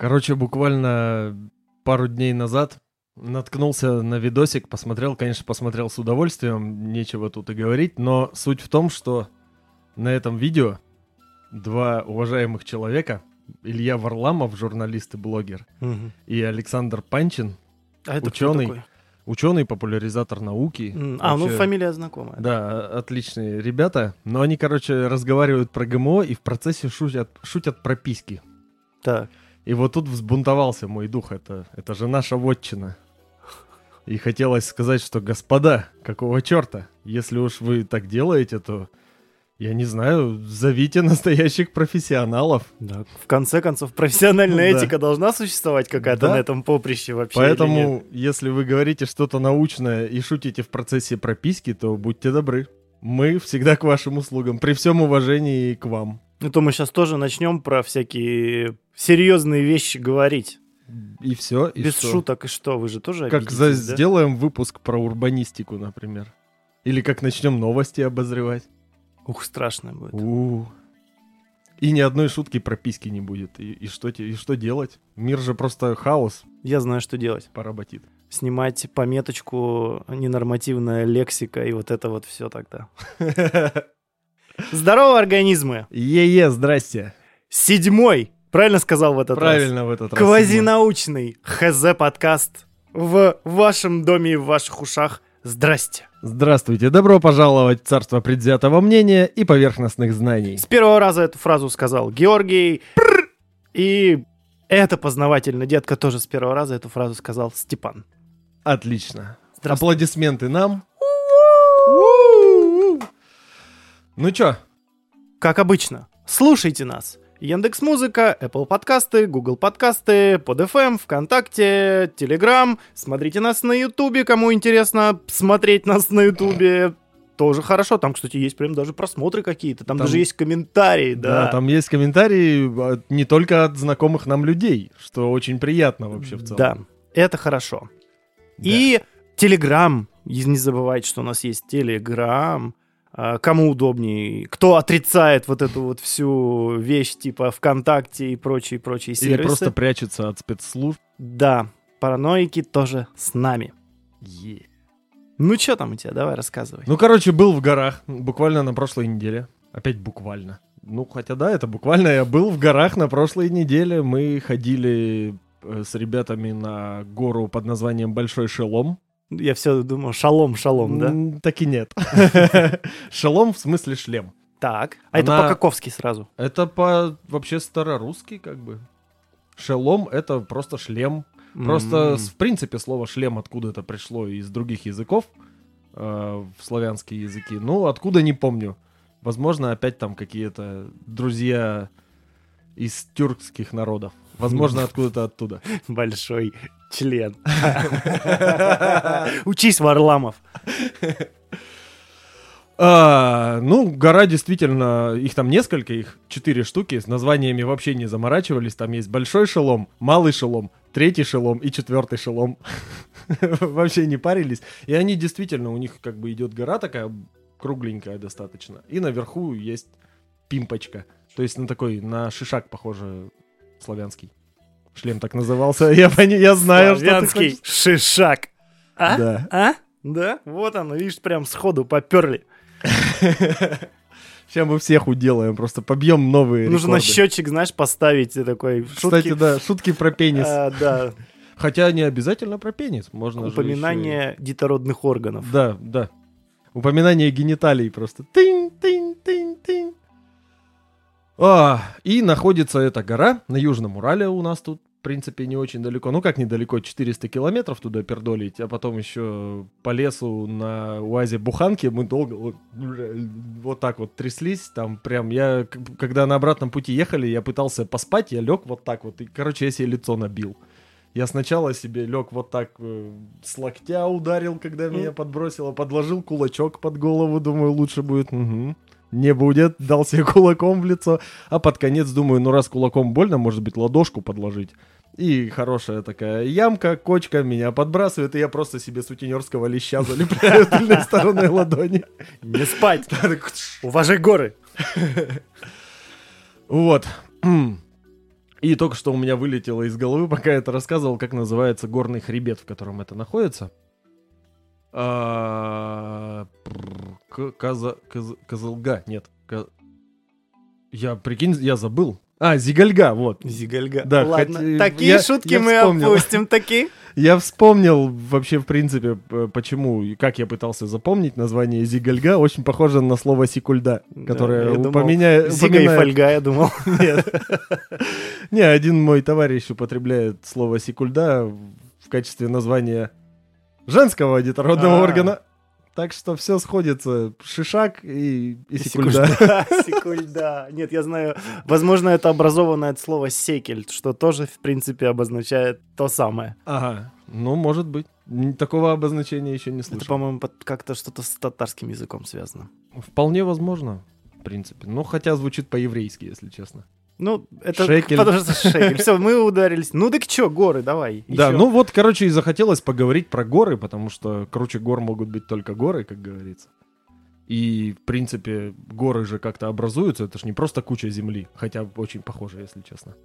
Короче, буквально пару дней назад наткнулся на видосик, посмотрел, конечно, посмотрел с удовольствием, нечего тут и говорить, но суть в том, что на этом видео два уважаемых человека, Илья Варламов, журналист и блогер, Мгм. и Александр Панчин, А это Ученый. ученый, популяризатор науки. А, ну Вообще, фамилия знакомая. Да, отличные ребята, но они, короче, разговаривают про ГМО и в процессе шутят, шутят про письки. Так. И вот тут взбунтовался мой дух, это, это же наша вотчина. И хотелось сказать, что, господа, какого черта? Если уж вы так делаете, то, я не знаю, зовите настоящих профессионалов. Да. В конце концов, профессиональная Да. этика должна существовать какая-то Да. на этом поприще вообще. Поэтому, если вы говорите что-то научное и шутите в процессе прописки, то будьте добры. Мы всегда к вашим услугам, при всем уважении к вам. Ну то мы сейчас тоже начнем про всякие серьезные вещи говорить. И все. И Без что? шуток и что? Вы же тоже Как за- да? сделаем выпуск про урбанистику, например. Или как начнем новости обозревать. Ух, страшно будет. У. И ни одной шутки про письки не будет. И, и что, и что делать? Мир же просто хаос Я знаю, что делать. поработит. Снимать пометочку ненормативная лексика и вот это вот все тогда. Здорово, организмы! Е-е, здрасте. Седьмой, правильно сказал в этот раз? Правильно в этот раз. Квазинаучный ХЗ-подкаст в вашем доме и в ваших ушах. Здрасте. Здравствуйте, добро пожаловать в царство предвзятого мнения и поверхностных знаний. С первого раза эту фразу сказал Георгий. И это познавательно. Детка тоже с первого раза эту фразу сказал Степан. Отлично. Аплодисменты нам. Ну чё, Как обычно, слушайте нас. Яндекс Музыка, Apple подкасты, Google подкасты, PodFM, ВКонтакте, Telegram. Смотрите нас на Ютубе, кому интересно смотреть нас на Ютубе. Тоже хорошо. Там, кстати, есть прям даже просмотры какие-то. Там, Там- даже есть комментарии, да. да. там есть комментарии от- не только от знакомых нам людей, что очень приятно вообще в целом. Да, это хорошо. Да. И Телеграм. Не забывайте, что у нас есть Телеграм. А, Кому удобнее, кто отрицает вот эту вот всю вещь типа ВКонтакте и прочие-прочие Или сервисы. просто прячется от спецслужб. Да, параноики тоже с нами. Е. Ну что там у тебя? Давай рассказывай. Ну, короче, был в горах буквально на прошлой неделе. Опять буквально. Ну, хотя да, это буквально я был в горах на прошлой неделе. Мы ходили э, с ребятами на гору под названием Большой Шелом. Я все думал, шалом, шалом, да? Так и нет. Шелом в смысле шлем. Так. А это по-каковски сразу. Это по вообще старорусский как бы. Шелом — это просто шлем. Просто, в принципе, слово шлем откуда-то пришло из других языков э, в славянские языки. Ну, откуда не помню. Возможно, опять там какие-то друзья из тюркских народов. Возможно, откуда-то оттуда. Большой член. Учись, Варламов. А, ну, гора действительно, их там несколько, их четыре штуки, с названиями вообще не заморачивались. Там есть большой шелом, малый шелом, третий шелом и четвертый шелом. Вообще не парились. И они действительно, у них как бы идет гора такая кругленькая достаточно. И наверху есть пимпочка. То есть на такой, на шишак похоже, славянский. Шлем так назывался. Я, я знаю, что ты Славянский хочешь. шишак. А? Да. А? Да? Вот оно, видишь, прям сходу поперли. Сейчас мы всех уделаем, просто побьем новые Нужно рекорды. счетчик, знаешь, поставить такой Кстати, шутки. да, шутки про пенис. А, да, Хотя не обязательно про пенис, можно упоминание детородных органов. Да, да. Упоминание гениталий просто. Тынь, тынь, тынь. А, и находится эта гора на Южном Урале у нас тут, в принципе, не очень далеко. Ну, как недалеко, 400 километров туда пердолить, а потом еще по лесу на УАЗе Буханки мы долго вот, вот так вот тряслись. Там прям я, когда на обратном пути ехали, я пытался поспать, я лег вот так вот. И, короче, я себе лицо набил. Я сначала себе лег вот так э, с локтя ударил, когда меня подбросило, подложил кулачок под голову, думаю, лучше будет. Мгм. Не будет, дал себе кулаком в лицо. А под конец думаю, ну раз кулаком больно, может быть, ладошку подложить. И хорошая такая ямка, кочка меня подбрасывает, и я просто себе сутенерского леща залепляю тыльной стороной ладони. Не спать! Уважай горы! Вот. И только что у меня вылетело из головы, пока я это рассказывал, как называется горный хребет, в котором это находится. А, пр- К- Каза- Каз- Козылга, нет. Я, прикинь, я забыл. А, Зигальга, вот. Зигальга. Да, Ладно, хоть, э, такие я- шутки я мы вспомнил. опустим, такие. Я вспомнил вообще, в принципе, почему и как я пытался запомнить название Зигальга. Очень похоже на слово Сикульда, которое я думал, упоминя- Зига и фольга, я думал. Нет. Не, один мой товарищ употребляет слово Сикульда в качестве названия женского детородного А. органа. Так что все сходится. Шишак и, и Сикульда. Секульда. Секульда. Нет, я знаю, возможно, это образованное от слова секель, что тоже, в принципе, обозначает то самое. Ага, ну, может быть. Такого обозначения еще не Это, слышал. по-моему, под- как-то что-то с татарским языком связано. Вполне возможно, в принципе. Ну, хотя звучит по-еврейски, если честно. Ну, это Шекель. потому что шекель. Все, мы ударились. Ну так чё, горы, давай. Да, ну вот, короче, и захотелось поговорить про горы, потому что круче гор могут быть только горы, как говорится. И, в принципе, горы же как-то образуются, это же не просто куча земли, хотя очень похоже, если честно.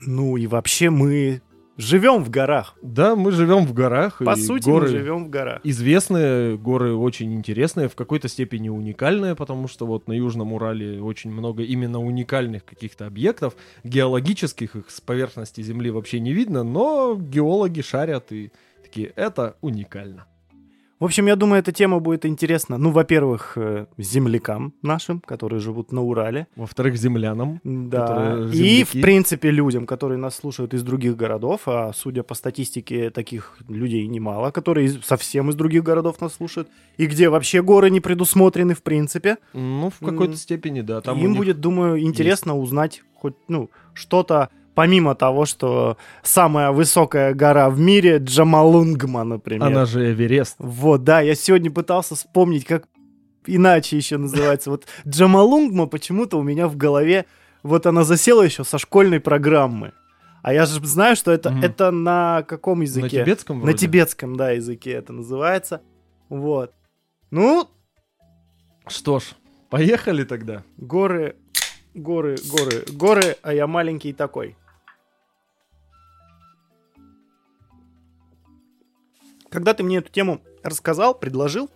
Ну и вообще мы живем в горах. Да, мы живем в горах, По сути, горы мы живем в горах. известные, горы очень интересные, в какой-то степени уникальные, потому что вот на Южном Урале очень много именно уникальных каких-то объектов, геологических, их с поверхности Земли вообще не видно, но геологи шарят и такие, это уникально. В общем, я думаю, эта тема будет интересна. Ну, во-первых, э, землякам нашим, которые живут на Урале. Во-вторых, землянам. Да. И, в принципе, людям, которые нас слушают из других городов, а судя по статистике, таких людей немало, которые совсем из других городов нас слушают, и где вообще горы не предусмотрены, в принципе. Ну, в какой-то степени, да. Там Им них- будет, думаю, интересно узнать хоть, ну, что-то помимо того, что самая высокая гора в мире Джамалунгма, например. Она же Эверест. Вот, да, я сегодня пытался вспомнить, как иначе еще называется. Вот Джамалунгма почему-то у меня в голове, вот она засела еще со школьной программы. А я же знаю, что это, Мгм. это на каком На языке? тибетском На вроде? тибетском, да, языке это называется. Вот. Ну, Что ж, поехали тогда. горы, горы, горы, горы, а я маленький такой. Когда ты мне эту тему рассказал, предложил,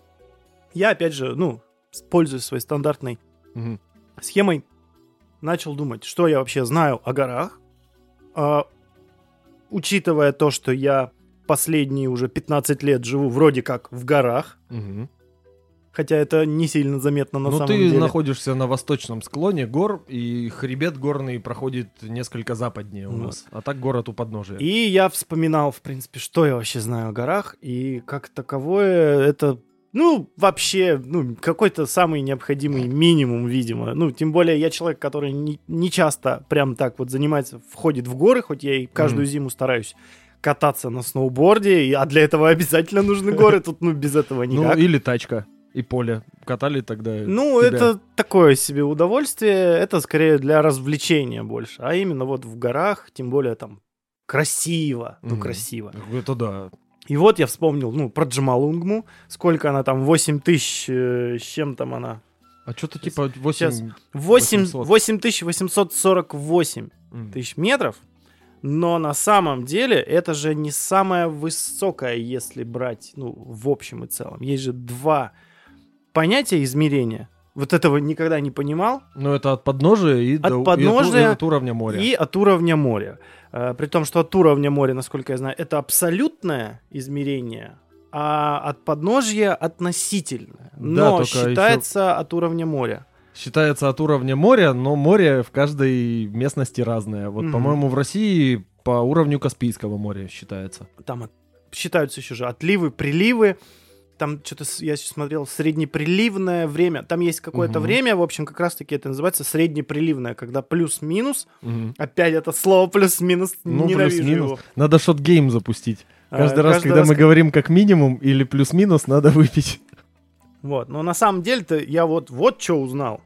я опять же, ну, пользуясь своей стандартной Мгм. схемой, начал думать, что я вообще знаю о горах. А, учитывая то, что я последние уже 15 лет живу вроде как в горах, Мгм. Хотя это не сильно заметно на ну, самом ты деле. находишься на восточном склоне гор, и хребет горный проходит несколько западнее у Вот. нас. А так город у подножия. И я вспоминал, в принципе, что я вообще знаю о горах, и как таковое это, ну, вообще, ну, какой-то самый необходимый минимум, видимо. Ну, тем более я человек, который не, не часто прям так вот занимается, входит в горы, хоть я и каждую Мгм. зиму стараюсь кататься на сноуборде, а для этого обязательно нужны горы, тут, ну, без этого Ну, никак. или тачка и поле. Катали тогда Ну, тебя. это такое себе удовольствие, это скорее для развлечения больше, а именно вот в горах, тем более там красиво, ну, Мгм. красиво. Это да. И вот я вспомнил, ну, про Джамалунгму. Сколько она там? 8 тысяч, э, с чем там она? А что-то типа 8... Сейчас. 8, 800. 8848 М. тысяч метров. Но на самом деле это же не самая высокая, если брать, ну, в общем и целом. Есть же два понятия измерения. Вот этого никогда не понимал. Ну, это от подножия и, От до, и от, подножия и от уровня моря. И от уровня моря. Э, При том, что от уровня моря, насколько я знаю, это абсолютное измерение, а от подножья относительное. Да, Но считается от уровня моря. Считается от уровня моря, но море в каждой местности разное. Вот, Мгм. по-моему, в России по уровню Каспийского моря считается. Там считаются еще же отливы, приливы. Там что-то, я смотрел, среднеприливное время. Там есть какое-то Мгм. время, в общем, как раз-таки это называется среднеприливное, когда плюс-минус. Мгм. Опять это слово плюс-минус, Ну, ненавижу плюс-минус. его. Надо shot game запустить. А, Каждый раз, когда мы говорим как минимум или плюс-минус, надо выпить. Вот, но на самом деле-то я вот, вот что узнал.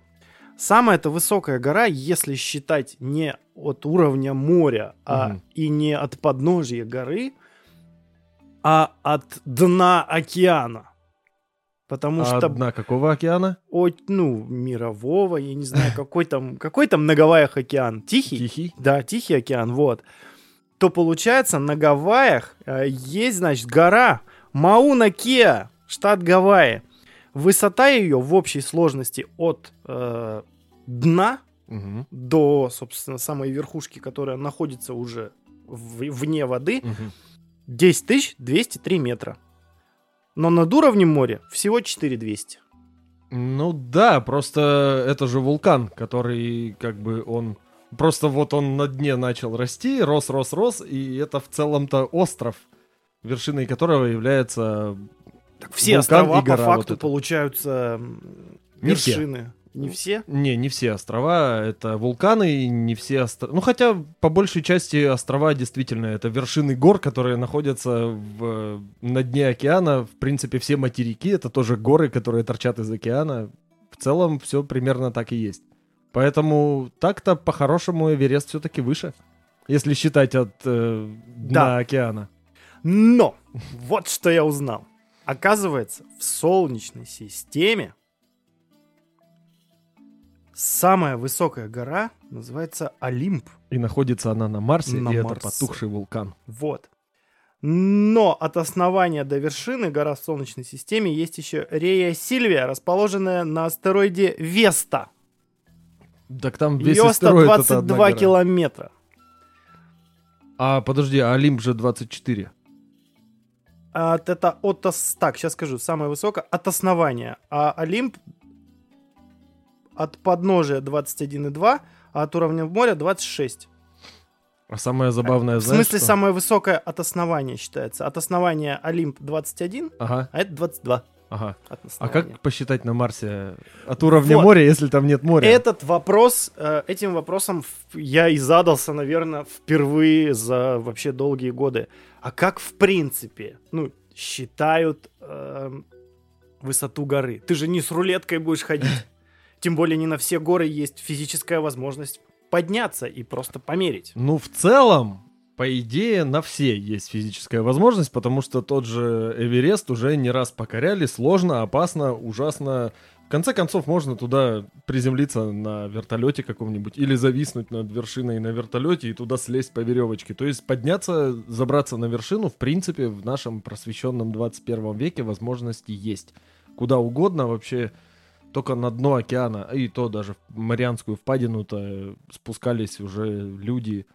Самая-то высокая гора, если считать не от уровня моря, а Мгм. и не от подножия горы, а от дна океана. Потому А что, дна какого океана? о- ну, мирового, я не знаю, какой там, какой там на Гавайях океан? Тихий? Тихий. Да, Тихий океан, вот. То получается, на Гавайях э, есть, значит, гора Мауна-Кеа, штат Гавайи. Высота ее в общей сложности от э, дна Мгм, до, собственно, самой верхушки, которая находится уже в- вне воды, мгм. 10 203 метра. Но над уровнем моря всего 4200. Ну да, просто это же вулкан, который как бы он... Просто вот он на дне начал расти, рос, рос, рос, и это в целом-то остров, вершиной которого является... Так все Вулкан острова и гора по вот факту эта. получаются вершины. Не все? Не, не все острова, это вулканы, не все острова... Ну хотя, по большей части, острова действительно это вершины гор, которые находятся в... на дне океана. В принципе, все материки — это тоже горы, которые торчат из океана. В целом, все примерно так и есть. Поэтому так-то, по-хорошему, Эверест все-таки выше. Если считать от э, дна Да. океана. Но вот что я узнал. Оказывается, в Солнечной системе самая высокая гора называется Олимп. И находится она на Марсе, На и это Марсе. потухший вулкан. Вот. Но от основания до вершины гора в Солнечной системе есть еще Рея Сильвия, расположенная на астероиде Веста. Так там весь Ее астероид это одна 122 гора. километра. А подожди, а Олимп же 24. А от это от так, сейчас скажу, самое высокое от основания, а Олимп от подножия 21,2, а от уровня моря 26. А самое забавное, В знаешь смысле, что? самое высокое от основания считается. От основания Олимп 21, Ага, а это 22 ага. А как посчитать на Марсе от уровня Вот. моря, если там нет моря? Этот вопрос, э, этим вопросом я и задался, наверное, впервые за вообще долгие годы. А как в принципе, ну, считают эм, высоту горы? Ты же не с рулеткой будешь ходить. Тем более не на все горы есть физическая возможность подняться и просто померить. Ну, в целом, по идее, на все есть физическая возможность, потому что тот же Эверест уже не раз покоряли. Сложно, опасно, ужасно. В конце концов, можно туда приземлиться на вертолете каком-нибудь или зависнуть над вершиной на вертолете и туда слезть по веревочке. То есть подняться, забраться на вершину, в принципе, в нашем просвещенном 21 веке возможности есть. Куда угодно вообще, только на дно океана, и то даже в Марианскую впадину-то спускались уже люди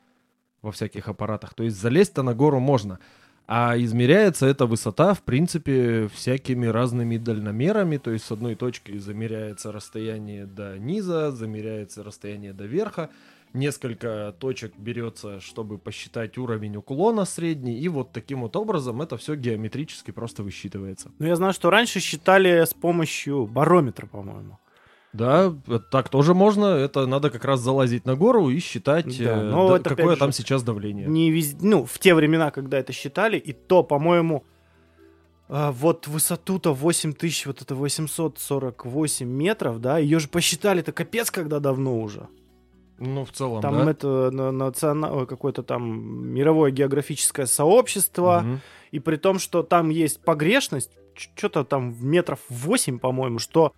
во всяких аппаратах. То есть залезть-то на гору можно. А измеряется эта высота, в принципе, всякими разными дальномерами. То есть с одной точки замеряется расстояние до низа, замеряется расстояние до верха. Несколько точек берется, чтобы посчитать уровень уклона средний. И вот таким вот образом это все геометрически просто высчитывается. Но я знаю, что раньше считали с помощью барометра, по-моему. Да, э, так тоже можно. Это надо как раз залазить на гору и считать, Да, э, но да, это, какое там сейчас давление. не вез- ну, в те времена, когда это считали, и то, по-моему, а, вот высоту-то 8000, вот это 848 метров, да, ее же посчитали-то капец, когда давно уже. Ну, в целом, Там да. это на- национа- ой, какое-то там мировое географическое сообщество, Мгм. и при том, что там есть погрешность, что-то там в метров 8, по-моему, что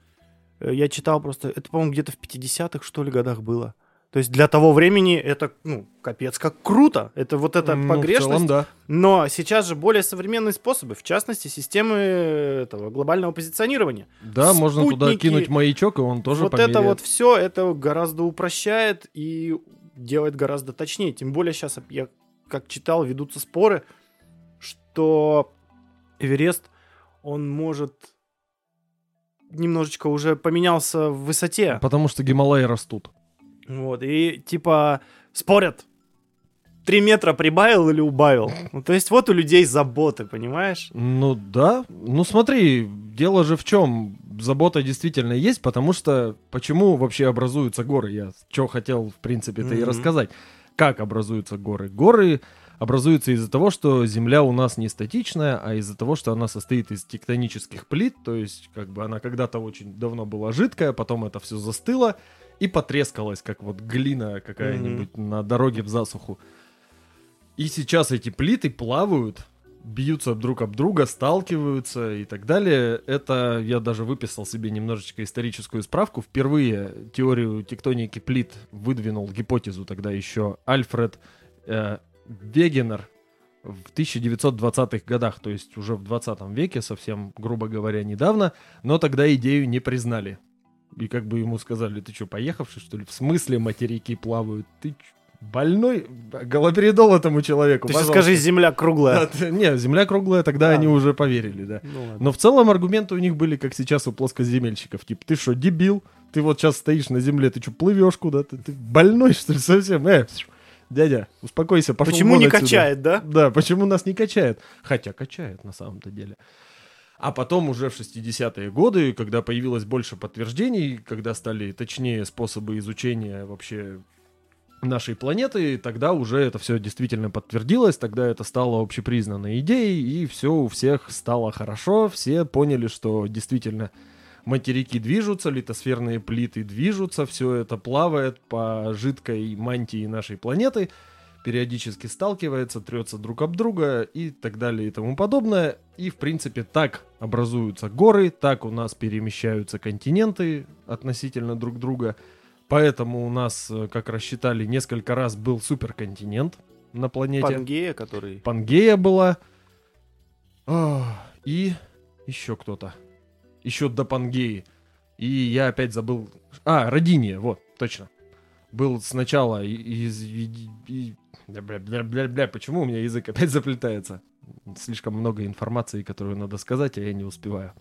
э, я читал просто, это, по-моему, где-то в 50-х, что ли, годах было. То есть для того времени это, ну, капец, как круто. Это вот эта Ну, погрешность. целом, да. Но сейчас же более современные способы, в частности, системы этого глобального позиционирования. Да, можно туда Спутники. кинуть маячок, и он тоже вот это померяет. вот все, это гораздо упрощает и делает гораздо точнее. Тем более сейчас я как читал, ведутся споры, что Эверест, он может немножечко уже поменялся в высоте. Потому что Гималаи растут. Вот, и типа спорят. Три метра прибавил или убавил? Ну, то есть вот у людей заботы, понимаешь? Ну да. Ну смотри, дело же в чем. Забота действительно есть, потому что почему вообще образуются горы? Я что хотел, в принципе-то, и Мгм. рассказать. Как образуются горы? Горы образуются из-за того, что Земля у нас не статичная, а из-за того, что она состоит из тектонических плит, то есть как бы она когда-то очень давно была жидкая, потом это все застыло и потрескалось, как вот глина какая-нибудь на дороге в засуху. И сейчас эти плиты плавают бьются друг об друга, сталкиваются и так далее. Это я даже выписал себе немножечко историческую справку. Впервые теорию тектоники плит выдвинул гипотезу тогда еще Альфред э, Вегенер в 1920-х годах, то есть уже в 20 веке, совсем, грубо говоря, недавно, но тогда идею не признали. И как бы ему сказали, ты что, поехавший, что ли? В смысле материки плавают? Ты чё, больной? Галоперидол этому человеку, Ты скажи, земля круглая. Да, Не, земля круглая, тогда А. они уже поверили, да. Ну ладно. Но в целом аргументы у них были, как сейчас у плоскоземельщиков. Типа, ты что, дебил? Ты вот сейчас стоишь на земле, ты что, плывешь куда-то? Ты больной, что ли, совсем? Э, дядя, успокойся, пошел Почему не отсюда. качает, да? Да, почему нас не качает? Хотя качает на самом-то деле. А потом уже в 60-е годы, когда появилось больше подтверждений, когда стали точнее способы изучения вообще нашей планеты, тогда уже это все действительно подтвердилось, тогда это стало общепризнанной идеей, и все у всех стало хорошо, все поняли, что действительно материки движутся, литосферные плиты движутся, все это плавает по жидкой мантии нашей планеты, периодически сталкивается, трется друг об друга и так далее и тому подобное. И, в принципе, так образуются горы, так у нас перемещаются континенты относительно друг друга. Поэтому у нас, э, как рассчитали, несколько раз был суперконтинент на планете. Пангея, который... Пангея была. А, И еще кто-то. Еще до Пангеи. И я опять забыл. А, Родиния, вот, точно. Был сначала из... Бля, бля, бля, бля, почему у меня язык опять заплетается? Слишком много информации, которую надо сказать, а я не успеваю.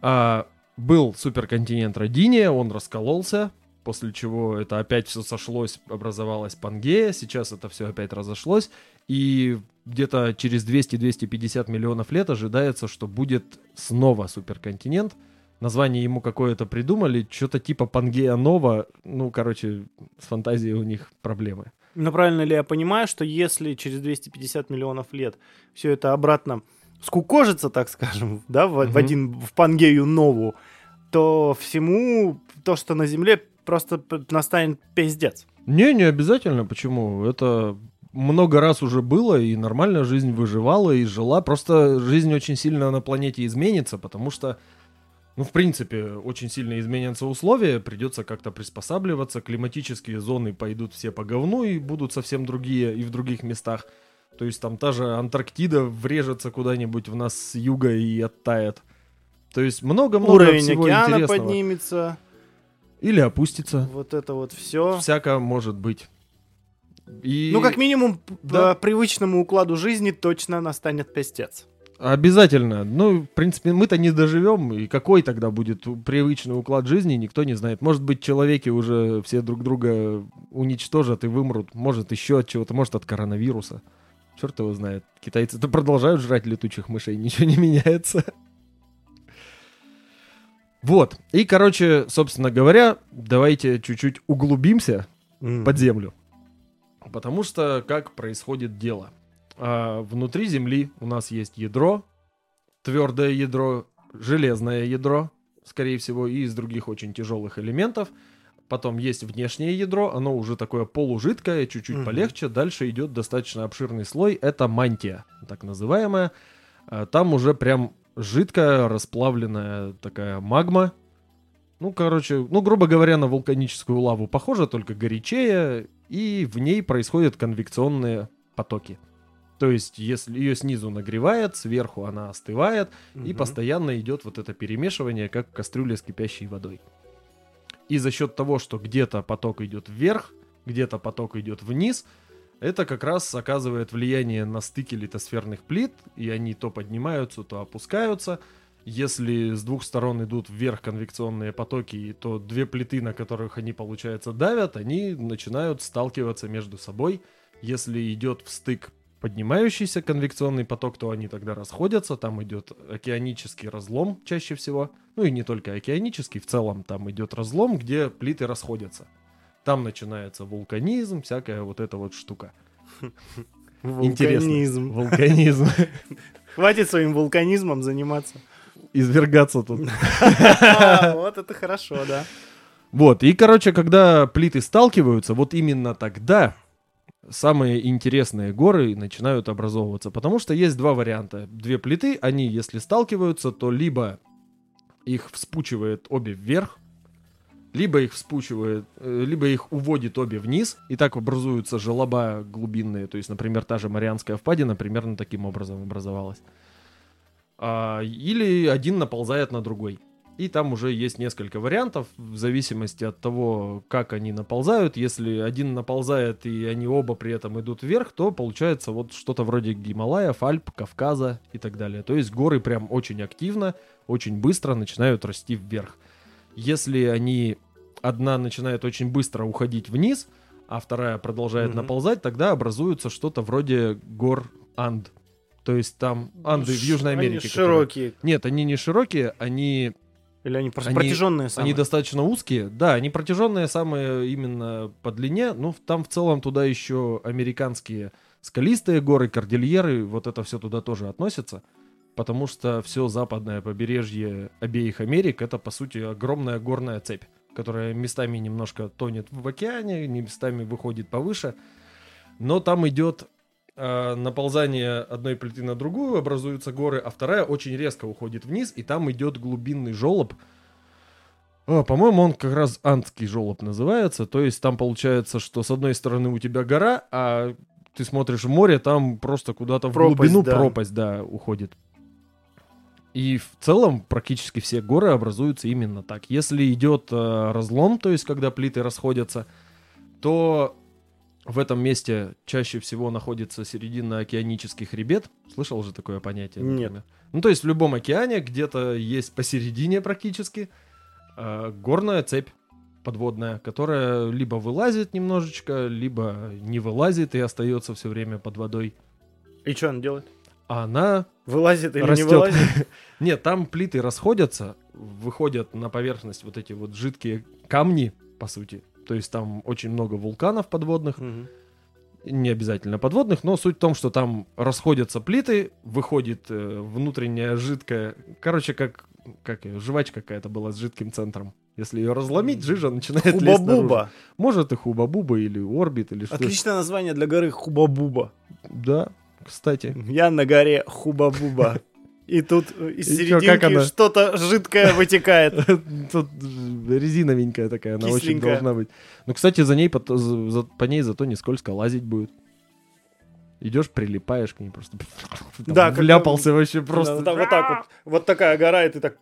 А, был суперконтинент Родиния, он раскололся, после чего это опять все сошлось, образовалась Пангея, сейчас это все опять разошлось, и где-то через 200-250 миллионов лет ожидается, что будет снова суперконтинент. Название ему какое-то придумали, что-то типа Пангея Нова. Ну, короче, с фантазией у них проблемы. Но правильно ли я понимаю, что если через 250 миллионов лет все это обратно скукожится, так скажем, да, в, в Мгм. один в Пангею Нову, то всему то, что на Земле, просто настанет пиздец. Не, не обязательно. Почему? Это много раз уже было, и нормально жизнь выживала и жила. Просто жизнь очень сильно на планете изменится, потому что, ну, в принципе, очень сильно изменятся условия, придется как-то приспосабливаться, климатические зоны пойдут все по говну и будут совсем другие и в других местах. То есть там та же Антарктида врежется куда-нибудь в нас с юга и оттает. То есть много-много Уровень всего океана интересного. поднимется, Или опустится. вот это вот все. Всяко может быть. И... Ну, как минимум, Да. по привычному укладу жизни точно настанет пиздец. Обязательно. Ну, в принципе, мы-то не доживем, и какой тогда будет привычный уклад жизни, никто не знает. Может быть, человеки уже все друг друга уничтожат и вымрут. Может, еще от чего-то, может, от коронавируса. Черт его знает. Китайцы-то продолжают жрать летучих мышей, ничего не меняется. Вот. И, короче, собственно говоря, давайте чуть-чуть углубимся М. под землю. Потому что как происходит дело? А, внутри Земли у нас есть ядро, твердое ядро, железное ядро, скорее всего, и из других очень тяжелых элементов. Потом есть внешнее ядро, оно уже такое полужидкое, чуть-чуть Мгм. полегче. Дальше идет достаточно обширный слой, это мантия, так называемая. А, Там уже прям жидкая, расплавленная такая магма. Ну, короче, ну, грубо говоря, на вулканическую лаву похоже, только горячее, и в ней происходят конвекционные потоки. То есть, если ее снизу нагревает, сверху она остывает, и Мгм. постоянно идет вот это перемешивание, как в кастрюле с кипящей водой. И за счет того, что где-то поток идет вверх, где-то поток идет вниз, это как раз оказывает влияние на стыки литосферных плит, и они то поднимаются, то опускаются. Если с двух сторон идут вверх конвекционные потоки, то две плиты, на которых они, получается, давят, они начинают сталкиваться между собой. Если идет в стык поднимающийся конвекционный поток, то они тогда расходятся, там идет океанический разлом чаще всего, ну и не только океанический, в целом там идет разлом, где плиты расходятся. Там начинается вулканизм, всякая вот эта вот штука. Вулканизм. Вулканизм. Хватит своим вулканизмом заниматься. Извергаться тут. А, Вот это хорошо, да. Вот, и, короче, когда плиты сталкиваются, вот именно тогда самые интересные горы начинают образовываться. Потому что есть два варианта. Две плиты, они, если сталкиваются, то либо их вспучивает обе вверх, либо их вспучивает, э, либо их уводит обе вниз, и так образуются желоба глубинные. То есть, например, та же Марианская впадина примерно таким образом образовалась. А, или один наползает на другой. И там уже есть несколько вариантов, в зависимости от того, как они наползают. Если один наползает, и они оба при этом идут вверх, то получается вот что-то вроде Гималаев, Альп, Кавказа и так далее. То есть горы прям очень активно, очень быстро начинают расти вверх. Если они одна начинает очень быстро уходить вниз, а вторая продолжает Мгм. наползать, тогда образуется что-то вроде гор Анд. То есть там Анды в Южной Они Америке. которые- широкие. Нет, они не широкие, они, Или они просто Они- протяженные самые? они достаточно узкие. Да, они протяженные самые именно по длине. Ну, там в целом туда еще американские скалистые горы, кордильеры, вот это все туда тоже относится. Потому что все западное побережье обеих Америк это, по сути, огромная горная цепь, которая местами немножко тонет в океане, местами выходит повыше. Но там идет наползание одной плиты на другую, образуются горы, а вторая очень резко уходит вниз, и там идет глубинный желоб. О, по-моему, он как раз антский желоб называется. То есть там получается, что с одной стороны у тебя гора, а ты смотришь в море, там просто куда-то в глубину да. пропасть, да, уходит. И в целом практически все горы образуются именно так. Если идет э, разлом, то есть когда плиты расходятся, то в этом месте чаще всего находится середина океанический хребет. Слышал же такое понятие? Нет. например? Ну, то есть в любом океане где-то есть посередине практически э, горная цепь подводная, которая либо вылазит немножечко, либо не вылазит и остается все время под водой. И что он делает? А она Вылазит или не Растет. вылазит? Нет, там плиты расходятся, выходят на поверхность вот эти вот жидкие камни, по сути. То есть там очень много вулканов подводных, Мгм. не обязательно подводных, но суть в том, что там расходятся плиты, выходит э, внутренняя жидкая, короче, как, как её, жвачка какая-то была с жидким центром. Если ее разломить, жижа начинает лезть наружу. Хуба-буба. Может и хуба-буба или орбит или что. Отличное название для горы Хуба-буба. Да, кстати. Я на горе Хуба-буба. И тут э, из серединки что-то жидкое вытекает. Тут резиновенькая такая, она очень должна быть. Ну, кстати, за ней за- по ней зато не скользко лазить будет. Идешь, прилипаешь к ней просто. Там Да, как- вляпался вообще просто. Вот так- Вот так вот. Вот такая гора, и ты так...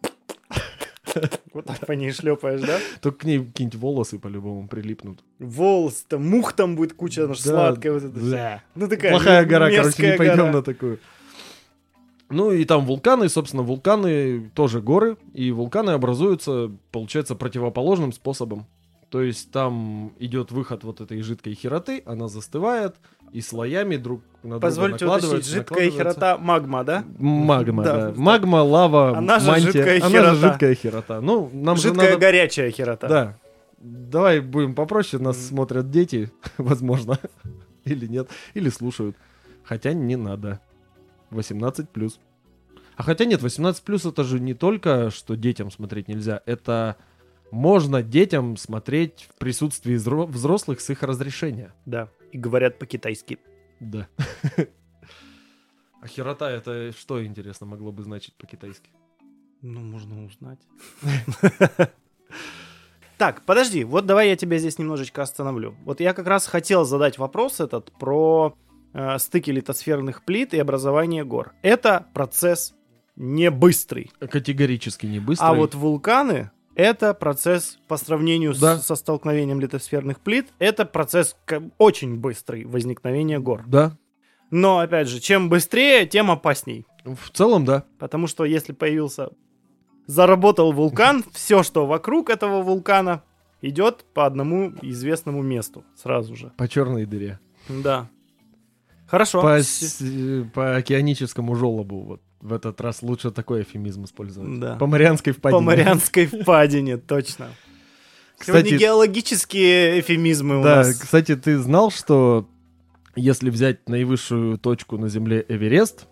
Вот так по ней шлепаешь, да? Только к ней какие-нибудь волосы по-любому прилипнут. Волос, там мух там будет куча, она ж Да, сладкая. Вот да. Ну такая Плохая гора, короче, не пойдем на такую. Ну и там вулканы, собственно, вулканы тоже горы, и вулканы образуются, получается, противоположным способом. То есть там идет выход вот этой жидкой хероты, она застывает, и слоями друг на друга Позвольте уточнить, накладывается, жидкая херота магма, да? Магма, Да, да. Магма, лава, Она же мантия. жидкая Она херота. же жидкая херота. Ну, нам же Жидкая надо... горячая херота. Да. Давай будем попроще, нас Мгм. смотрят дети, возможно. Или нет. Или слушают. Хотя не надо. 18 плюс. А хотя нет, 18 плюс это же не только, что детям смотреть нельзя. Это можно детям смотреть в присутствии взро- взрослых с их разрешения. Да. И говорят по-китайски. Да. А херота это что, интересно, могло бы значить по-китайски? Ну, можно узнать. Так, подожди, вот давай я тебя здесь немножечко остановлю. Вот я как раз хотел задать вопрос этот про э, стыки литосферных плит и образование гор. Это процесс не быстрый. Категорически не быстро. А вот вулканы это процесс по сравнению с- Да. со столкновением литосферных плит, это процесс очень быстрый возникновения гор. Да, Но опять же, чем быстрее, тем опасней. в целом, да. Потому что если появился, заработал вулкан, все, что вокруг этого вулкана, идет по одному известному месту сразу же. По черной дыре. Да. Хорошо. По, С- э, по океаническому желобу. Вот в этот раз лучше такой эфемизм использовать. Да. По Марианской впадине. По Марианской впадине, точно. Сегодня Кстати, геологические эфемизмы у да, нас. кстати, ты знал, что если взять наивысшую точку на Земле Эверест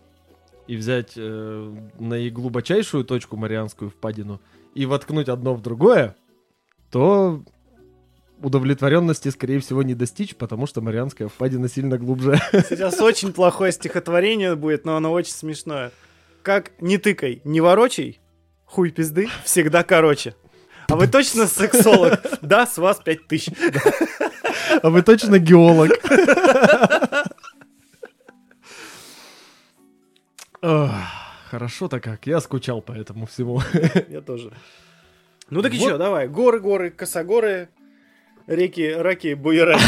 и взять э, наиглубочайшую точку Марианскую впадину и воткнуть одно в другое, то удовлетворенности, скорее всего, не достичь, потому что Марианская впадина сильно глубже. Сейчас очень плохое стихотворение будет, но оно очень смешное. Как не тыкай, не ворочай, хуй пизды всегда короче. А вы точно сексолог? Да, с вас пять тысяч. А вы точно геолог? Хорошо-то как, я скучал по этому всему. Я тоже. Ну так и Вот. что, давай. Горы, горы, косогоры, реки, раки, буераки.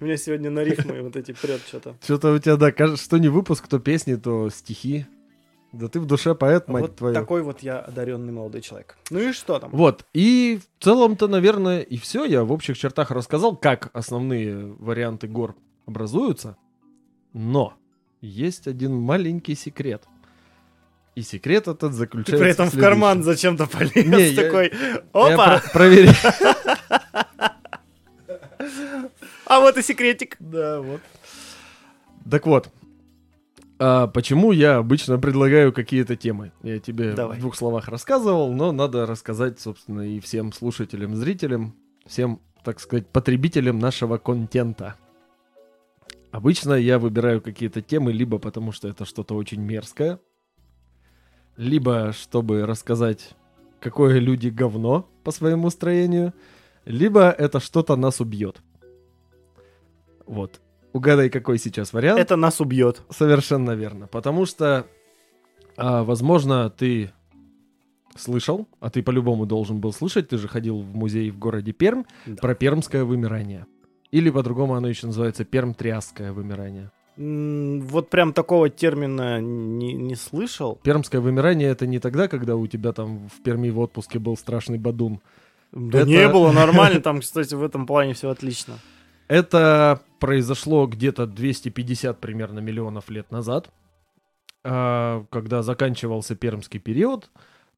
У меня сегодня на рифмы вот эти прет что-то. Что-то у тебя, да, кажется, что не выпуск, то песни, то стихи. Да ты в душе поэт, мать Вот твою. такой вот я одаренный молодой человек. Ну и что там? Вот, и в целом-то, наверное, и все. Я в общих чертах рассказал, как основные варианты гор образуются. Но есть один маленький секрет. И секрет этот Ты заключается при этом в следующем. карман зачем-то полез Не, я- такой. Я Опа! про- проверяю. А вот и секретик. Да, вот. Так вот, а почему я обычно предлагаю какие-то темы? Я тебе Давай. в двух словах рассказывал, но надо рассказать, собственно, и всем слушателям, зрителям, всем, так сказать, потребителям нашего контента. Обычно я выбираю какие-то темы либо потому, что это что-то очень мерзкое, либо чтобы рассказать, какое люди говно по своему строению, либо это что-то нас убьет. Вот. Угадай, какой сейчас вариант. Это нас убьет. Совершенно верно. Потому что, а, возможно, ты слышал, а ты по-любому должен был слышать, ты же ходил в музей в городе Пермь, Да. про пермское вымирание. Или по-другому оно еще называется перм-триасское вымирание. Вот прям такого термина не, не слышал. Пермское вымирание это не тогда, когда у тебя там в Перми в отпуске был страшный бадун. Да Это- не было, нормально. Там, кстати, в этом плане все отлично. Это произошло где-то 250 примерно миллионов лет назад, а, когда заканчивался пермский период.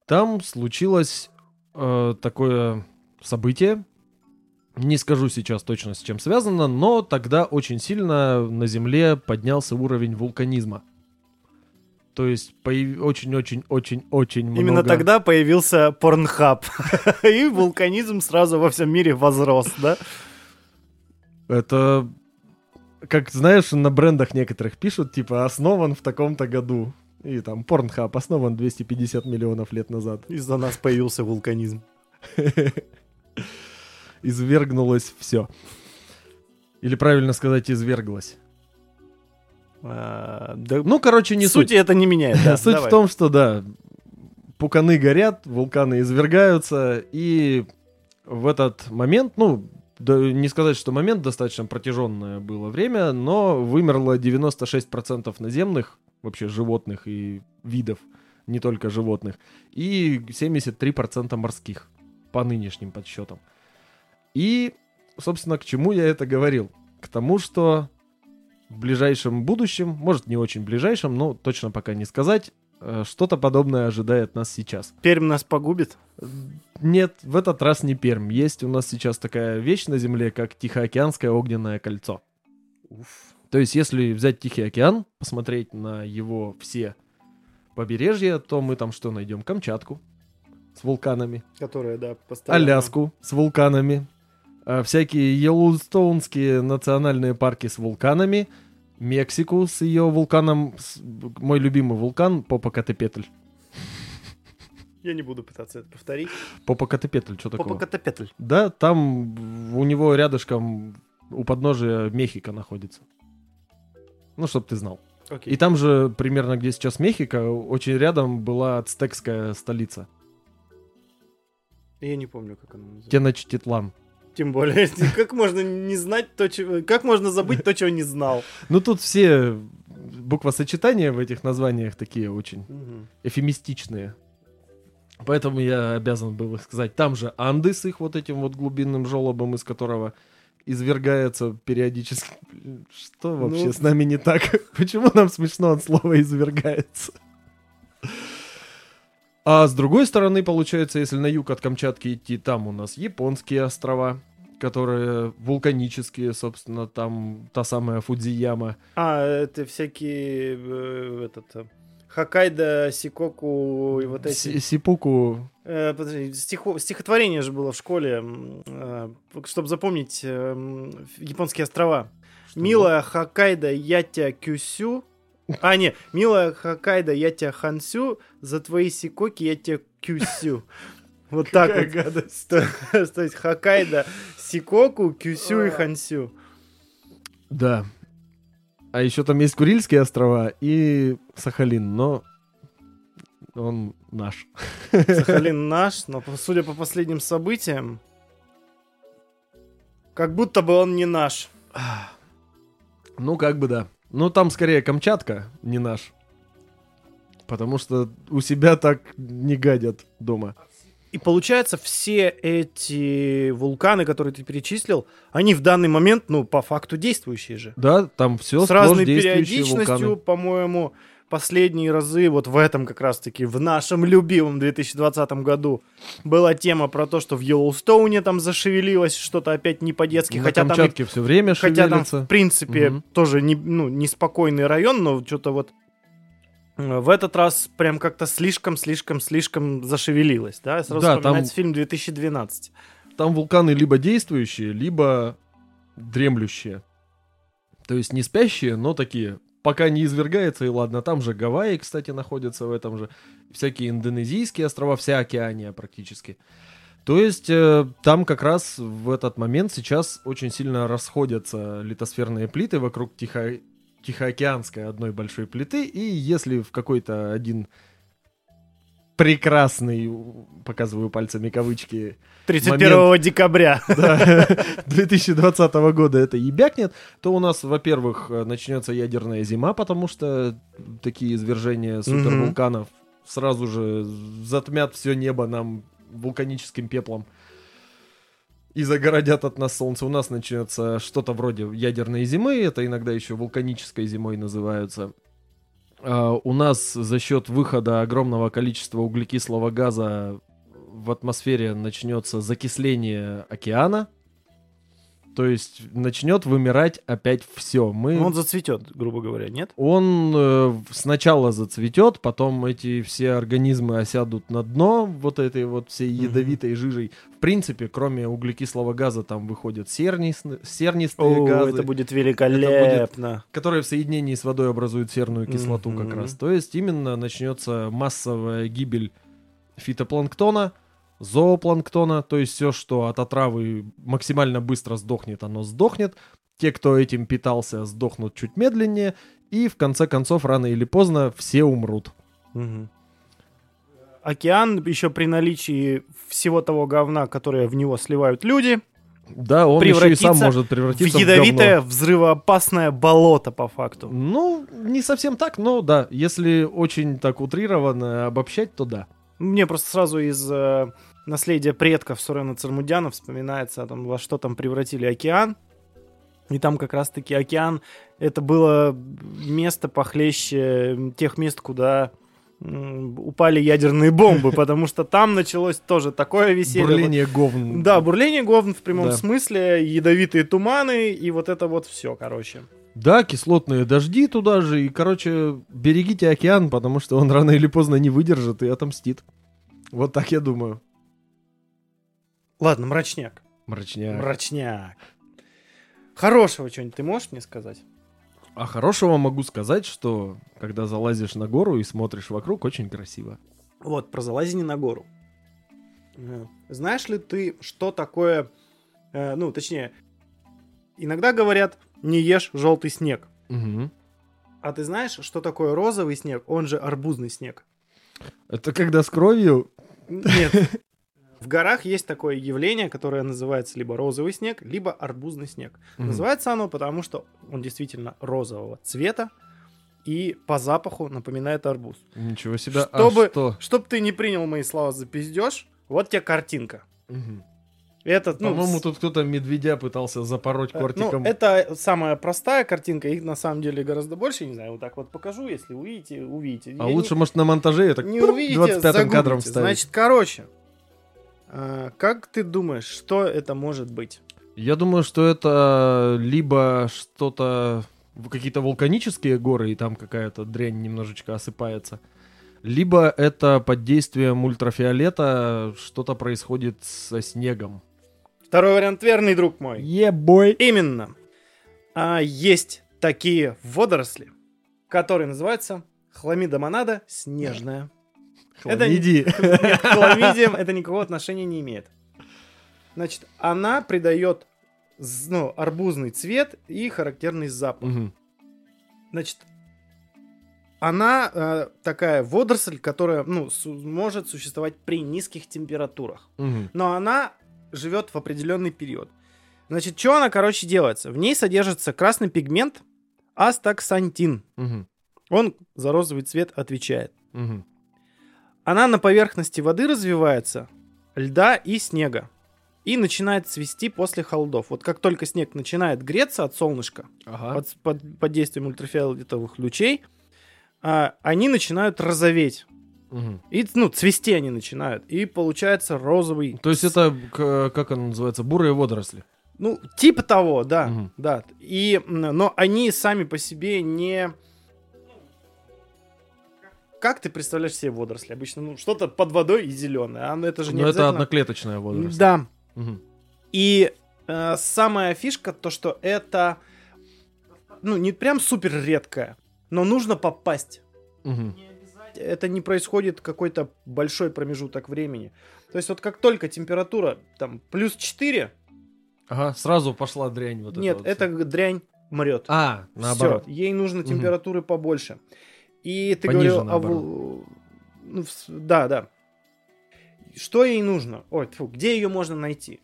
Там случилось э, такое событие. Не скажу сейчас точно с чем связано, но тогда очень сильно на Земле поднялся уровень вулканизма. То есть очень-очень-очень-очень много... Именно тогда появился порнхаб. И вулканизм сразу во всем мире возрос, да? Это, как знаешь, на брендах некоторых пишут, типа, основан в таком-то году. И там Pornhub основан 250 миллионов лет назад. Из-за нас появился вулканизм. Извергнулось все. Или правильно сказать, изверглось. А, Да, Ну, короче, не суть. сути это не меняет. да, Суть давай. в том, что, да, пуканы горят, вулканы извергаются, и в этот момент, ну, да, не сказать, что момент достаточно протяженное было время, но вымерло 96% наземных, вообще животных и видов, не только животных, и 73% морских, по нынешним подсчетам. И, собственно, к чему я это говорил? К тому, что в ближайшем будущем, может не очень ближайшем, но точно пока не сказать, э, что-то подобное ожидает нас сейчас. Пермь нас погубит? Нет, в этот раз не Пермь. Есть у нас сейчас такая вещь на Земле, как Тихоокеанское огненное кольцо. То есть, если взять Тихий океан, посмотреть на его все побережья, то мы там что найдем? Камчатку с вулканами, Которая, да, постоянно... Аляску с вулканами, всякие Йеллоустоунские национальные парки с вулканами, Мексику с ее вулканом, с- мой любимый вулкан Попокатепетль. Я не буду пытаться это повторить. Попокатепетль, что такое? Попокатепетль. Да, там у него рядышком у подножия Мехико находится. Ну, чтоб ты знал. Окей. И там же, примерно где сейчас Мехико, очень рядом была ацтекская столица. Я не помню, как она называется. Теночтитлан. Тем более, как можно не знать то, чего... Как можно забыть то, чего не знал? Ну, тут все буквосочетания в этих названиях такие очень Мгм. эфемистичные. Поэтому я обязан был их сказать. Там же Анды с их вот этим вот глубинным желобом, из которого извергается периодически. Что вообще Ну, с нами не так? Почему нам смешно от слова извергается? А с другой стороны, получается, если на юг от Камчатки идти, там у нас японские острова, которые вулканические, собственно, там та самая Фудзияма. А, это всякие... э, Этот... э, Хоккайдо, Сикоку и вот эти... Си- Сипуку. Э, подожди, стихо- стихотворение же было в школе, чтобы запомнить э, японские острова. Милая Хоккайдо, я тебя кюсю. А, не, милая Хоккайдо, я тебя хансю, за твои сикоки я тебя кюсю. Вот так вот. гадость. То есть Хоккайдо, Сикоку, Кюсю и Хансю. Да. А еще там есть Курильские острова и Сахалин, но он наш. Сахалин наш, но судя по последним событиям, как будто бы он не наш. Ну, как бы да. Ну, там скорее Камчатка, не наш. Потому что у себя так не гадят дома. И получается, все эти вулканы, которые ты перечислил, они в данный момент, ну, по факту действующие же. Да, там все С разной периодичностью, по-моему, последние разы, вот в этом как раз-таки, в нашем любимом 2020 году, была тема про то, что в Йеллоустоуне там зашевелилось что-то опять не по-детски, хотя там и все время Хотя там, шевелится. в принципе, Мгм. тоже не, ну, неспокойный район, но что-то вот э, в этот раз прям как-то слишком-слишком-слишком зашевелилось, да? Сразу Да, вспоминается там- фильм 2012. Там вулканы либо действующие, либо дремлющие. То есть не спящие, но такие. Пока не извергается, и ладно. Там же Гавайи, кстати, находятся в этом же. Всякие индонезийские острова, вся океания практически. То есть э, там как раз в этот момент сейчас очень сильно расходятся литосферные плиты вокруг Тихо... Тихоокеанской одной большой плиты. И если в какой-то один прекрасный, показываю пальцами кавычки, 31 декабря. да, 2020 года это ебякнет, то у нас, во-первых, э, начнется ядерная зима, потому что такие извержения супервулканов сразу же затмят все небо нам вулканическим пеплом и загородят от нас солнце. У нас начнется что-то вроде ядерной зимы, это иногда еще вулканической зимой называются. А, у нас за счет выхода огромного количества углекислого газа в атмосфере начнется закисление океана. То есть начнет вымирать опять все. Мы... Он зацветет, грубо говоря, нет? Он э, сначала зацветет, потом эти все организмы осядут на дно вот этой вот всей ядовитой жижей. В принципе, кроме углекислого газа, там выходят сернис- сернистые О, газы, это будет великолепно. которые в соединении с водой образуют серную кислоту как Мгм. раз. То есть именно начнется массовая гибель фитопланктона, зоопланктона, то есть все, что от отравы максимально быстро сдохнет, оно сдохнет. Те, кто этим питался, сдохнут чуть медленнее. И в конце концов, рано или поздно, все умрут. Мгм. Океан еще при наличии всего того говна, которое в него сливают люди, Да, он еще и сам может в превратиться в, ядовитое, говно. взрывоопасное болото по факту. Ну, не совсем так, но да, если очень так утрированно обобщать, то да. Мне просто сразу из э, наследия предков Сурена Цермудяна вспоминается, о том, во что там превратили океан. И там как раз-таки океан, это было место похлеще тех мест, куда упали ядерные бомбы, потому что там началось тоже такое веселье. Бурление говн. Да, бурление говн в прямом Да. смысле, ядовитые туманы и вот это вот все, короче. Да, кислотные дожди туда же. И, короче, берегите океан, потому что он рано или поздно не выдержит и отомстит. Вот так я думаю. Ладно, мрачняк. Мрачняк. Мрачняк. Хорошего что-нибудь ты можешь мне сказать? А хорошего могу сказать, что когда залазишь на гору и смотришь вокруг, очень красиво. Вот, про залазение на гору. Э, Знаешь ли ты, что такое... э, ну, точнее, иногда говорят, не ешь желтый снег. Мгм. А ты знаешь, что такое розовый снег, он же арбузный снег? Это когда с кровью... Нет. В горах есть такое явление, которое называется либо розовый снег, либо арбузный снег. Мгм. Называется оно потому, что он действительно розового цвета и по запаху напоминает арбуз. Ничего себе. А Чтобы- что? Чтоб ты не принял мои слова за пиздеж, вот тебе картинка. Мгм. Этот, ну, По-моему, тут кто-то медведя пытался запороть э, кортиком. Ну, это самая простая картинка, их на самом деле гораздо больше, не знаю, вот так вот покажу, если увидите, увидите. А Я лучше, может, на монтаже это не, не увидите, 25 кадром вставить. Значит, короче, а, как ты думаешь, что это может быть? Я думаю, что это либо что-то какие-то вулканические горы, и там какая-то дрянь немножечко осыпается. Либо это под действием ультрафиолета что-то происходит со снегом. Второй вариант верный, друг мой. Ебой. Именно. А, есть такие водоросли, которые называются хламида монада снежная. Это не- Хламидии. Нет, к хламидиям это никакого отношения не имеет. Значит, она придает ну, арбузный цвет и характерный запах. Мгм. Значит, она э, такая водоросль, которая ну, су- может существовать при низких температурах. Мгм. Но она живет в определенный период. Значит, что она, короче, делается? В ней содержится красный пигмент астаксантин. Мгм. Он за розовый цвет отвечает. Мгм. Она на поверхности воды развивается, льда и снега. И начинает цвести после холодов. Вот как только снег начинает греться от солнышка, Ага. под, под- под действием ультрафиолетовых лучей, а, они начинают розоветь. Мгм. И, ну, цвести они начинают. И получается розовый. То есть это, как оно называется, бурые водоросли. Ну, типа того, да. Мгм. Да. И, но они сами по себе не... Как ты представляешь себе водоросли? Обычно, ну, что-то под водой и зеленое. А ну, это же не Но это обязательно- одноклеточная водоросль. Да. Мгм. И э, самая фишка то, что это, ну, не прям супер редкое, но нужно попасть. Мгм. Это не происходит какой-то большой промежуток времени. То есть вот как только температура там плюс 4, Ага, сразу пошла дрянь вот эта нет, вот эта дрянь мрет. А, наоборот. Всё, ей нужно температуры побольше. И ты Пониже, говорил о... вул- Ну, да, да. Что ей нужно? Ой, тьфу, где ее можно найти?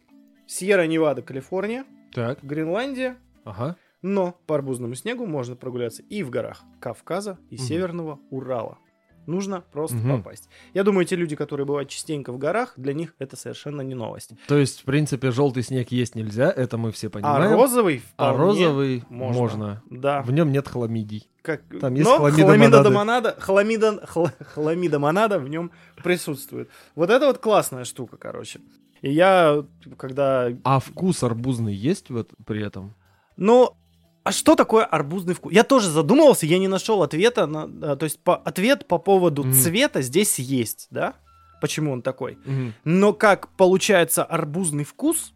Сьерра-Невада, Калифорния, Так, Гренландия, ага. но по арбузному снегу можно прогуляться и в горах Кавказа, и Мгм. Северного Урала. Нужно просто Мгм. попасть. Я думаю, те люди, которые бывают частенько в горах, для них это совершенно не новость. То есть, в принципе, желтый снег есть нельзя, это мы все А понимаем. розовый А розовый можно. можно. Да. В нем нет хламидий. Как... Там есть Но хламида хламида монада, хламида, хла- хламида монада в нем присутствует. Вот это вот классная штука, короче. И я, когда... А вкус арбузный есть вот при этом? Ну, а что такое арбузный вкус? Я тоже задумывался, я не нашел ответа. На, а, то есть по, ответ по поводу Мгм. цвета здесь есть, да? Почему он такой? Мгм. Но как получается арбузный вкус,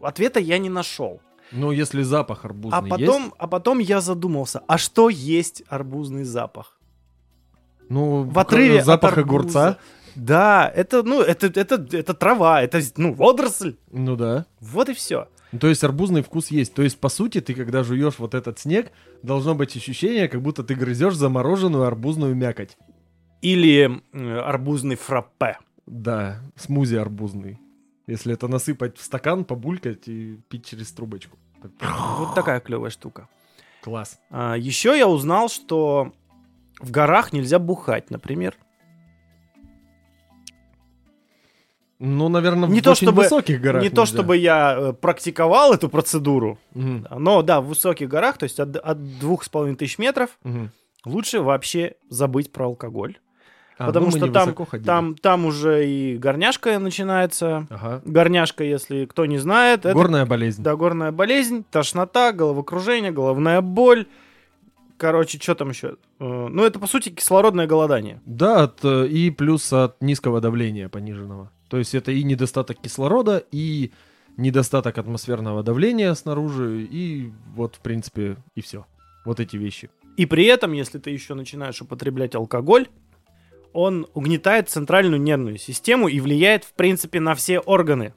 ответа я не нашел. Ну, если запах арбузный А потом, а потом я задумался, а что есть арбузный запах? есть? Ну, в отрыве от запах арбуза. огурца. Да, это, ну, это, это, это трава, это, ну, водоросль. Ну да. Вот и все. Ну, То есть арбузный вкус есть. То есть, по сути, ты когда жуешь вот этот снег, должно быть ощущение, как будто ты грызешь замороженную арбузную мякоть. Или арбузный фраппе. Да, смузи арбузный. Если это насыпать в стакан, побулькать и пить через трубочку. Вот такая клевая штука. Класс. А, еще я узнал, что в горах нельзя бухать, например. Ну, наверное, Не в то очень чтобы- высоких горах Не то, нельзя. чтобы я э, практиковал эту процедуру, Мгм, но да, в высоких горах, то есть от, от двух с половиной тысяч метров, мгм. лучше вообще забыть про алкоголь. А, Потому ну, что там-. Там, там уже и горняшка начинается. Ага. Горняшка, если кто не знает, это Горная болезнь. да, горная болезнь, тошнота, головокружение, головная боль. Короче, что там еще? Э, Ну, это, по сути, кислородное голодание. Да, от, э, и плюс от низкого давления пониженного. То есть это и недостаток кислорода, и недостаток атмосферного давления снаружи, и вот, в принципе, и все. Вот эти вещи. И при этом, если ты еще начинаешь употреблять алкоголь, он угнетает центральную нервную систему и влияет, в принципе, на все органы.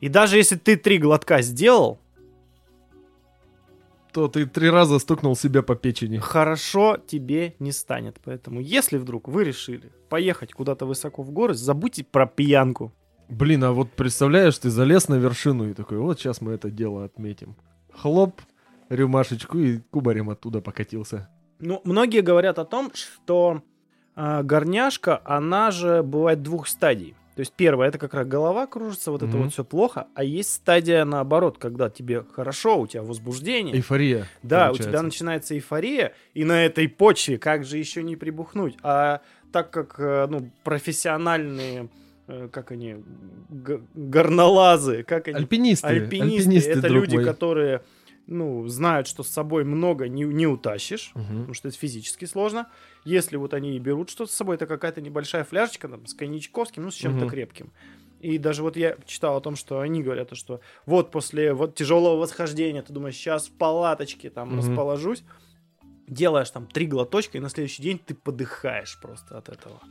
И даже если ты три глотка сделал, То ты три раза стукнул себя по печени. хорошо тебе не станет. Поэтому, если вдруг вы решили поехать куда-то высоко в горы, забудьте про пьянку. Блин, а вот представляешь, ты залез на вершину и такой, вот сейчас мы это дело отметим. Хлоп, рюмашечку и кубарем оттуда покатился. Ну, многие говорят о том, что а, горняшка, она же бывает двух стадий. То есть первая это как раз голова кружится, вот это Мгм. вот все плохо, а есть стадия наоборот, когда тебе хорошо, у тебя возбуждение. Эйфория. Да, у получается. тебя начинается эйфория, и на этой почве как же еще не прибухнуть? А так как э, ну, профессиональные, э, как они, горнолазы, как они, Альпинисты. альпинисты, это друг люди, мой. которые ну, знают, что с собой много не, не утащишь, Мгм. потому что это физически сложно. Если вот они и берут что-то с собой, это какая-то небольшая фляжечка там, с коньячковским, ну, с чем-то Мгм. крепким. И даже вот я читал о том, что они говорят, что вот после вот тяжелого восхождения, ты думаешь, сейчас в палаточке там Мгм. расположусь, делаешь там три глоточка, и на следующий день ты подыхаешь просто от этого.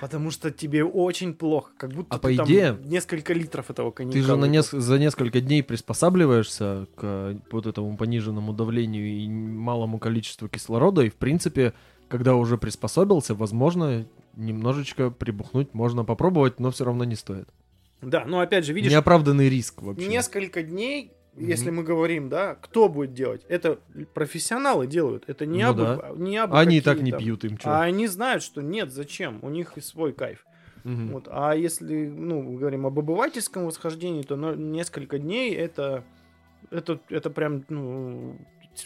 Потому что тебе очень плохо, как будто А ты по там идее, несколько литров этого коньяка. Ты же на неск- за несколько дней приспосабливаешься к э, вот этому пониженному давлению и малому количеству кислорода, и в принципе, когда уже приспособился, возможно, немножечко прибухнуть можно попробовать, но все равно не стоит. Да, но опять же, видишь, Неоправданный риск вообще. несколько дней, Мгм. если мы говорим, да, кто будет делать? Это профессионалы делают, это не Ну абы, да. не абы Они и так не пьют им что. А они знают, что нет, зачем, у них и свой кайф. Вот. А если, ну, мы говорим об обывательском восхождении, то на несколько дней это, это, это прям, ну,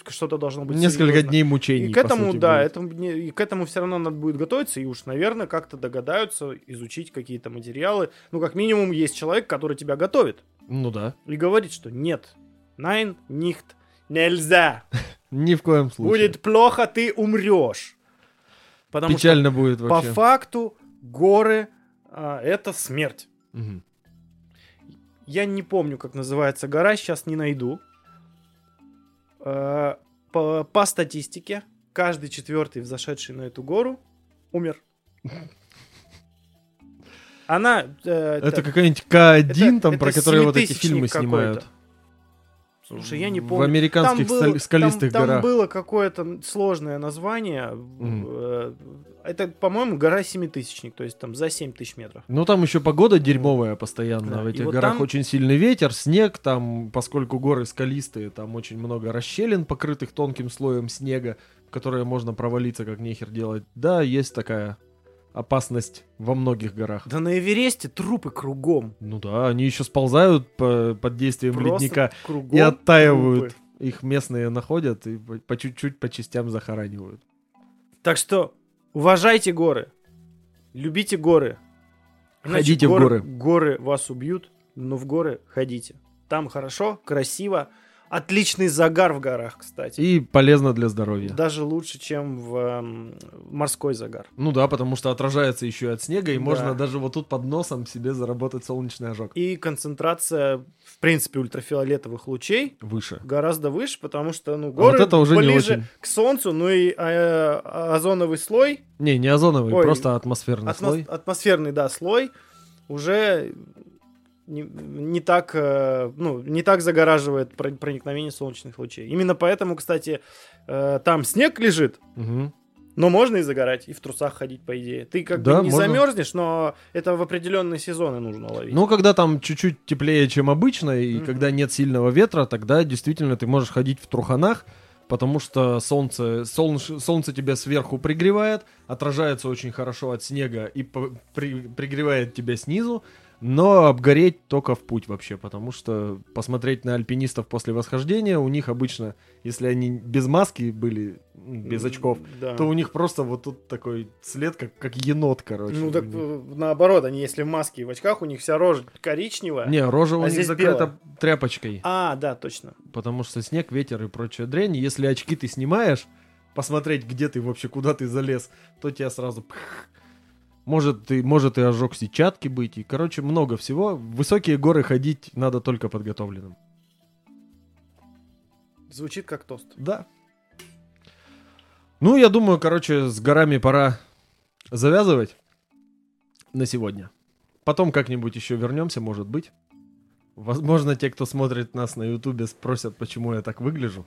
что-то должно быть Несколько серьезно. дней мучений. И к этому, сути, да, будет. этому, и к этому все равно надо будет готовиться, и уж, наверное, как-то догадаются изучить какие-то материалы. Ну, как минимум, есть человек, который тебя готовит Ну да. и говорит, что нет, найн, нихт, нельзя, Ни в коем случае. будет плохо, ты умрешь. Потому Печально будет что по вообще. факту горы а, это смерть. Мгм. Я не помню, как называется гора, сейчас не найду. Э, По, по статистике, каждый четвертый взошедший на эту гору умер. Она... э, Это та- какая-нибудь К1, это- там, это про которые вот эти фильмы снимают. Слушай, я не В помню. американских был- стали- скалистых там, горах. Там было какое-то сложное название. Э, Это, по-моему, гора Семитысячник, то есть там за 7 тысяч метров. Ну, там еще погода дерьмовая постоянно. Да, В этих вот горах там- очень сильный ветер, снег, там, поскольку горы скалистые, там очень много расщелин, покрытых тонким слоем снега, в которые можно провалиться, как нехер делать. Да, есть такая опасность во многих горах. Да на Эвересте трупы кругом. Ну да, они еще сползают по- под действием Просто ледника и оттаивают. трупы. Их местные находят и по чуть-чуть по частям захоранивают. Так что уважайте горы, любите горы. Ходите в горы. горы. Горы вас убьют, но в горы ходите. Там хорошо, красиво, отличный загар в горах, кстати. И полезно для здоровья. Даже лучше, чем в эм, морской загар. Ну да, потому что отражается еще и от снега, и Да. можно даже вот тут под носом себе заработать солнечный ожог. И концентрация, в принципе, ультрафиолетовых лучей Выше. гораздо выше, потому что, ну, А горы вот это уже не ближе очень. к солнцу, ну и э, озоновый слой Не, не озоновый, Ой, просто атмосферный Атмос- слой. Атмосферный, да, слой уже не, не так, э, ну, не так загораживает про- проникновение солнечных лучей. Именно поэтому, кстати, э, там снег лежит, Мгм. но можно и загорать, и в трусах ходить, по идее. Ты как Да, бы не можно. замерзнешь, но это в определенные сезоны нужно ловить. Ну, когда там чуть-чуть теплее, чем обычно, и Мгм. когда нет сильного ветра, тогда действительно ты можешь ходить в труханах, потому что солнце, солнце, солнце тебя сверху пригревает, отражается очень хорошо от снега и при- пригревает тебя снизу, но обгореть только в путь вообще, потому что посмотреть на альпинистов после восхождения, у них обычно, если они без маски были, без очков, да. то у них просто вот тут такой след, как, как енот, короче. Ну у так них. э, наоборот, они если в маске и в очках, у них вся рожа коричневая. Не, рожа у а них здесь закрыта тряпочкой. А, да, точно. Потому что снег, ветер и прочая дрянь. Если очки ты снимаешь, посмотреть, где ты вообще, куда ты залез, то тебя сразу... пх. Может, ты, может и ожог сетчатки быть. И, короче, много всего. В высокие горы ходить надо только подготовленным. Звучит как тост. Да. Ну, я думаю, короче, с горами пора завязывать на сегодня. Потом как-нибудь еще вернемся, может быть. Возможно, те, кто смотрит нас на Ютубе, спросят, почему я так выгляжу.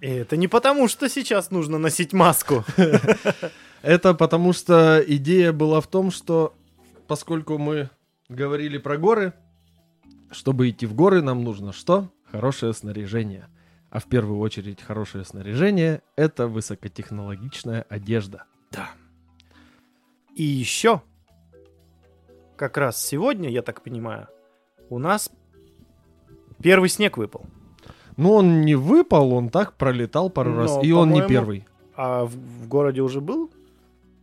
И это не потому, что сейчас нужно носить маску. Это потому что идея была в том, что поскольку мы говорили про горы, чтобы идти в горы, нам нужно что? Хорошее снаряжение. А в первую очередь хорошее снаряжение — это высокотехнологичная одежда. Да. И еще, как раз сегодня, я так понимаю, у нас первый снег выпал. Ну, он не выпал, он так пролетал пару Но, раз, и он не первый. А в, в городе уже был?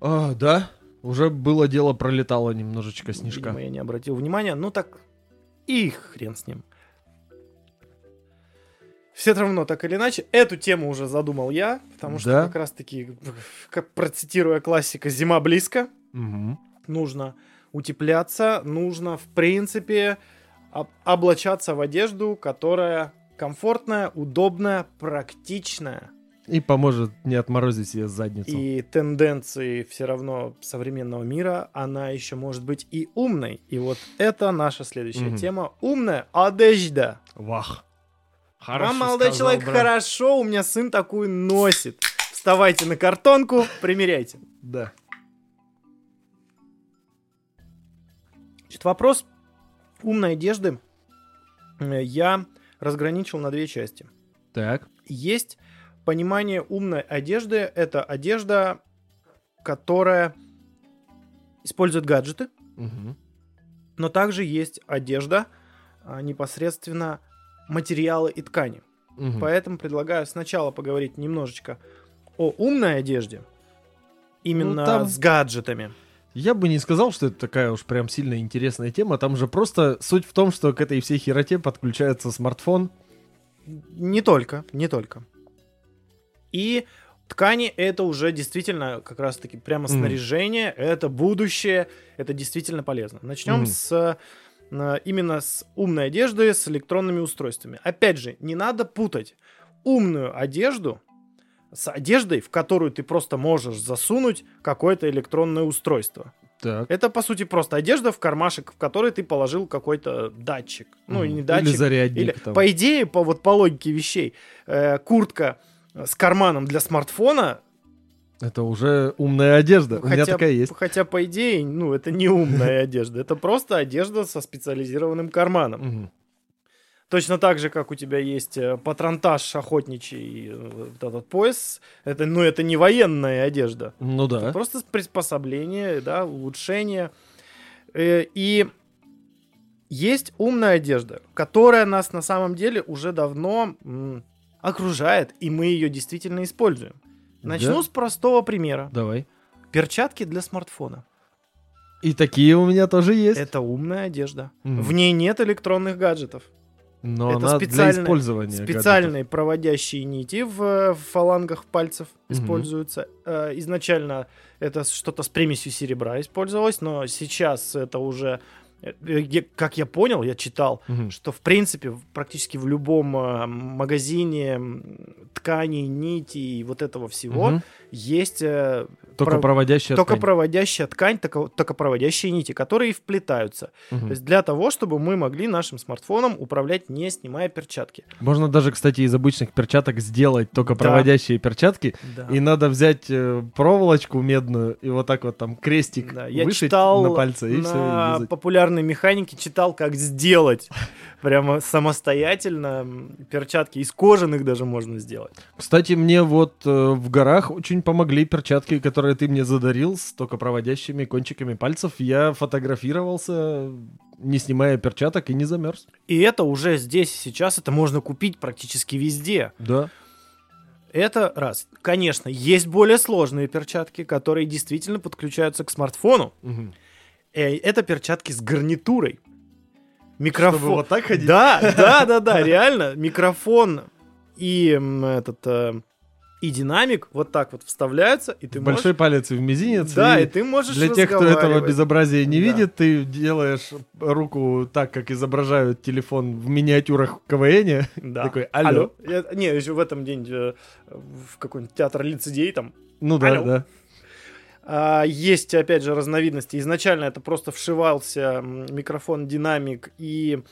А, да, уже было дело, пролетало немножечко снежка. Видимо, я не обратил внимания. Ну так и хрен с ним. Все равно, так или иначе, эту тему уже задумал я, потому что Да. как раз-таки, как процитируя классика, зима близко, Мгм. нужно утепляться, нужно, в принципе, об- облачаться в одежду, которая комфортная, удобная, практичная. И поможет не отморозить себе задницу. И тенденции все равно современного мира, она еще может быть и умной. И вот это наша следующая Мгм. тема. Умная одежда. Вах. Вам, молодой сказал, человек, брат. хорошо, у меня сын такую носит. Вставайте на картонку, примеряйте. Да. Значит, вопрос умной одежды э, я разграничил на две части. Так. Есть понимание умной одежды. Это одежда, которая использует гаджеты, Мгм. но также есть одежда а, непосредственно материалы и ткани. Мгм. Поэтому предлагаю сначала поговорить немножечко о умной одежде, именно Ну, там- с гаджетами. Я бы не сказал, что это такая уж прям сильно интересная тема. Там же просто суть в том, что к этой всей хероте подключается смартфон. Не только, не только. И ткани это уже действительно как раз-таки прямо снаряжение, это будущее, это действительно полезно. Начнем Мгм. с э, именно с умной одежды, с электронными устройствами. Опять же, не надо путать умную одежду с одеждой, в которую ты просто можешь засунуть какое-то электронное устройство. Так. Это, по сути, просто одежда в кармашек, в который ты положил какой-то датчик. Ну, и Мгм. не датчик. Или зарядник. Или, там. по идее, по, вот, по логике вещей, э, куртка с карманом для смартфона, Это уже умная одежда. ну, У меня такая есть. хотя, по идее, ну, это не умная одежда, это просто одежда со специализированным карманом. Точно так же, как у тебя есть э, патронтаж охотничий, э, вот этот пояс, это, ну, это не военная одежда. Ну Это да. просто приспособление, да, улучшение. Э, И есть умная одежда, которая нас на самом деле уже давно окружает, и мы ее действительно используем. Начну Да? с простого примера. Давай. Перчатки для смартфона. И такие у меня тоже есть. Это умная одежда. Мгм. В ней нет электронных гаджетов. Но это она для использования. Специальные проводящие нити в, э, в фалангах пальцев Мгм. используются. Э, Изначально это что-то с примесью серебра использовалось, но сейчас это уже, я- как я понял, я читал. Мгм. что в принципе практически в любом э, магазине тканей, нитей и вот этого всего Мгм. есть э, Только пров- проводящая только ткань. проводящая ткань, только, только проводящие нити, которые вплетаются. Мгм. То есть для того, чтобы мы могли нашим смартфоном управлять, не снимая перчатки. Можно даже, кстати, из обычных перчаток сделать только Да. проводящие перчатки. Да. И надо взять э, проволочку медную и вот так вот там крестик Да, я вышить читал на пальце и на все. популярной механике читал, как сделать прямо самостоятельно перчатки из кожаных даже можно сделать. Кстати, мне вот э, в горах очень помогли перчатки, которые ты мне задарил с только проводящими кончиками пальцев. Я фотографировался, не снимая перчаток, и не замерз. И это уже здесь и сейчас это можно купить практически везде. Да. Это раз. Конечно, есть более сложные перчатки, которые действительно подключаются к смартфону. Э, Это перчатки с гарнитурой. Микрофон. Чтобы вот так ходить? Да, да, да, да, реально. Микрофон и этот э, и динамик вот так вот вставляются, и ты Большой можешь... палец и в мизинец. Да, и и ты можешь Для тех, кто этого безобразия не Да. видит, ты делаешь руку так, как изображают телефон в миниатюрах в КВН. Да. Такой, алло. Я- не, еще в этом день э, в какой-нибудь театр лицедей там Ну да, Алло. да. А, есть, опять же, разновидности. Изначально это просто вшивался микрофон, динамик и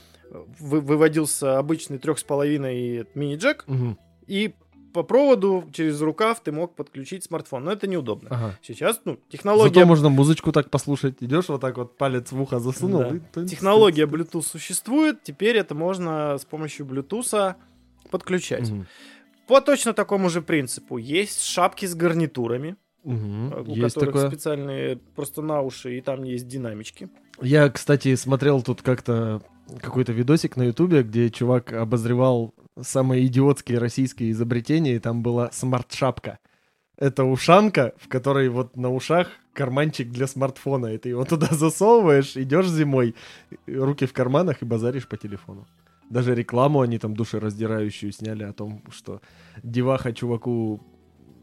вы- выводился обычный трех с половиной мини-джек, Мгм. и по проводу через рукав ты мог подключить смартфон. Но это неудобно. Ага. Сейчас, ну, технология, Зато можно музычку так послушать. Идешь вот так вот палец в ухо засунул. Да. и технология Bluetooth существует. Теперь это можно с помощью Bluetooth подключать. Мгм. По точно такому же принципу есть шапки с гарнитурами, Э, у Есть которых такое. специальные просто на уши, и там есть динамички. Я, кстати, смотрел тут как-то какой-то видосик на Ютубе, где чувак обозревал самые идиотские российские изобретения, и там была смарт-шапка. Это ушанка, в которой вот на ушах карманчик для смартфона, и ты его туда засовываешь, идешь зимой, руки в карманах и базаришь по телефону. Даже рекламу они там душераздирающую сняли о том, что деваха чуваку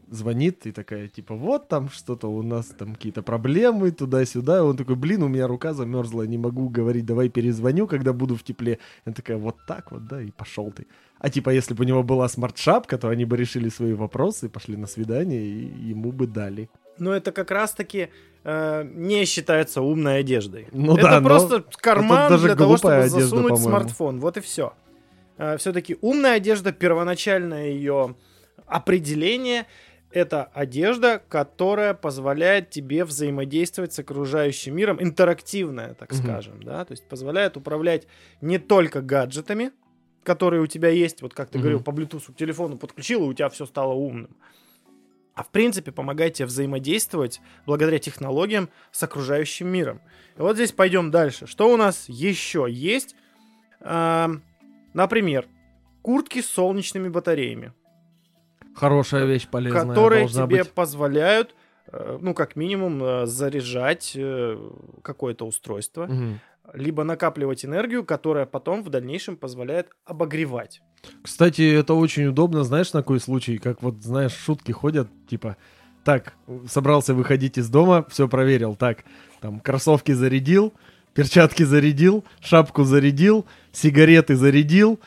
звонит и такая, типа, вот там что-то у нас там какие-то проблемы туда-сюда. И он такой, блин, у меня рука замерзла, не могу говорить, давай перезвоню, когда буду в тепле. И такая, вот так вот, да, и пошел ты. А типа, если бы у него была смарт-шапка, то они бы решили свои вопросы, пошли на свидание и ему бы дали. Но это как раз-таки э, не считается умной одеждой. Ну это да, просто карман даже для того, чтобы одежда, засунуть по-моему. смартфон. Вот и все. все-таки умная одежда, первоначальное ее определение это одежда, которая позволяет тебе взаимодействовать с окружающим миром, интерактивная, так Мгм. скажем, да, то есть позволяет управлять не только гаджетами, которые у тебя есть, вот как ты Мгм. говорил, по Bluetooth к телефону подключил, и у тебя все стало умным. А в принципе помогает тебе взаимодействовать благодаря технологиям с окружающим миром. И вот здесь пойдем дальше. Что у нас еще есть? Например, куртки с солнечными батареями, Хорошая вещь, полезная которые тебе быть. позволяют, э, ну, как минимум, э, заряжать э, какое-то устройство, Мгм. либо накапливать энергию, которая потом в дальнейшем позволяет обогревать. Кстати, это очень удобно, знаешь, на какой случай, как вот, знаешь, шутки ходят, типа, так, собрался выходить из дома, все проверил, так, там, кроссовки зарядил, перчатки зарядил, шапку зарядил, сигареты зарядил,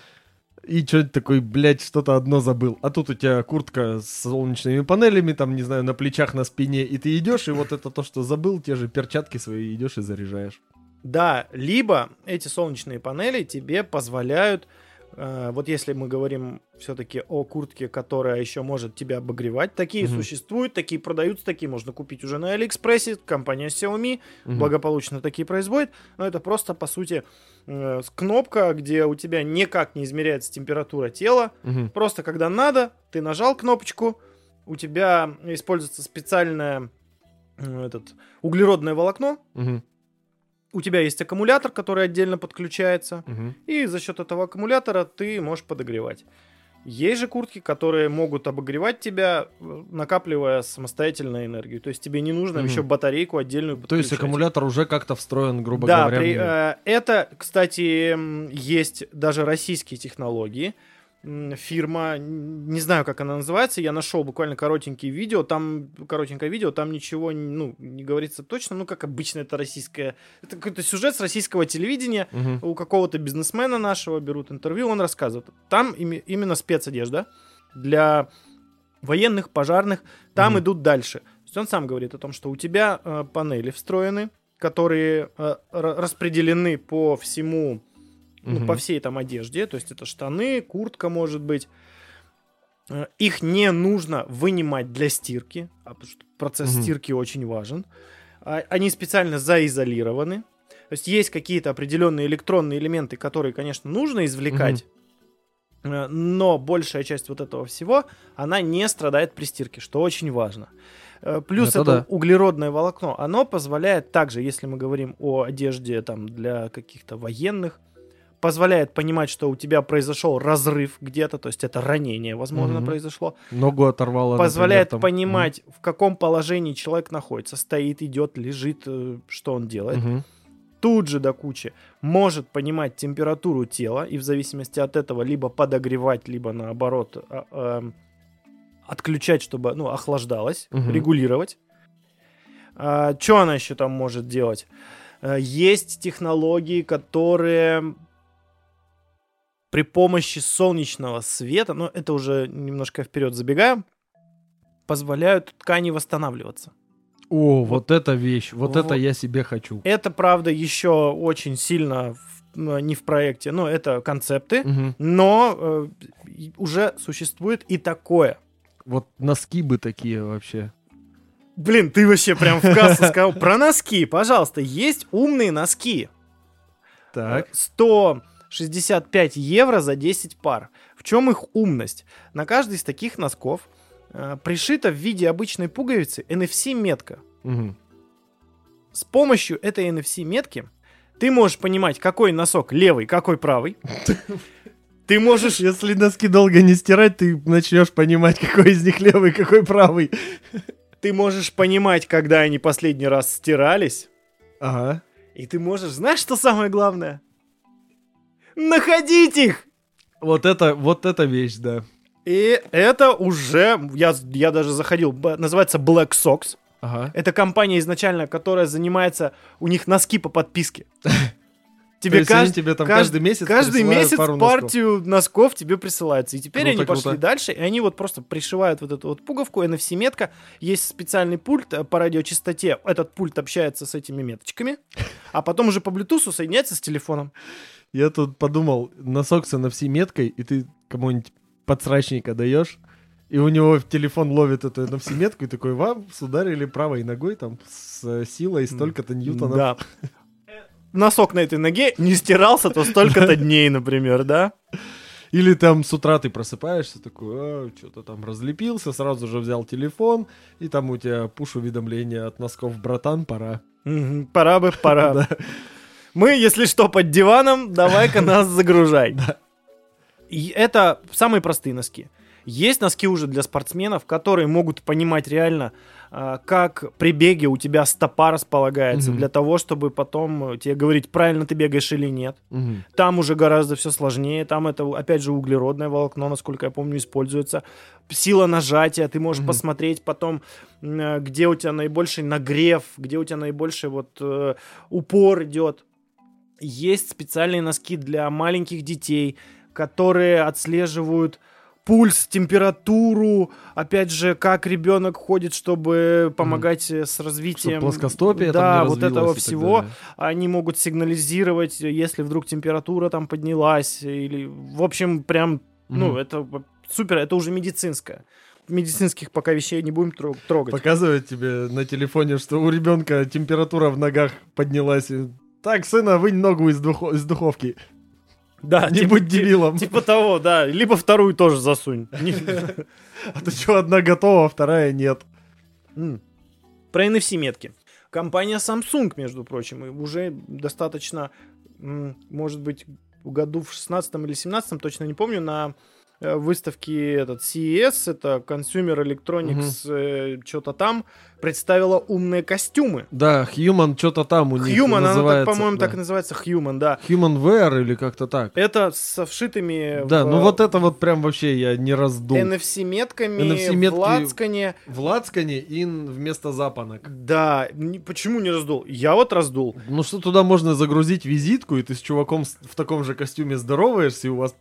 и что-то такой, блядь, что-то одно забыл. А тут у тебя куртка с солнечными панелями, там, не знаю, на плечах, на спине, и ты идешь, и вот это то, что забыл, те же перчатки свои идешь и заряжаешь. Да, либо эти солнечные панели тебе позволяют, вот если мы говорим все-таки о куртке, которая еще может тебя обогревать, такие Мгм. существуют, такие продаются, такие можно купить уже на Алиэкспрессе, компания Xiaomi Мгм. благополучно такие производит, но это просто, по сути, э, кнопка, где у тебя никак не измеряется температура тела, Мгм. Просто когда надо, ты нажал кнопочку, у тебя используется специальное этот, углеродное волокно, Мгм. У тебя есть аккумулятор, который отдельно подключается, Мгм. и за счет этого аккумулятора ты можешь подогревать. Есть же куртки, которые могут обогревать тебя, э, накапливая самостоятельно энергию. То есть тебе не нужно Мгм. еще батарейку отдельную То есть подключать. аккумулятор уже как-то встроен, грубо да, говоря. него. э, это, кстати, есть даже российские технологии. Фирма, не знаю, как она называется, я нашел буквально коротенькие видео, там коротенькое видео, там ничего, ну, не говорится точно, ну, как обычно это российское, это какой-то сюжет с российского телевидения, Мгм. у какого-то бизнесмена нашего берут интервью, он рассказывает. Там ими- именно спецодежда для военных, пожарных, там Мгм. идут дальше. То есть он сам говорит о том, что у тебя э, панели встроены, которые э, ра- распределены по всему, ну, Мгм. по всей там одежде, то есть это штаны, куртка может быть. Э, Их не нужно вынимать для стирки, а потому что процесс Мгм. стирки очень важен. А- Они специально заизолированы. То есть есть какие-то определенные электронные элементы, которые, конечно, нужно извлекать, э, но большая часть вот этого всего, она не страдает при стирке, что очень важно. Э, Плюс Это это, да. углеродное волокно, оно позволяет также, если мы говорим о одежде там для каких-то военных, позволяет понимать, что у тебя произошел разрыв где-то, то есть это ранение, возможно, Мгм. произошло, Ногу оторвало. позволяет например, там. понимать, в каком положении человек находится, стоит, идет, лежит, э, что он делает. Мгм. Тут же до кучи может понимать температуру тела и в зависимости от этого либо подогревать, либо наоборот а, эм, отключать, чтобы ну, охлаждалось, Мгм. регулировать. что она еще там может делать? Э, Есть технологии, которые при помощи солнечного света, но это уже немножко вперед забегаем, позволяют ткани восстанавливаться. О, вот, вот это вещь, вот, вот это я себе хочу. Это, правда, еще очень сильно в, не в проекте, но это концепты, угу. но э, уже существует и такое. Вот носки бы такие вообще. Блин, ты вообще прям в кассу сказал про носки, пожалуйста. Есть умные носки. Так. Э, 100 65 евро за 10 пар. В чем их умность? На каждый из таких носков э, пришита в виде обычной пуговицы NFC-метка. Угу. С помощью этой NFC-метки ты можешь понимать, какой носок левый, какой правый. Ты можешь... Если носки долго не стирать, ты начнешь понимать, какой из них левый, какой правый. Ты можешь понимать, когда они последний раз стирались. Ага. И ты можешь... Знаешь, что самое главное? Находить их. Вот это, вот эта вещь, да. И это уже, я, я даже заходил, называется Black Sox. Ага. Это компания изначально, которая занимается, у них носки по подписке. Тебе кажд- тебе там кажд- каждый месяц каждый месяц пару носков. партию носков тебе присылается. И теперь Круто, они пошли круто. дальше, и они вот просто пришивают вот эту вот пуговку, NFC-метка. Есть специальный пульт э, по радиочастоте. Этот пульт общается с этими меточками, а потом уже по Bluetooth соединяется с телефоном. Я тут подумал, носок с NFC меткой, и ты кому-нибудь подсрачника даешь, и у него телефон ловит эту NFC метку, и такой, вам ударили правой ногой там с э, силой столько-то ньютонов. Да. Носок на этой ноге не стирался то столько-то дней, например, да? Или там с утра ты просыпаешься, такой, а, что-то там разлепился, сразу же взял телефон, и там у тебя пуш-уведомление от носков, братан, пора. Пора бы, пора. Да. Мы, если что, под диваном, давай-ка нас загружай. И это самые простые носки. Есть носки уже для спортсменов, которые могут понимать реально, а, как при беге у тебя стопа располагается, Мгм. для того, чтобы потом э, тебе говорить, правильно ты бегаешь или нет. Мгм. Там уже гораздо все сложнее. Там это, опять же, углеродное волокно, насколько я помню, используется. Сила нажатия. Ты можешь Мгм. посмотреть потом, э, где у тебя наибольший нагрев, где у тебя наибольший вот э, упор идет. Есть специальные носки для маленьких детей, которые отслеживают пульс, температуру, опять же, как ребенок ходит, чтобы помогать э, с развитием. Чтоб плоскостопие да, вот этого всего они могут сигнализировать, если вдруг температура там поднялась, или, в общем, прям, ну, Мгм. это супер, это уже медицинское. Медицинских пока вещей не будем тро- трогать. Показывает тебе на телефоне, что у ребенка температура в ногах поднялась. и, Так, сына, вынь ногу из, духо- из духовки. Да, Не типа- будь дебилом. Типа того, да. Либо вторую тоже засунь. А то что, одна готова, вторая нет. Про NFC-метки. Компания Samsung, между прочим, уже достаточно, может быть, году в 16 или 17 точно не помню, на э, выставке этот CES, это Consumer Electronics, что-то там, представила умные костюмы. Да, Human что-то там у них Human, называется. по-моему, да. так и называется Human, да. Human Wear или как-то так. Это со вшитыми Да, в- ну вот это вот прям вообще я не раздул. NFC-метками, NFC-метки в лацкане. В лацкане и вместо запонок. Да, почему не раздул? Я вот раздул. Ну что туда можно загрузить визитку, и ты с чуваком в таком же костюме здороваешься, и у вас...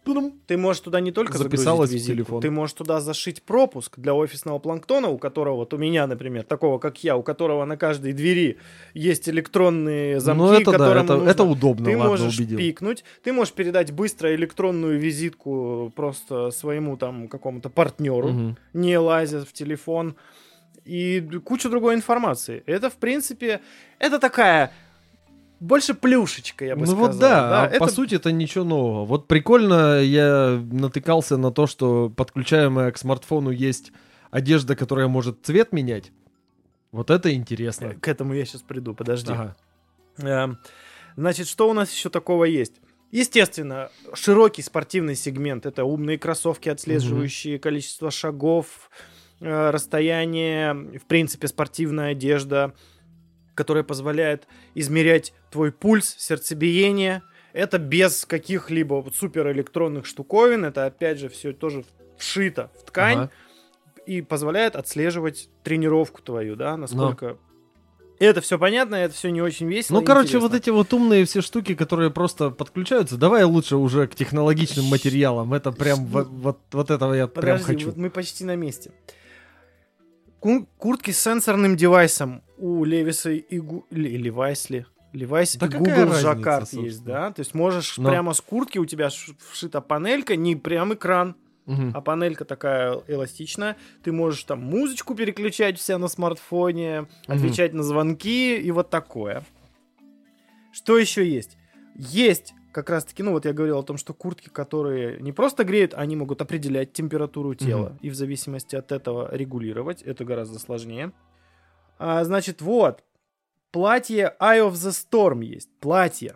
Ты можешь туда не только Записалась в телефон. ты можешь туда зашить пропуск для офисного планктона, у которого, вот у меня, например, такого как я, у которого на каждой двери есть электронные замки, ну это да, которым это, нужно- это удобно, Ты ладно, можешь убедил. пикнуть, ты можешь передать быстро электронную визитку просто своему там какому-то партнеру, Мгм. не лазя в телефон, и кучу другой информации. Это, в принципе, это такая больше плюшечка, я бы ну сказал. вот да, а это по сути это ничего нового. Вот прикольно я натыкался на то, что подключаемая к смартфону есть одежда, которая может цвет менять. Вот это интересно. К этому я сейчас приду, подожди. Ага. Эм, Значит, что у нас еще такого есть? Естественно, широкий спортивный сегмент. Это умные кроссовки, отслеживающие количество шагов, э, расстояние, в принципе, спортивная одежда, которая позволяет измерять твой пульс, сердцебиение. Это без каких-либо суперэлектронных штуковин. Это, опять же, все тоже вшито в ткань Ага. И позволяет отслеживать тренировку твою, да, насколько... Это все понятно, это все не очень весело. Ну, короче, интересно. вот эти вот умные все штуки, которые просто подключаются, давай лучше уже к технологичным материалам. Это прям во- вот, вот этого я прям Подожди, хочу. вот мы почти на месте. Ку- Куртки с сенсорным девайсом у Левиса и Гу... Ли- Левайсли. Левайс Да и Google разница, Жаккард есть, да? То есть можешь Но- прямо с куртки, у тебя вшита панелька, не прям экран, Мгм. а панелька такая эластичная. Ты можешь там музычку переключать вся на смартфоне, отвечать на звонки и вот такое. Что еще есть? Есть как раз таки, ну вот я говорил о том, что куртки, которые не просто греют, они могут определять температуру тела и в зависимости от этого регулировать. Это гораздо сложнее. А, значит, вот, платье Eye of the Storm есть. Платье.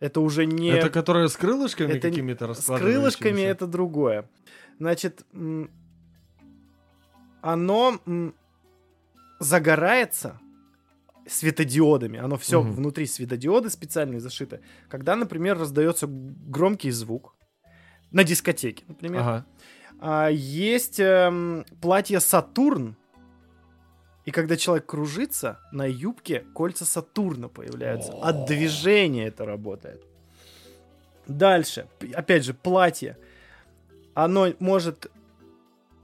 Это уже не... Это которое с крылышками Это какими-то С крылышками это другое. Значит, оно загорается светодиодами. Оно все Мгм. внутри светодиоды специальные зашиты. Когда, например, раздается громкий звук на дискотеке, например, Ага. а, есть эм, платье Сатурн. И когда человек кружится, на юбке кольца Сатурна появляются. От движения это работает. Дальше. Опять же, платье. Оно может...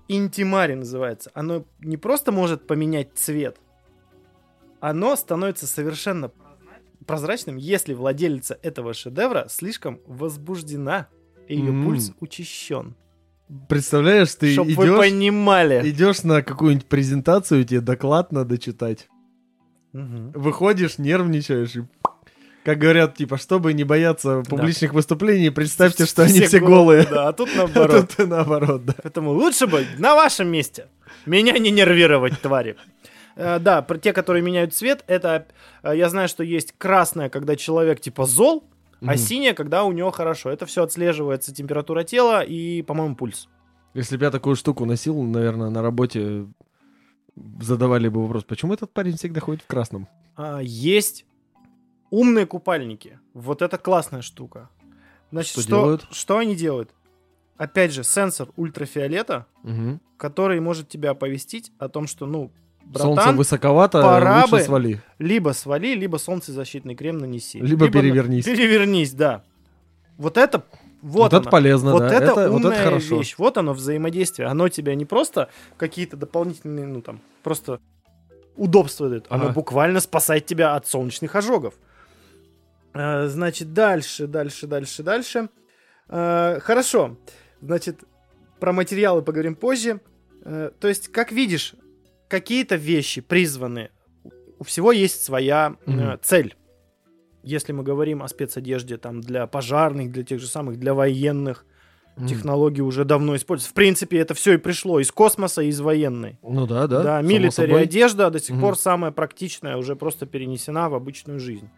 Интимари называется. Оно не просто может поменять цвет. Оно становится совершенно прозрачным, если владелица этого шедевра слишком возбуждена. И ее М. пульс учащен. Представляешь, ты Чтоб вы идешь, понимали. идешь на какую-нибудь презентацию, тебе доклад надо читать. Мгм. Выходишь, нервничаешь и как говорят, типа, чтобы не бояться публичных выступлений, представьте, что они все голые. Да, а тут А наоборот. тут наоборот, да. Поэтому лучше бы на вашем месте меня не нервировать, твари. Э, Да, про те, которые меняют цвет, это э, я знаю, что есть красное, когда человек типа зол, а синее, когда у него хорошо. Это все отслеживается температура тела и, по-моему, пульс. Если бы я такую штуку носил, наверное, на работе задавали бы вопрос, почему этот парень всегда ходит в красном? А, Есть умные купальники. Вот это классная штука. Значит, Что что, делают? что они делают? Опять же, сенсор ультрафиолета, Мгм. который может тебя оповестить о том, что, ну, Солнце братан, высоковато, пора лучше бы. свали. либо свали, либо солнцезащитный крем нанеси. Либо перевернись. Перевернись, да. Вот это, вот, Вот это полезно, вот да. это это, вот умная это хорошо. вещь. Вот оно взаимодействие. Оно тебя не просто какие-то дополнительные, ну там, просто удобства дает. Оно Ага. буквально спасает тебя от солнечных ожогов. Э, Значит, дальше, дальше, дальше, дальше. Э, Хорошо. Значит, про материалы поговорим позже. Э, То есть, как видишь, какие-то вещи призваны. У всего есть своя Мгм. цель. Если мы говорим о спецодежде там для пожарных, для тех же самых, для военных, М. технологии уже давно используются. В принципе, это все и пришло из космоса, из военной. Ну да, да. Да, милитари одежда до сих Мгм. пор самая практичная, уже просто перенесена в обычную жизнь.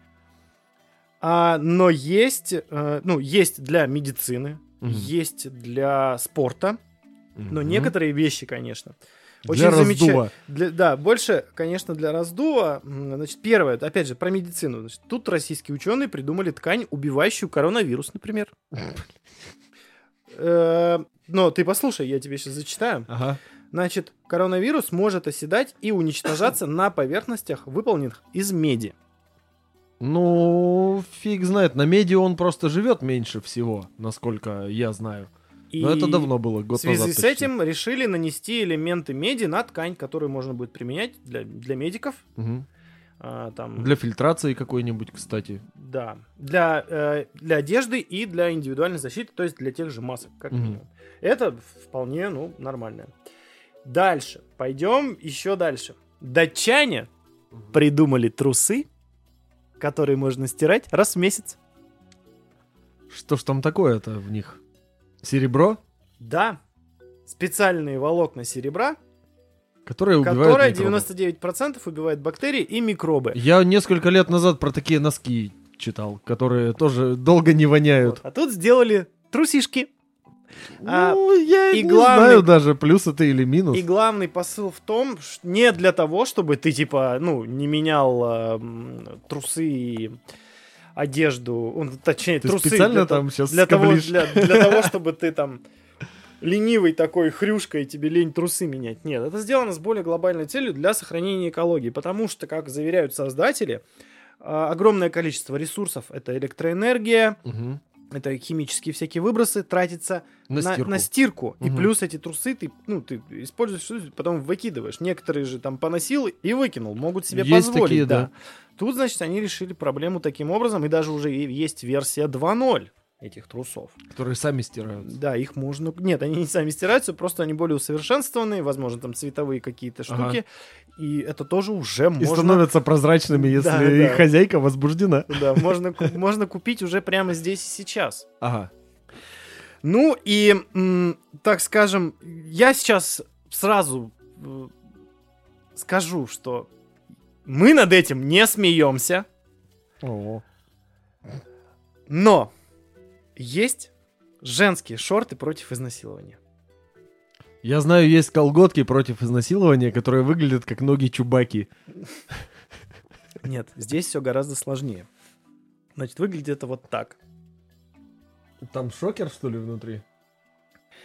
А, но есть, э, ну, есть для медицины, Мгм. есть для спорта, но Мгм. некоторые вещи, конечно. Для Очень замеча- раздува. Для, да, больше, конечно, для раздува. Значит, первое, опять же, про медицину. Значит, тут российские ученые придумали ткань, убивающую коронавирус, например. Э, Но ты послушай, я тебе сейчас зачитаю. Ага. Значит, коронавирус может оседать и уничтожаться на поверхностях, выполненных из меди. Ну, фиг знает. На меди он просто живет меньше всего, насколько я знаю. И Но это давно было, в год связи назад с почти. этим решили нанести элементы меди на ткань, которую можно будет применять для, для медиков. Мгм. А, там, Для фильтрации какой-нибудь, кстати. Да, для, э, для одежды и для индивидуальной защиты, то есть для тех же масок, как минимум. Это вполне, ну, нормально. Дальше, пойдем еще дальше. Датчане придумали трусы, которые можно стирать раз в месяц. Что ж там такое-то в них? Серебро, Да, специальные волокна серебра, которое убивает которое микробы. 99% убивает бактерии и микробы. Я несколько лет назад про такие носки читал, которые тоже долго не воняют. Вот. А тут сделали трусишки. А, ну, я и не главный- знаю даже, плюс это или минус. И главный посыл в том, ш- не для того, чтобы ты, типа, ну, не менял э, трусы и одежду, он, точнее, Ты трусы специально для, там сейчас для того, для, для того, чтобы ты там ленивый такой хрюшка и тебе лень трусы менять. Нет, это сделано с более глобальной целью для сохранения экологии, потому что, как заверяют создатели, а, огромное количество ресурсов это электроэнергия, Мгм. Это химические всякие выбросы тратится На на, стирку. на стирку. И Мгм. плюс эти трусы ты, ну, ты используешь, потом выкидываешь. Некоторые же там поносил и выкинул, могут себе Есть позволить. такие, да. да. Тут, значит, они решили проблему таким образом, и даже уже и- есть версия 2.0 этих трусов. Которые сами стираются. Да, их можно... Нет, они не сами стираются, просто они более усовершенствованные, возможно, там цветовые какие-то Ага. штуки. И это тоже уже И можно... становятся прозрачными, если Да, их да. хозяйка возбуждена. Да, можно, можно купить уже прямо здесь и сейчас. Ага. Ну и, так скажем, я сейчас сразу э, скажу, что мы над этим не смеемся, О. но есть женские шорты против изнасилования. Я знаю, есть колготки против изнасилования, которые выглядят как ноги Чубаки. Нет, здесь все гораздо сложнее. Значит, выглядит это вот так. Там шокер, что ли, внутри?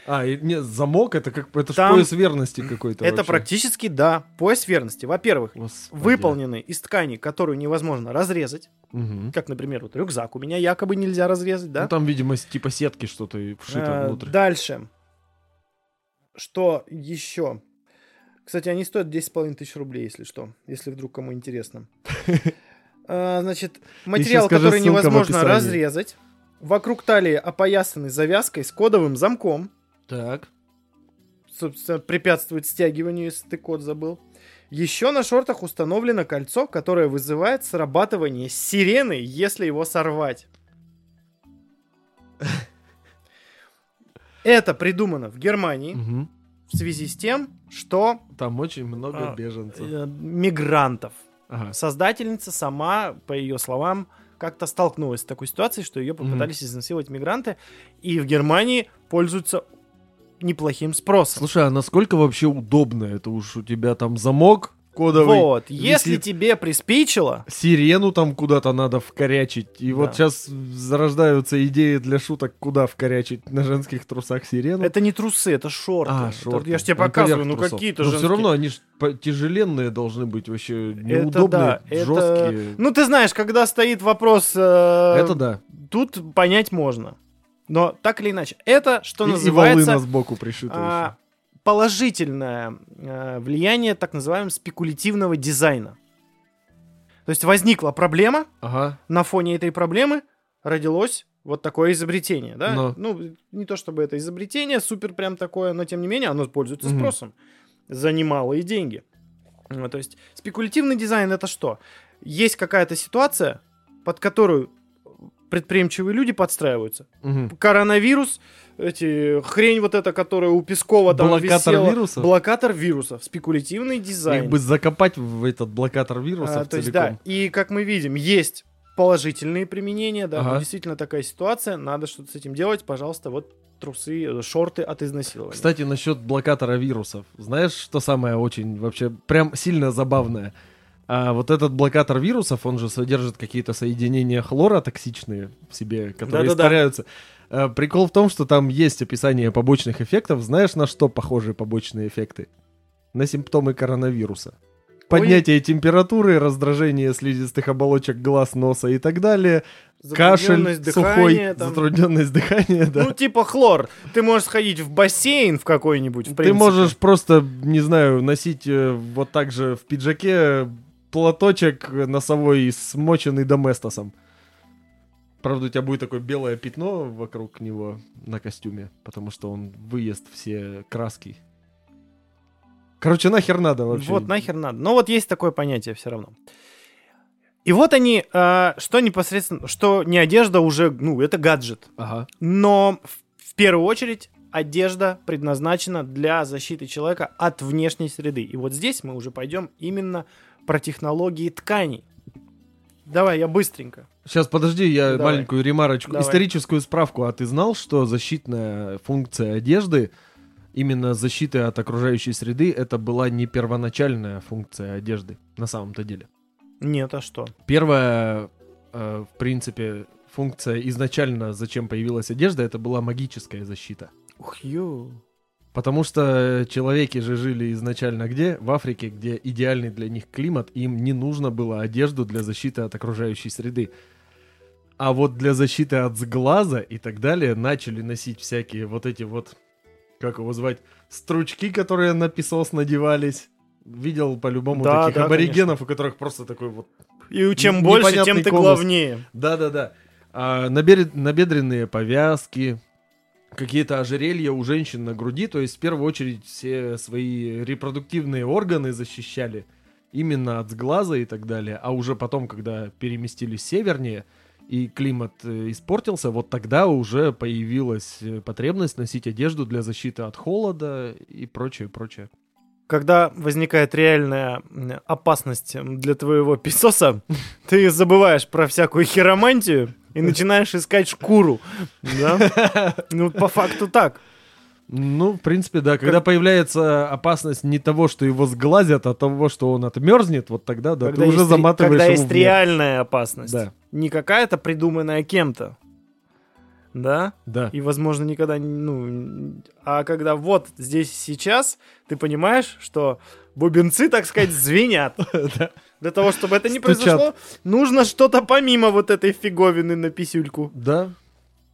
А, и, нет, замок это как это Там- пояс верности какой-то. это вообще. практически, да, пояс верности. Во-первых, выполнены из ткани, которую невозможно разрезать. Мгм. Как, например, вот рюкзак у меня якобы нельзя разрезать, да? Ну, там, видимо, типа сетки что-то и вшито Э, внутрь. Дальше. Что еще? Кстати, они стоят 10,5 тысяч рублей, если что. Если вдруг кому интересно. А, Значит, материал, который невозможно разрезать. Вокруг талии опоясаны завязкой с кодовым замком. Так. Собственно, препятствует стягиванию, если ты код забыл. Еще на шортах установлено кольцо, которое вызывает срабатывание сирены, если его сорвать. Это придумано в Германии Мгм. в связи с тем, что Там очень много А, беженцев. э, мигрантов. Ага. Создательница сама, по ее словам, как-то столкнулась с такой ситуацией, что ее попытались изнасиловать мигранты, и в Германии пользуются неплохим спросом. Слушай, а насколько вообще удобно? Это уж у тебя там замок кодовый. вот, если висит. тебе приспичило, Сирену там куда-то надо вкорячить. И Да. вот сейчас зарождаются идеи для шуток, куда вкорячить на женских трусах сирену. это не трусы, это шорты. А, Это- шорты. я же тебе Это показываю, ну какие-то Но женские. все равно они ж по- тяжеленные должны быть вообще Это неудобные, да, это- жесткие. Ну, ты знаешь, когда стоит вопрос, э, Это да. тут понять можно. Но так или иначе, это, что И- и, называется... волына сбоку а, положительное э, влияние так называемого спекулятивного дизайна. То есть возникла проблема. Ага. на фоне этой проблемы родилось вот такое изобретение, да? Но. Ну, не то чтобы это изобретение супер прям такое, но тем не менее оно пользуется Мгм. спросом за немалые деньги. Ну, то есть спекулятивный дизайн это что? Есть какая-то ситуация, под которую предприимчивые люди подстраиваются. Мгм. Коронавирус, эти хрень вот эта, которая у Пескова там Блокатор висела. вирусов? Блокатор вирусов. Спекулятивный дизайн. Их бы закопать в этот блокатор вирусов А, то есть, да, и как мы видим, есть положительные применения, да, Ага. действительно такая ситуация, надо что-то с этим делать, пожалуйста, вот трусы, э, шорты от изнасилования. Кстати, насчет блокатора вирусов. Знаешь, что самое очень вообще прям сильно забавное? А вот этот блокатор вирусов, он же содержит какие-то соединения хлора токсичные в себе, которые Да-да-да. испаряются. А, прикол в том, что там есть описание побочных эффектов. Знаешь, на что похожи побочные эффекты? На симптомы коронавируса. Поднятие температуры, раздражение слизистых оболочек глаз, носа и так далее. Кашель Затрудненность сухой, там. затрудненность дыхания, да. Ну, типа хлор. Ты можешь сходить в бассейн в какой-нибудь, в Ты принципе. можешь просто, не знаю, носить э, вот так же в пиджаке платочек носовой, смоченный доместосом. Правда, у тебя будет такое белое пятно вокруг него на костюме, потому что он выест все краски. Короче, нахер надо вообще. Вот нахер надо. Но вот есть такое понятие все равно. И вот они, э, что непосредственно, что не одежда уже, ну, это гаджет. Ага. Но в, в первую очередь одежда предназначена для защиты человека от внешней среды. И вот здесь мы уже пойдем именно про технологии тканей. Давай, я быстренько. Сейчас, подожди, я Давай. маленькую ремарочку. Давай. Историческую справку. А ты знал, что защитная функция одежды, именно защиты от окружающей среды, это была не первоначальная функция одежды на самом-то деле? Нет, а что? Первая, э, в принципе, функция изначально, зачем появилась одежда, это была магическая защита. Ух, ю. Потому что человеки же жили изначально где? В Африке, где идеальный для них климат, им не нужно было одежду для защиты от окружающей среды. А вот для защиты от сглаза и так далее начали носить всякие вот эти вот, как его звать, стручки, которые на песос надевались. Видел по-любому Да, таких да, аборигенов, у которых просто такой вот И чем больше, тем ты конус. главнее. да-да-да. А, набер- набедренные повязки, какие-то ожерелья у женщин на груди. То есть, в первую очередь, все свои репродуктивные органы защищали именно от сглаза и так далее. А уже потом, когда переместились севернее и климат э, испортился, вот тогда уже появилась э, потребность носить одежду для защиты от холода и прочее, прочее. Когда возникает реальная опасность для твоего песоса, ты забываешь про всякую хиромантию и начинаешь искать шкуру. Да? Ну, по факту так. Ну, в принципе, да. Когда появляется опасность не того, что его сглазят, а того, что он отмерзнет, вот тогда, да, когда ты уже заматываешь Когда есть реальная опасность. Да. Не какая-то придуманная кем-то. Да? Да. И, возможно, никогда, ну, а когда вот здесь сейчас, ты понимаешь, что бубенцы, так сказать, звенят. Для того, чтобы это не произошло, нужно что-то помимо вот этой фиговины на писюльку. Да.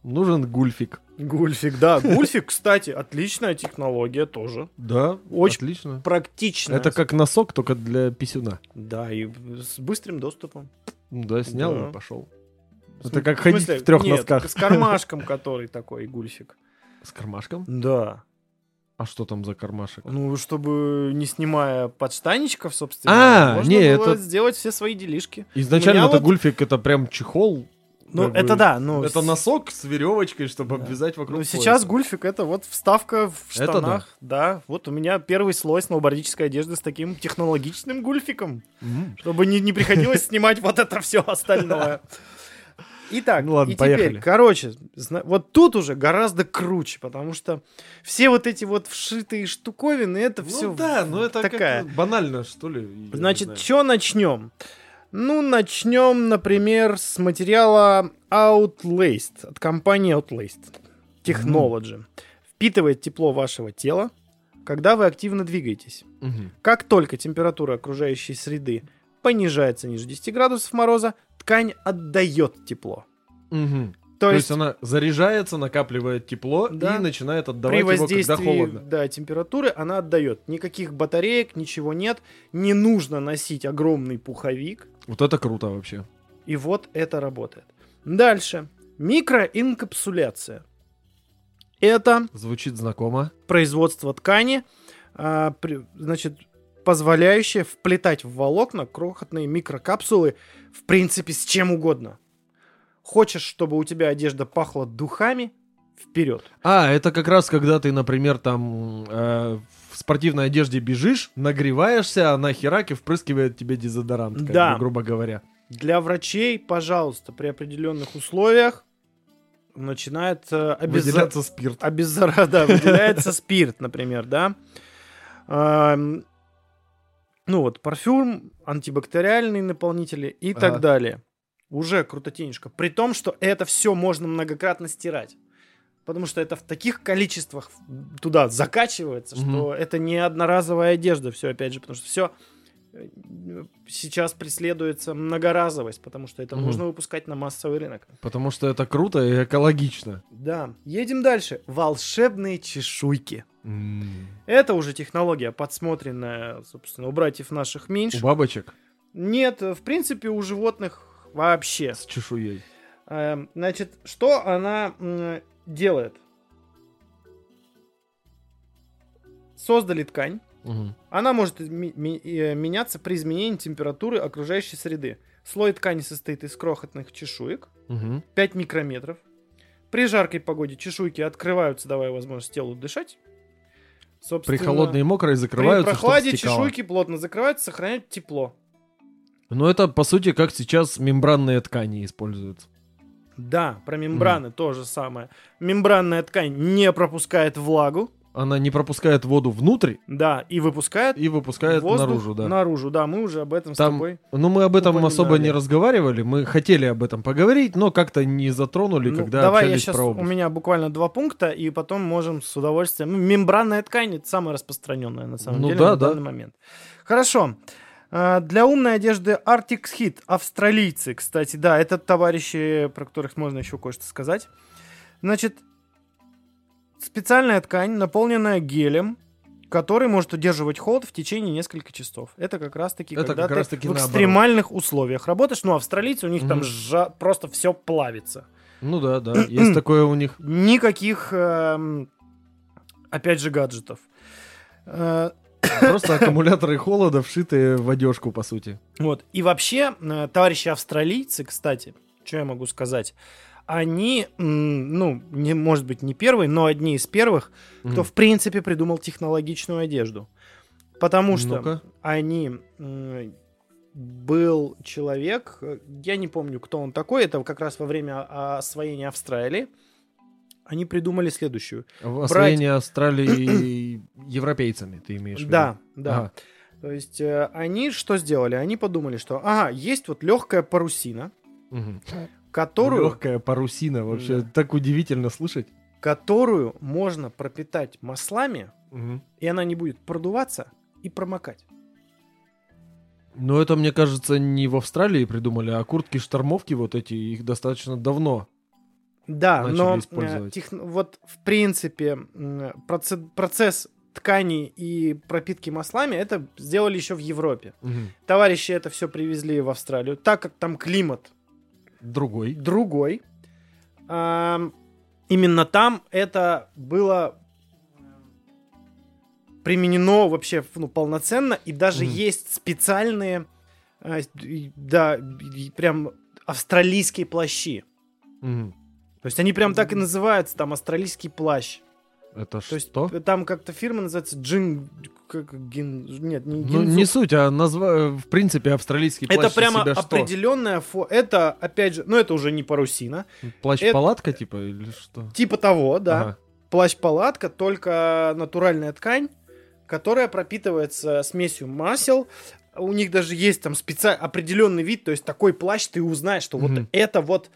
Нужен гульфик. Гульфик, да. Гульфик, кстати, отличная технология тоже. Да, Очень отлично. Практичная. Это как носок, только для писюна. Да, и с быстрым доступом. Ну да, снял Да. и пошел. Это как ходить в трех носках. С кармашком, который такой гульфик. С кармашком? Да. А что там за кармашек? Ну, чтобы не снимая подштаничков, собственно, А, можно не, было это- сделать все свои делишки. Изначально У меня это вот- гульфик, это прям чехол. Ну, как это бы. да, ну... Это носок с веревочкой, чтобы Да. обвязать вокруг Ну, сейчас гульфик это вот вставка в Это штанах. да. Вот у меня первый слой сноубордической одежды с таким технологичным гульфиком, М. чтобы не, не приходилось снимать вот это все остальное. Итак, Ну ладно, и теперь, поехали. короче, зна- вот тут уже гораздо круче, потому что все вот эти вот вшитые штуковины, это Ну все да, ну это такая. банально, что ли. Значит, что начнем? Ну, начнем, например, с материала Outlaced от компании Outlaced Technology. Впитывает тепло вашего тела, когда вы активно двигаетесь. Мгм. Как только температура окружающей среды понижается ниже 10 градусов мороза, ткань отдает тепло. Мгм. То, То есть, есть она заряжается, накапливает тепло Да. и начинает отдавать при его, когда воздействии холодно. да, температуры она отдает. Никаких батареек, ничего нет. Не нужно носить огромный пуховик. Вот это круто вообще. И вот это работает. Дальше. Микроинкапсуляция. Это Звучит знакомо. производство ткани, а, при- значит, позволяющее вплетать в волокна крохотные микрокапсулы, в принципе, с чем угодно. Хочешь, чтобы у тебя одежда пахла духами? Вперед. А, это как раз когда ты, например, там э, в спортивной одежде бежишь, нагреваешься, а на хераке впрыскивает тебе дезодорант, как Да. бы, грубо говоря. Для врачей, пожалуйста, при определенных условиях начинает э, обезза- Выделяться спирт. обеззара- да, выделяется спирт, например, да. Ну вот, парфюм, антибактериальные наполнители и Ага. так далее. Уже крутотенежко. При том, что это все можно многократно стирать. Потому что это в таких количествах туда закачивается, что это не одноразовая одежда. Все, опять же, потому что все сейчас преследуется многоразовость, потому что это Мгм. нужно выпускать на массовый рынок. Потому что это круто и экологично. Да. Едем дальше. Волшебные чешуйки. Это уже технология, подсмотренная, собственно, у братьев наших У меньше. бабочек Нет, в принципе, у животных вообще. с чешуей. Эм, Значит, что она делает? Создали ткань. Мгм. Она может э, меняться при изменении температуры окружающей среды. Слой ткани состоит из крохотных чешуек, Мгм. 5 микрометров. При жаркой погоде чешуйки открываются, давая возможность телу дышать. При Собственно, холодной и мокрой При закрываются, чтоб прохладе чешуйки плотно закрываются, сохраняют тепло. Ну это, по сути, как сейчас мембранные ткани используются. Да, про мембраны то же самое. Мембранная ткань не пропускает влагу, Она не пропускает воду внутрь да, и выпускает и выпускает наружу, да. наружу. Да, мы уже об этом с Там тобой. Ну, мы об этом упоминали. особо не разговаривали. Мы хотели об этом поговорить, но как-то не затронули, Ну, когда давай я общались сейчас, про у обувь. меня буквально два пункта, и потом можем с удовольствием. Ну, мембранная ткань это самая распространенная на самом Ну деле да, на да. данный момент. Хорошо. А, Для умной одежды Arctic Hit, австралийцы, кстати, да, это товарищи, про которых можно еще кое-что сказать. Значит, специальная ткань, наполненная гелем, который может удерживать холод в течение нескольких часов. Это как раз-таки, Это когда как ты раз-таки в наоборот. экстремальных условиях работаешь. Ну, австралийцы, у них там Мгм. жа- просто все плавится. Ну да, да. Есть такое у них. Никаких, эм, опять же, гаджетов. Э, Просто аккумуляторы холода, вшитые в одежку, по сути. Вот. И вообще, э, товарищи австралийцы, кстати, что я могу сказать, они, ну, не, может быть, не первые, но одни из первых, кто, Мгм. в принципе, придумал технологичную одежду. Потому что Ну-ка. они... был человек, я не помню, кто он такой, это как раз во время освоения Австралии. они придумали следующую. Освоение Австралии европейцами, ты имеешь в виду? Да, да. Ага. То есть э, они что сделали? Они подумали, что, ага, есть вот легкая парусина, Мгм. Которую, Легкая парусина, вообще Да. так удивительно слышать. которую можно пропитать маслами, Мгм. и она не будет продуваться и промокать. Но это, мне кажется, не в Австралии придумали, а куртки-штормовки вот эти, их достаточно давно. Да, но э, тех- вот в принципе м, проце- процесс ткани и пропитки маслами это сделали еще в Европе. Мгм. Товарищи это все привезли в Австралию, так как там климат Другой. другой. ам, именно там это было применено вообще ну, полноценно, и даже Мгм. есть специальные, а, да, прям австралийские плащи. Мгм. То есть они прям так и называются, там австралийский плащ. Это То есть что? там как-то фирма называется Джин... Как, гин, нет, не Ну, Гинзу. не суть, а назва... в принципе, австралийский плащ Это прямо себя определенная фо... Это, опять же, ну это уже не парусина. Плащ-палатка, типа, или что? Типа того, да. Ага. Плащ-палатка, только натуральная ткань, которая пропитывается смесью масел. У них даже есть там специальный определенный вид, то есть такой плащ ты узнаешь, что вот Мгм. это вот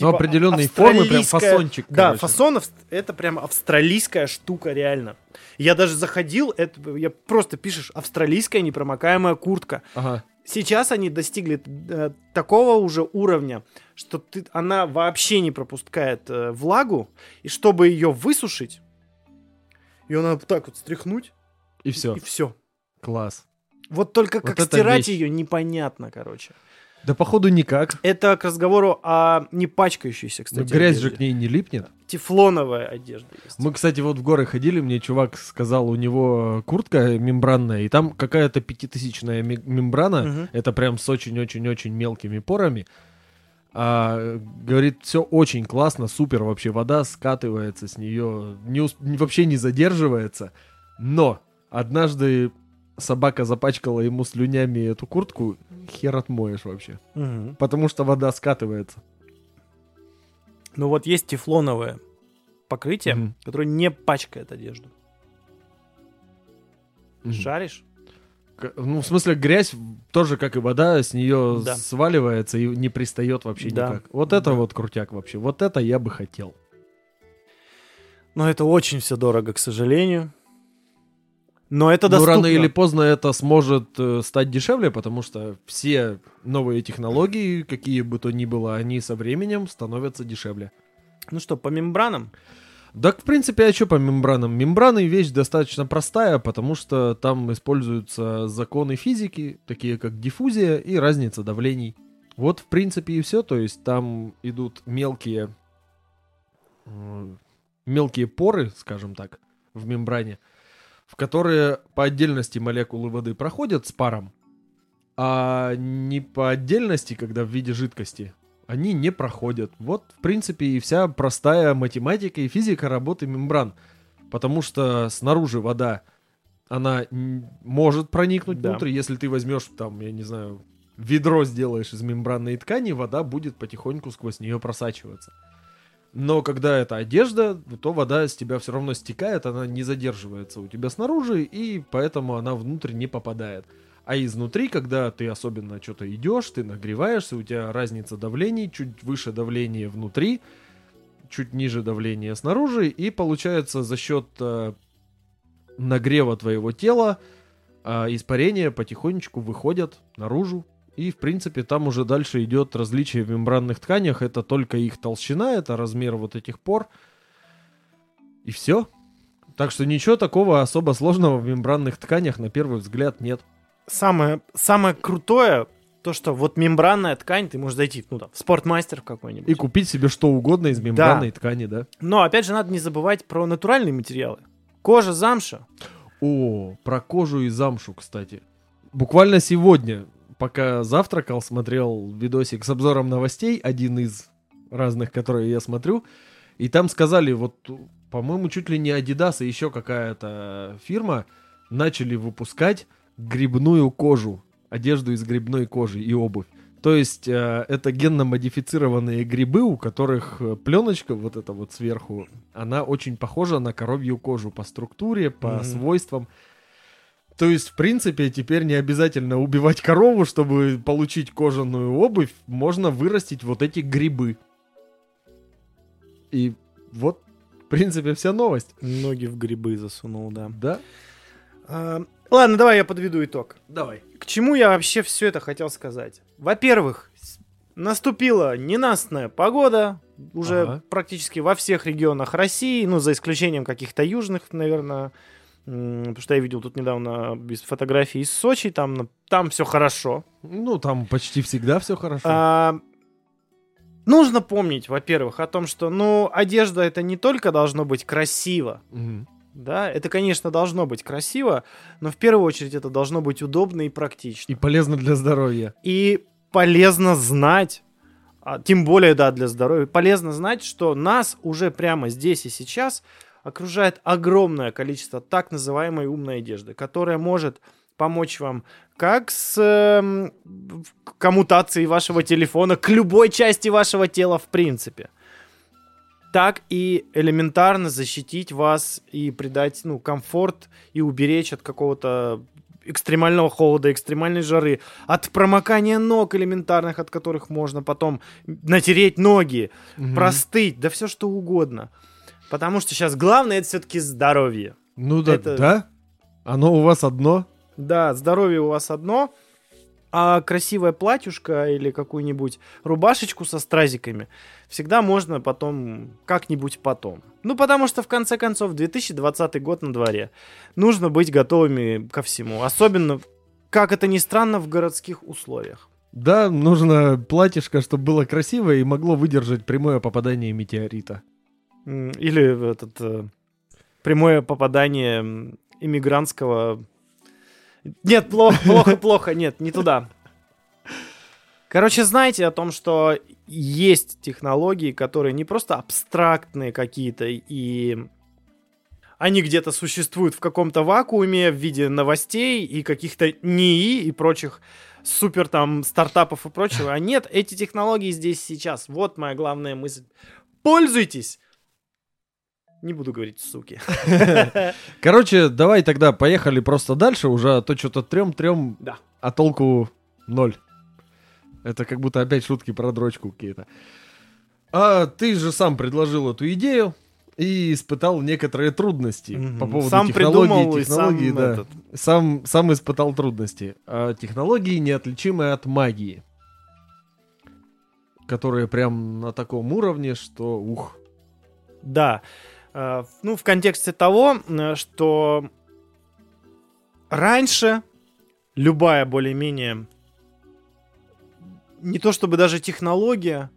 Ну, типа определенной формы, прям фасончик, Да, короче. фасонов это прям австралийская штука, реально. Я даже заходил, это я просто пишешь австралийская непромокаемая куртка. Ага. Сейчас они достигли э, такого уже уровня, что ты, она вообще не пропускает э, влагу, и чтобы ее высушить, ее надо так вот стряхнуть, И все. и все. Класс. Вот только Вот как стирать вещь. ее непонятно, короче. Да, походу, никак. Это к разговору о не пачкающейся, кстати. грязь же одежде. к ней не липнет. Тефлоновая одежда есть. Мы, кстати, вот в горы ходили, мне чувак сказал, у него куртка мембранная, и там какая-то пятитысячная ме- мембрана, Мгм. это прям с очень-очень-очень мелкими порами. А, говорит, все очень классно, супер, вообще вода скатывается с нее, не- вообще не задерживается. Но однажды собака запачкала ему слюнями эту куртку, хер отмоешь вообще. Мгм. Потому что вода скатывается. Ну вот есть тефлоновое покрытие, Мгм. которое не пачкает одежду. Мгм. Шаришь? Ну, в смысле, грязь тоже, как и вода, с нее Да. сваливается и не пристает вообще Да. никак. Вот это Да. вот крутяк вообще. Вот это я бы хотел. Но это очень все дорого, к сожалению. Но это Но доступно. рано или поздно это сможет э, стать дешевле, потому что все новые технологии, какие бы то ни было, они со временем становятся дешевле. Ну что, по мембранам? Да, в принципе, а что по мембранам? Мембраны вещь достаточно простая, потому что там используются законы физики, такие как диффузия и разница давлений. Вот, в принципе, и все. То есть там идут мелкие, мелкие поры, скажем так, в мембране, в которые по отдельности молекулы воды проходят с паром, а не по отдельности, когда в виде жидкости, они не проходят. Вот, в принципе, и вся простая математика и физика работы мембран. Потому что снаружи вода, она может проникнуть Да. внутрь. Если ты возьмешь, там, я не знаю, ведро сделаешь из мембранной ткани, вода будет потихоньку сквозь нее просачиваться. Но когда это одежда, то вода с тебя все равно стекает, она не задерживается у тебя снаружи, и поэтому она внутрь не попадает. А изнутри, когда ты особенно что-то идешь, ты нагреваешься, у тебя разница давлений, чуть выше давление внутри, чуть ниже давление снаружи, и получается за счет э, нагрева твоего тела э, испарения потихонечку выходят наружу. И, в принципе, там уже дальше идет различие в мембранных тканях. Это только их толщина, это размер вот этих пор. И все. Так что ничего такого особо сложного в мембранных тканях на первый взгляд нет. Самое, самое крутое, то, что вот мембранная ткань, ты можешь зайти, ну там, в спортмастер в какой-нибудь. И купить себе что угодно из мембранной ткани, да? Но, опять же, надо не забывать про натуральные материалы. Кожа, замша. О, про кожу и замшу, кстати. Буквально сегодня, пока завтракал, смотрел видосик с обзором новостей, один из разных, которые я смотрю, и там сказали, вот, по-моему, чуть ли не Adidas и еще какая-то фирма начали выпускать грибную кожу, одежду из грибной кожи и обувь. То есть э, это генно-модифицированные грибы, у которых э, пленочка вот эта вот сверху, она очень похожа на коровью кожу по структуре, по Мгм. свойствам. То есть, в принципе, теперь не обязательно убивать корову, чтобы получить кожаную обувь. Можно вырастить вот эти грибы. И вот, в принципе, вся новость. Ноги в грибы засунул, да. Да? А, ладно, давай я подведу итог. Давай. К чему я вообще все это хотел сказать? Во-первых, наступила ненастная погода уже Ага. практически во всех регионах России, ну, за исключением каких-то южных, наверное. Потому что я видел тут недавно без фотографий из Сочи, там, там все хорошо. Ну, там почти всегда все хорошо. А, нужно помнить, во-первых, о том, что, ну, одежда это не только должно быть красиво, Мгм. да, это, конечно, должно быть красиво, но в первую очередь это должно быть удобно и практично. И полезно для здоровья. И полезно знать, а, тем более, да, для здоровья, полезно знать, что нас уже прямо здесь и сейчас окружает огромное количество так называемой умной одежды, которая может помочь вам как с в- коммутацией вашего телефона к любой части вашего тела в принципе, так и элементарно защитить вас и придать ну, комфорт и уберечь от какого-то экстремального холода, экстремальной жары, от промокания ног элементарных, от которых можно потом натереть ноги, Мгм. простыть, да все что угодно. Потому что сейчас главное это все-таки здоровье. Ну да, это- да? Оно у вас одно? Да, здоровье у вас одно, а красивая платьюшка или какую-нибудь рубашечку со стразиками всегда можно потом, как-нибудь потом. Ну, потому что, в конце концов, 2020 год на дворе. Нужно быть готовыми ко всему. Особенно, как это ни странно, в городских условиях. Да, нужно платьишко, чтобы было красивое и могло выдержать прямое попадание метеорита. Или этот э, прямое попадание иммигрантского... Нет, плохо, плохо, плохо, нет, не туда. Короче, знайте о том, что есть технологии, которые не просто абстрактные какие-то, и они где-то существуют в каком-то вакууме в виде новостей и каких-то НИИ и прочих супер там стартапов и прочего. А нет, эти технологии здесь сейчас. Вот моя главная мысль. Пользуйтесь! Не буду говорить, суки. Короче, давай тогда поехали просто дальше, уже а то что-то трем-трем, Да. а толку ноль. Это как будто опять шутки про дрочку какие-то. А ты же сам предложил эту идею и испытал некоторые трудности по Мгм. поводу Сам технологий, придумал и сам да. этот. Сам, сам испытал трудности. А технологии неотличимые от магии. Которые прям на таком уровне, что ух. Да. Э, Ну, в контексте того, э, что раньше любая более-менее не то чтобы даже технология,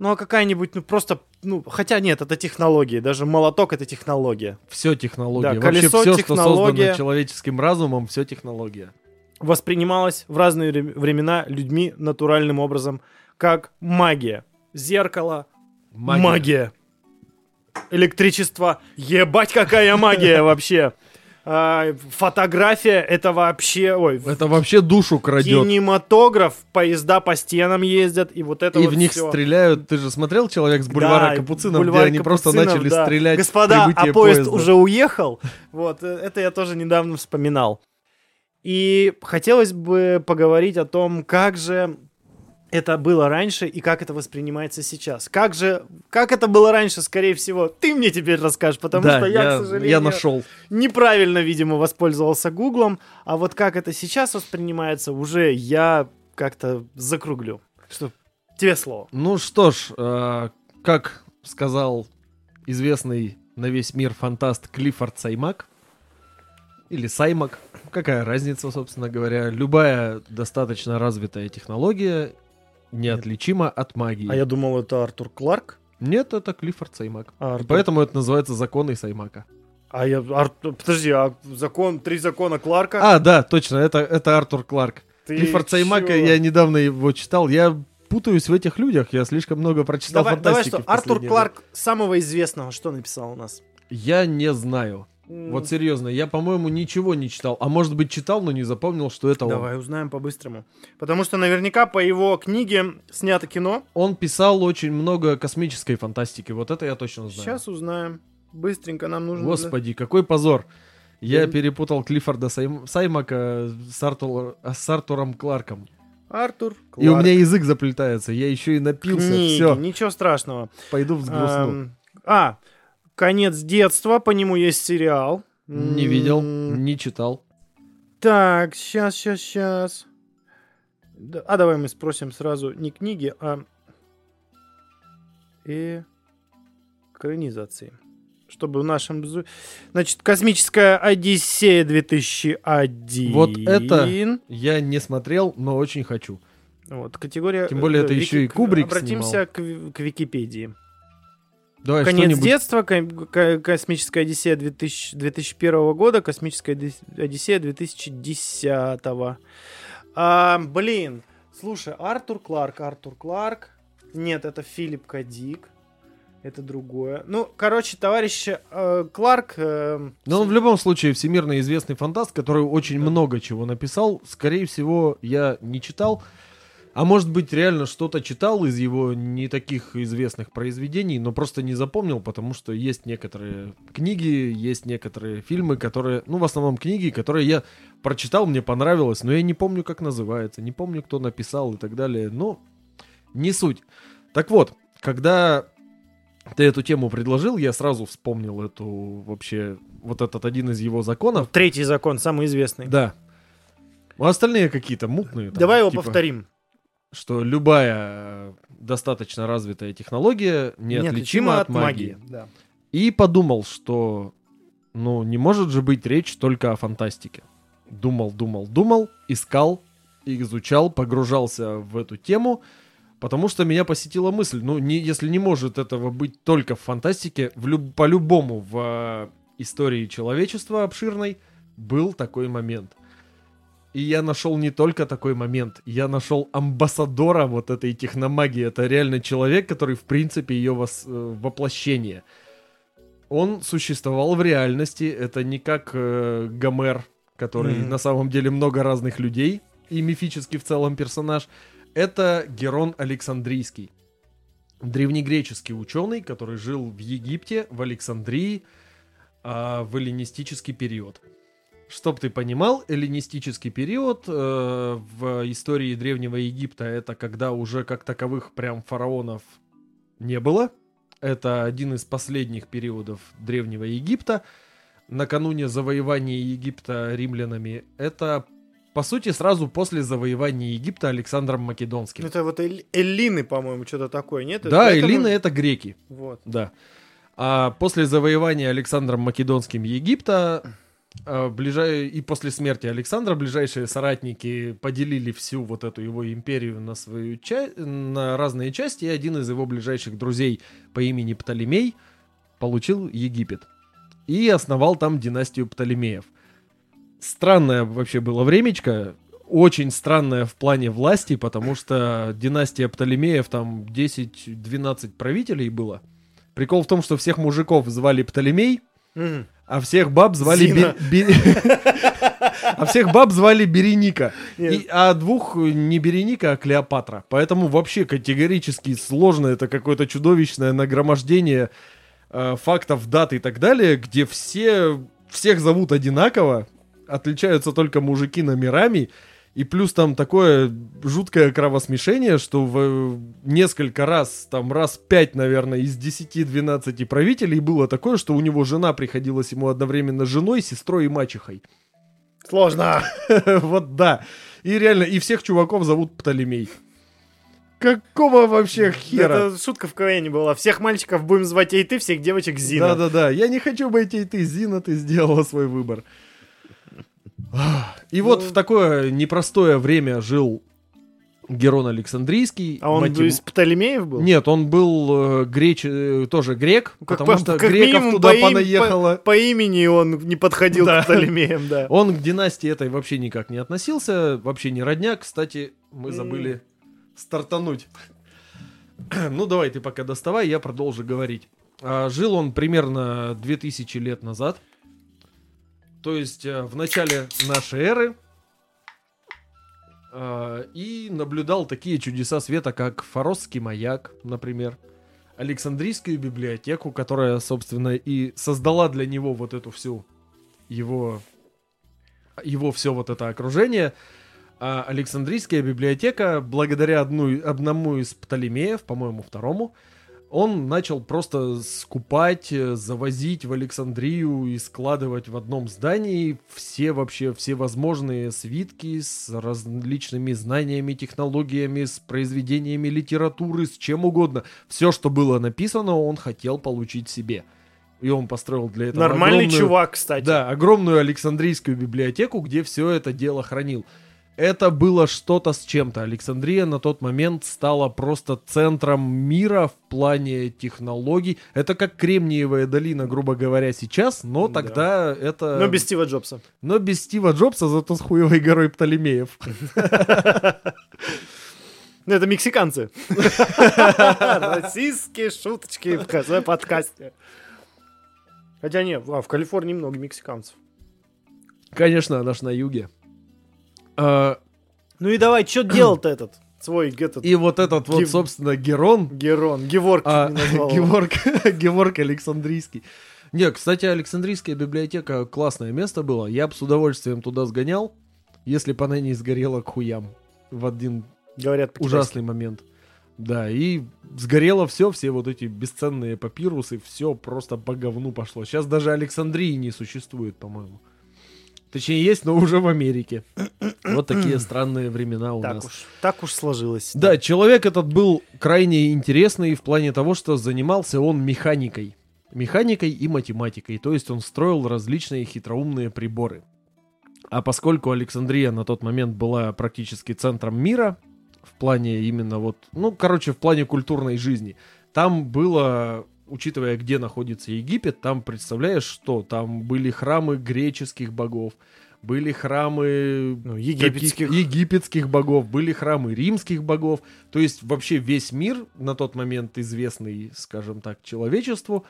ну а какая-нибудь, ну просто, ну, хотя нет, это технология, даже молоток это технология. Все технологии. Да, Вообще колесо все, что технология. создано человеческим разумом, все технология. Воспринималась в разные вре- времена людьми натуральным образом как магия. Зеркало, магия. Электричество. Ебать, какая магия вообще. А, фотография это вообще... Ой, Это вообще душу крадет. кинематограф, поезда по стенам ездят, и вот это И вот в них всё. стреляют. Ты же смотрел человек с бульвара Да, Капуцинов, бульвар где они просто начали да. стрелять Господа, а поезд поезда. уже уехал. Вот, э, это я тоже недавно вспоминал. И хотелось бы поговорить о том, как же это было раньше и как это воспринимается сейчас. Как же, как это было раньше, скорее всего, ты мне теперь расскажешь, потому да, что я, к сожалению, я нашел. неправильно, видимо, воспользовался Гуглом, а вот как это сейчас воспринимается, уже я как-то закруглю. Что тебе слово. Ну что ж, э, как сказал известный на весь мир фантаст Клиффорд Саймак, или Саймак, какая разница, собственно говоря, любая достаточно развитая технология неотличима от магии. А я думал, это Артур Кларк. Нет, это Клиффорд Саймак. А, Артур- Поэтому это называется законы Саймака. А я... Ар- Подожди, а закон, три закона Кларка? А, да, точно, это, это Артур Кларк. Ты Клиффорд Саймака, я недавно его читал, я путаюсь в этих людях, я слишком много прочитал Давай, давай фантастики что, в Артур Кларк самого известного что написал у нас? Я не знаю. Вот серьезно, я, по-моему, ничего не читал. А может быть, читал, но не запомнил, что это он. Давай узнаем по-быстрому. Потому что наверняка по его книге снято кино. Он писал очень много космической фантастики. Вот это я точно знаю. Сейчас узнаем. Быстренько нам нужно... Господи, какой позор. Я перепутал Клиффорда Сайм- Саймака с, Артур- с Артуром Кларком. Артур И у Кларк. меня язык заплетается. Я еще и напился. Книги, Все, ничего страшного. пойду взгрустну. А, «Конец детства», по нему есть сериал. Не видел, не читал. Так, сейчас, сейчас, сейчас. А давай мы спросим сразу не книги, а экранизации. Чтобы в нашем... Значит, «Космическая Одиссея 2001». Вот это- Я не смотрел, но очень хочу. Вот, категория... Тем более э, это Вики- еще и Кубрик Обратимся к, Ви- к Википедии. Давай Конец детства, ко- ко- Космическая Одиссея 2000 2001 года, Космическая Оди- Одиссея 2010. А, блин, слушай, Артур Кларк, Артур Кларк. Нет, это Филипп Кадик. Это другое. Ну, короче, товарищ э, Кларк... э, Но он в любом случае всемирно известный фантаст, который очень много чего написал. Скорее всего, я не читал. А может быть, реально что-то читал из его не таких известных произведений, но просто не запомнил, потому что есть некоторые книги, есть некоторые фильмы, которые, ну, в основном книги, которые я прочитал, мне понравилось, но я не помню, как называется, не помню, кто написал и так далее. Но не суть. Так вот, когда ты эту тему предложил, я сразу вспомнил эту вообще вот этот один из его законов. Третий закон, самый известный. Да. А остальные какие-то мутные. там, Давай его типа, повторим. Что любая э, достаточно развитая технология неотличима от магии. Да. И подумал, что ну не может же быть речь только о фантастике. Думал, думал, думал, искал, изучал, погружался в эту тему, потому что меня посетила мысль, ну не, если не может этого быть только в фантастике, в люб- по-любому в э, истории человечества обширной был такой момент. И я нашел не только такой момент, я нашел амбассадора вот этой техномагии. Это реально человек, который в принципе ее вос- э, воплощение. Он существовал в реальности, это не как э, Гомер, который Мгм. на самом деле много разных людей и мифический в целом персонаж. Это Герон Александрийский. Древнегреческий ученый, который жил в Египте, в Александрии, а, в эллинистический период. Чтоб ты понимал, эллинистический период э, в истории Древнего Египта это когда уже как таковых прям фараонов не было. Это один из последних периодов Древнего Египта. Накануне завоевания Египта римлянами. Это, по сути, сразу после завоевания Египта Александром Македонским. Это вот Эль- Эллины, по-моему, что-то такое, нет? да, Поэтому- Эллины это греки. Вот. Да. А после завоевания Александром Македонским Египта ближай... и после смерти Александра ближайшие соратники поделили всю вот эту его империю на свою ча... на разные части, и один из его ближайших друзей по имени Птолемей получил Египет и основал там династию Птолемеев. Странное вообще было времечко, очень странное в плане власти, потому что династия Птолемеев там 10-12 правителей было. Прикол в том, что всех мужиков звали Птолемей, Мгм. А всех баб звали Зина. Бе- Бе- А всех баб звали Береника. И- а двух не Береника, а Клеопатра. Поэтому вообще категорически сложно. Это какое-то чудовищное нагромождение э, фактов, дат и так далее, где все всех зовут одинаково, отличаются только мужики номерами. И плюс там такое жуткое кровосмешение, что в несколько раз, там раз пять, наверное, из 10-12 правителей было такое, что у него жена приходилась ему одновременно женой, сестрой и мачехой. Сложно. Вот да. И реально, и всех чуваков зовут Птолемей. Какого вообще хера? Это шутка в КВН была. Всех мальчиков будем звать ей ты, всех девочек Зина. Да-да-да, я не хочу быть и ты, Зина, ты сделала свой выбор. И вот Ну. в такое непростое время жил Герон Александрийский. А он его- из Птолемеев был? Нет, он был э, греч... э, тоже грек, как потому по- что как греков туда по им- понаехало. По имени он не подходил Да. к Птолемеям, да. Он к династии этой вообще никак не относился, вообще не родня. Кстати, мы забыли стартануть. Ну давай, ты пока доставай, я продолжу говорить. А, Жил он примерно 2000 лет назад. То есть э, в начале нашей эры э, и наблюдал такие чудеса света, как Форосский маяк, например, Александрийскую библиотеку, которая, собственно, и создала для него вот эту всю его его все вот это окружение. А Александрийская библиотека, благодаря одну, одному из Птолемеев, по-моему, второму, он начал просто скупать, э, завозить в Александрию и складывать в одном здании все вообще, все возможные свитки с различными знаниями, технологиями, с произведениями литературы, с чем угодно. Все, что было написано, он хотел получить себе. И он построил для этого Нормальный огромную- чувак, кстати. да, огромную Александрийскую библиотеку, где все это дело хранил. Это было что-то с чем-то. Александрия на тот момент стала просто центром мира в плане технологий. Это как Кремниевая долина, грубо говоря, сейчас, но Да. тогда это... Но без Стива Джобса. но без Стива Джобса, зато с хуевой горой Птолемеев. Ну, это мексиканцы. Российские шуточки в КЗ подкасте. Хотя нет, а, в Калифорнии много мексиканцев. Конечно, она ж на юге. А, Ну и давай, что делал-то этот? Свой этот И вот этот вот, Гев- собственно, Герон, Герон, Геворг А. Геворг, Геворг Александрийский. Не, кстати, Александрийская библиотека классное место было. Я бы с удовольствием туда сгонял, если бы она не сгорела к хуям в один Говорят, ужасный момент. Да, и сгорело все, все вот эти бесценные папирусы, все просто по говну пошло. Сейчас даже Александрии не существует, по-моему. Точнее, есть, но уже в Америке. Вот такие странные времена у Так нас. уж, так уж сложилось. Да, человек этот был крайне интересный в плане того, что занимался он механикой. Механикой и математикой. То есть он строил различные хитроумные приборы. А поскольку Александрия на тот момент была практически центром мира, в плане именно вот, ну, короче, в плане культурной жизни, там было, учитывая, где находится Египет, там, представляешь, что? Там были храмы греческих богов, были храмы Ну, египетских. египетских богов, были храмы римских богов. То есть вообще весь мир, на тот момент известный, скажем так, человечеству,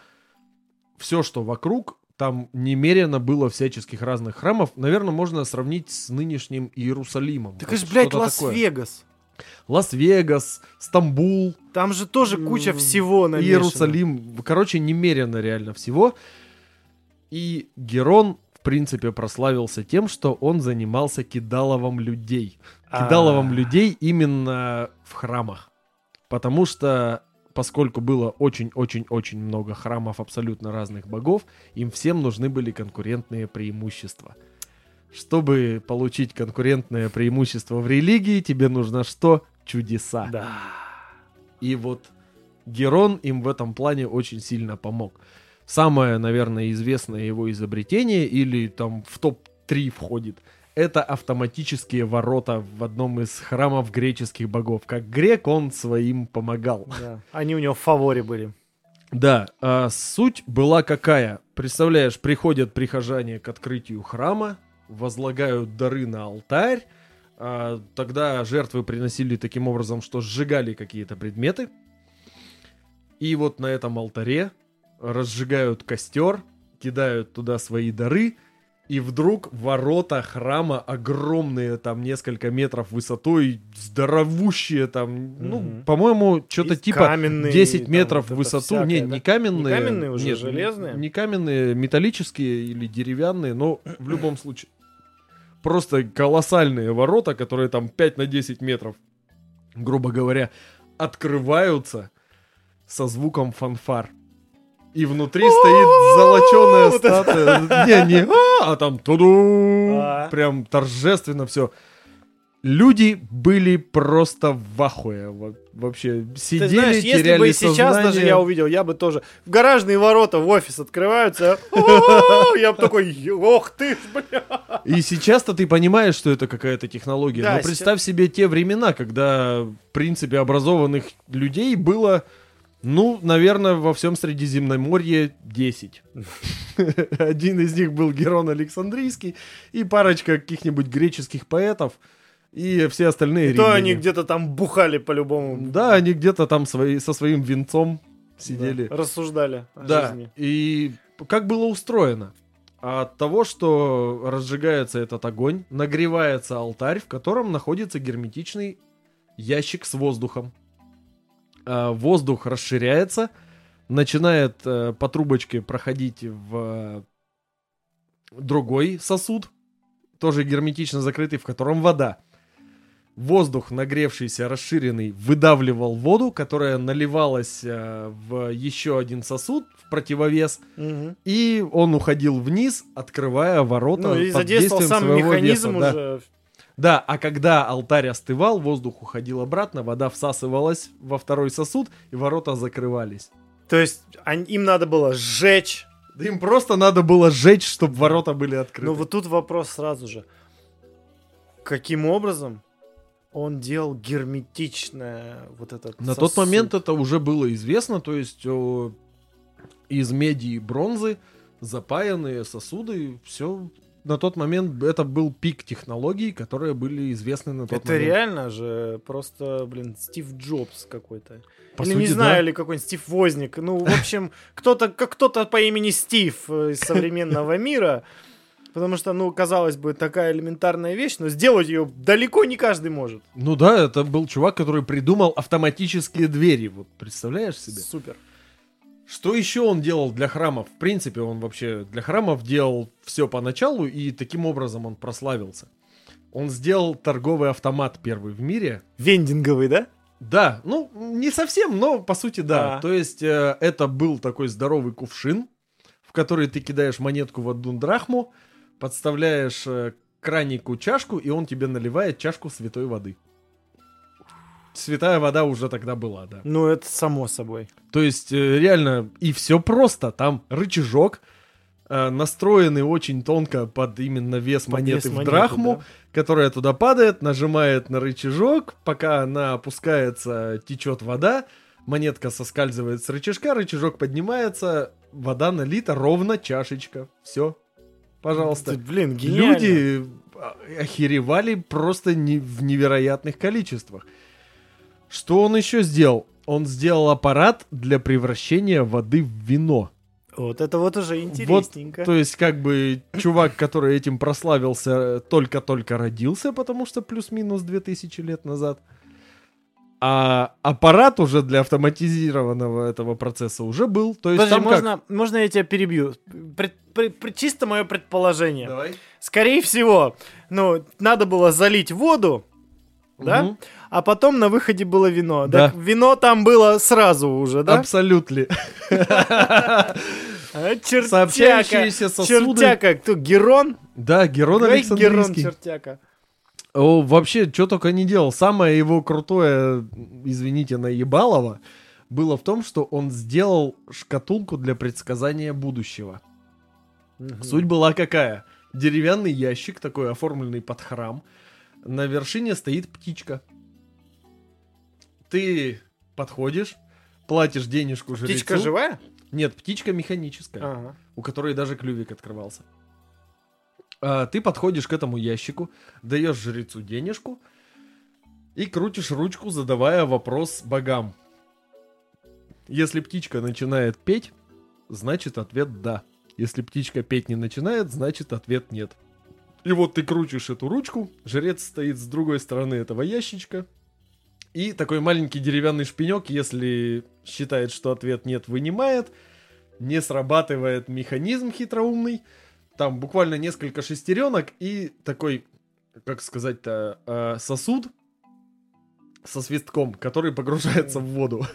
все, что вокруг, там немерено было всяческих разных храмов. Наверное, можно сравнить с нынешним Иерусалимом. Так это ж, блядь. Лас-Вегас. Лас-Вегас, Стамбул, Там же тоже куча всего намешано. Иерусалим. Короче, немерено реально всего. И Герон, в принципе, прославился тем, что он занимался кидаловом людей. А. Кидаловом людей именно в храмах. Потому что, поскольку было очень-очень-очень много храмов абсолютно разных богов, им всем нужны были конкурентные преимущества. Чтобы получить конкурентное преимущество в религии, тебе нужно что? Чудеса. Да. И вот Герон им в этом плане очень сильно помог. Самое, наверное, известное его изобретение, или там в топ-3 входит, это автоматические ворота в одном из храмов греческих богов. Как грек он своим помогал. да. Они у него в фаворе были. Да, а суть была какая? Представляешь, приходят прихожане к открытию храма, возлагают дары на алтарь, а, тогда жертвы приносили таким образом, что сжигали какие-то предметы, и вот на этом алтаре разжигают костер, кидают туда свои дары, и вдруг ворота храма огромные, там несколько метров высотой, здоровущие там, ну, Мгм. по-моему, что-то типа каменные, 10 там метров в это высоту. всякое, не, да? не каменные. Не каменные уже, нет, железные? Не каменные, металлические или деревянные, но в любом случае. Просто колоссальные ворота, которые там 5 на 10 метров, грубо говоря, открываются со звуком фанфар. И внутри стоит золоченая статуя. Не, не, а, а там туду. А. Прям торжественно все. Люди были просто в ахуе. во- Вообще Ты сидели, знаешь, если теряли бы и сейчас даже сознание. я увидел, я бы тоже... В гаражные ворота в офис открываются. «О, Я бы такой, ох ты бля. И сейчас-то ты понимаешь, что это какая-то технология. Но представь себе те времена, когда, в принципе, образованных людей было, ну, наверное, во всем Средиземноморье 10. Один из них был Герон Александрийский и парочка каких-нибудь греческих поэтов, и все остальные То римляне. они где-то там бухали по-любому. Да, они где-то там свои, со своим венцом Да, сидели. Рассуждали о Да, жизни. и как было устроено? от того, что разжигается этот огонь, нагревается алтарь, в котором находится герметичный ящик с воздухом. А, воздух расширяется, начинает э, по трубочке проходить в другой сосуд, тоже герметично закрытый, в котором вода. Воздух, нагревшийся, расширенный, выдавливал воду, которая наливалась э, в еще один сосуд, в противовес, Мгм. и он уходил вниз, открывая ворота Ну и задействовал сам механизм веса, да. уже. Да, а когда алтарь остывал, воздух уходил обратно, вода всасывалась во второй сосуд, и ворота закрывались. То есть им надо было сжечь. Да им просто надо было сжечь, чтобы ворота были открыты. Но вот тут вопрос сразу же. Каким образом он делал герметичное вот этот На тот сосуд? момент это уже было известно, то есть о, из меди и бронзы запаянные сосуды, все. На тот момент это был пик технологий, которые были известны на тот Это момент. реально же просто, блин, Стив Джобс какой-то. По или сути, не да. знаю, или какой-нибудь Стив Возник. Ну, в общем, кто-то, кто-то по имени Стив э, из современного мира. Потому что, ну, казалось бы, такая элементарная вещь, но сделать ее далеко не каждый может. Ну да, это был чувак, который придумал автоматические двери. Вот представляешь себе? Супер. Что еще он делал для храмов? В принципе, он вообще для храмов делал все поначалу, и таким образом он прославился. Он сделал торговый автомат первый в мире. Вендинговый, да? Да, ну, не совсем, но по сути да. А. То есть э, это был такой здоровый кувшин, в который ты кидаешь монетку в одну драхму, подставляешь э, кранику чашку, и он тебе наливает чашку святой воды. Святая вода уже тогда была, да. Ну, это само собой. То есть, э, реально, и все просто. Там рычажок, э, настроенный очень тонко под именно вес Под монеты вес в монеты, драхму, да. которая туда падает, нажимает на рычажок, пока она опускается, течет вода, монетка соскальзывает с рычажка, рычажок поднимается, вода налита ровно чашечка. Все. Пожалуйста. Ты, блин, гениально. Люди а, охеревали просто не- в невероятных количествах. Что он еще сделал? Он сделал аппарат для превращения воды в вино. Вот это вот уже интересненько. То есть, как бы, чувак, который этим прославился, э, только-только родился, потому что плюс-минус 2000 лет назад. А аппарат уже для автоматизированного этого процесса уже был. То есть, Подожди, там как? можно, можно я тебя перебью? Пред- пред- пред- чисто мое предположение. Давай. Скорее всего, ну, надо было залить воду, да? Мгм. А потом на выходе было вино. Да. Так вино там было сразу уже, да? Абсолютно. А, чертяка. Сообщающиеся сосуды. Чертяка. Кто, Герон? Да, Герон Ой, Герон Александрийский. чертяка. О, вообще, что только не делал. Самое его крутое, извините, наебалово, было в том, что он сделал шкатулку для предсказания будущего. Суть была какая? Деревянный ящик, такой оформленный под храм. На вершине стоит птичка. Ты подходишь, платишь денежку жрецу. Птичка живая? Нет, птичка механическая Ага. у которой даже клювик открывался. А, ты подходишь к этому ящику, даешь жрецу денежку и крутишь ручку, задавая вопрос богам. Если птичка начинает петь, значит ответ да. Если птичка петь не начинает, значит ответ нет. И вот ты крутишь эту ручку, жрец стоит с другой стороны этого ящичка, и такой маленький деревянный шпинек, если считает, что ответ нет, вынимает, не срабатывает механизм хитроумный. Там буквально несколько шестеренок и такой, как сказать-то, э, сосуд со свистком, который погружается в воду.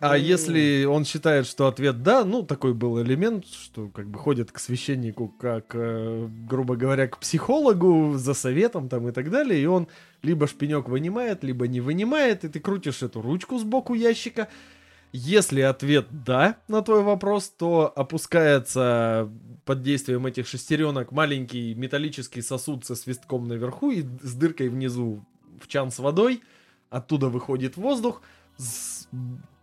А если он считает, что ответ да, ну такой был элемент, что как бы ходят к священнику, как, э, грубо говоря, к психологу за советом там и так далее, и он либо шпинек вынимает, либо не вынимает, и ты крутишь эту ручку сбоку ящика. Если ответ да на твой вопрос, то опускается под действием этих шестеренок маленький металлический сосуд со свистком наверху и с дыркой внизу в чан с водой. Оттуда выходит воздух с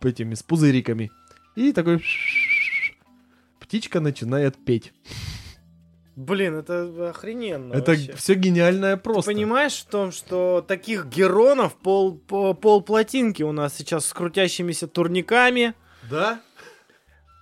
этими, с пузыриками. И такой... Птичка начинает петь. Блин, это охрененно Это вообще. все гениальное Ты просто. понимаешь в том, что таких геронов пол, по- полплотинки у нас сейчас с крутящимися турниками, Да?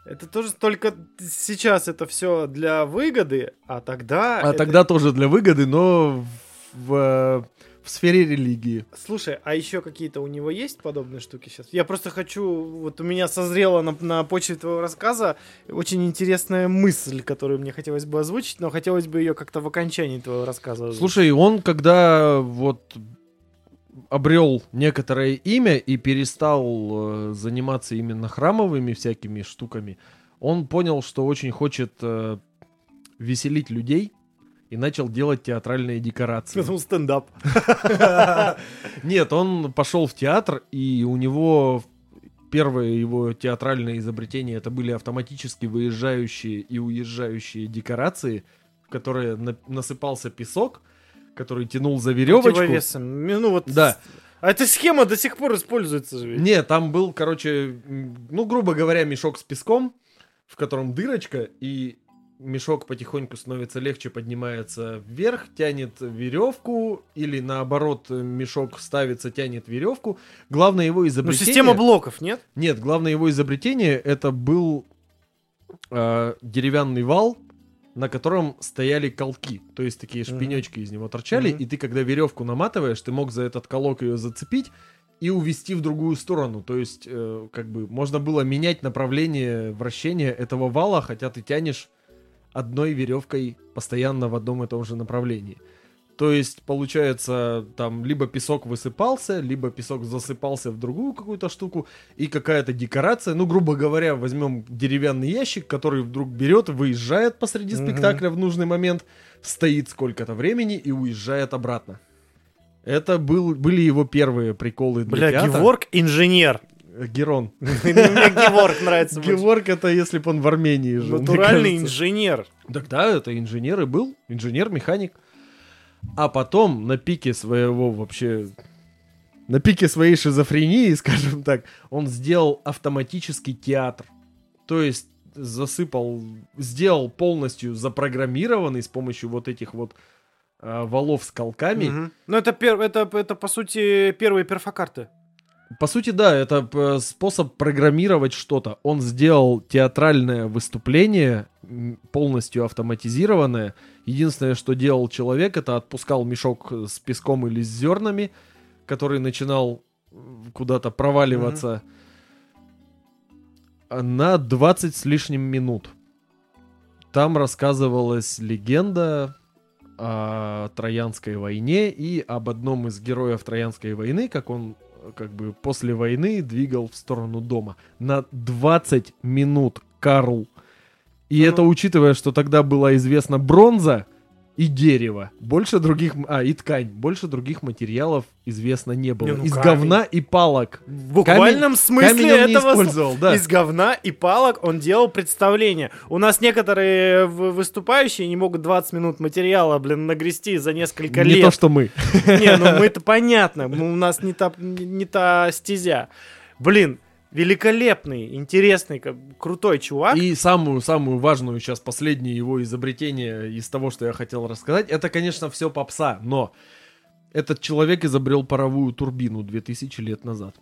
Это тоже только сейчас это все для выгоды, а тогда... А это- тогда тоже для выгоды, но в, э, в сфере религии. Слушай, а еще какие-то у него есть подобные штуки сейчас? Я просто хочу, вот у меня созрела на, на почве твоего рассказа очень интересная мысль, которую мне хотелось бы озвучить, но хотелось бы ее как-то в окончании твоего рассказа озвучить. Слушай, он когда вот обрел некоторое имя и перестал э, заниматься именно храмовыми всякими штуками, он понял, что очень хочет э, веселить людей и начал делать театральные декорации. Потом стендап. Нет, он пошел в театр, и у него первое его театральное изобретение это были автоматически выезжающие и уезжающие декорации, в которые на- насыпался песок, который тянул за веревочку. Противовесом. Ну вот. Да. А эта схема до сих пор используется же. ведь. Не, там был, короче, ну, грубо говоря, мешок с песком, в котором дырочка, и мешок потихоньку становится легче, поднимается вверх, тянет веревку, или наоборот, мешок ставится, тянет веревку. Главное его Ну, изобретение... система блоков, нет? Нет, главное его изобретение это был э, деревянный вал, на котором стояли колки. То есть такие шпинечки из него торчали, Мгм. и ты, когда веревку наматываешь, ты мог за этот колок ее зацепить и увести в другую сторону. То есть, э, как бы, можно было менять направление вращения этого вала, хотя ты тянешь одной веревкой постоянно в одном и том же направлении. То есть, получается, там либо песок высыпался, либо песок засыпался в другую какую-то штуку, и какая-то декорация, ну, грубо говоря, возьмем деревянный ящик, который вдруг берет, выезжает посреди Мгм. спектакля в нужный момент, стоит сколько-то времени и уезжает обратно. Это был, были его первые приколы для Бля, театра. Геворг инженер. Герон. Мне Геворг нравится. Геворг это если бы он в Армении жил. Натуральный инженер. Так да, это инженер и был. Инженер-механик. А потом на пике своего вообще... На пике своей шизофрении, скажем так, он сделал автоматический театр. То есть засыпал, сделал полностью запрограммированный с помощью вот этих вот а, валов с колками. Мгм. Ну, это, пер- это, это, по сути, первые перфокарты. По сути, да, это п- способ программировать что-то. Он сделал театральное выступление, полностью автоматизированное. Единственное, что делал человек, это отпускал мешок с песком или с зернами, который начинал куда-то проваливаться а, на 20 с лишним минут. Там рассказывалась легенда о Троянской войне и об одном из героев Троянской войны, как он э, как бы после войны двигал в сторону дома. На 20 минут Карл. И Ну. это учитывая, что тогда была известна бронза и дерево. Больше других... А, и ткань. Больше других материалов известно не было. Не, ну из камень. говна и палок. В буквальном смысле камень он не этого слова. использовал, да. Из говна и палок он делал представление. У нас некоторые выступающие не могут 20 минут материала, блин, нагрести за несколько Не лет. то, что мы. Не, ну мы это понятно. У нас не та, не, не та стезя. Блин, великолепный, интересный, крутой чувак. И самую, самую важную сейчас последнее его изобретение из того, что я хотел рассказать, это, конечно, все попса, но этот человек изобрел паровую турбину 2000 лет назад.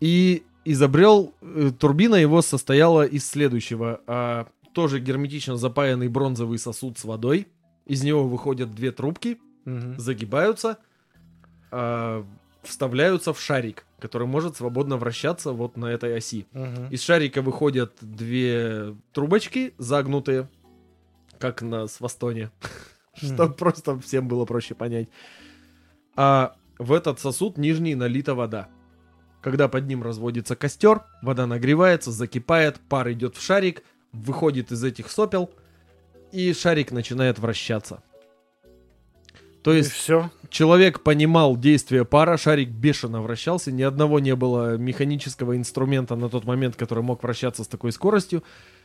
И изобрел, э, турбина его состояла из следующего. а, тоже герметично запаянный бронзовый сосуд с водой. Из него выходят две трубки, Мгм. загибаются, а, вставляются в шарик, который может свободно вращаться вот на этой оси. Мгм. Из шарика выходят две трубочки загнутые, как на свастоне, чтобы просто всем было проще понять. А в этот сосуд нижний налита вода. Когда под ним разводится костер, вода нагревается, закипает, пар идет в шарик, выходит из этих сопел, и шарик начинает вращаться. То есть все. человек понимал действие пара, шарик бешено вращался, ни одного не было механического инструмента на тот момент, который мог вращаться с такой скоростью.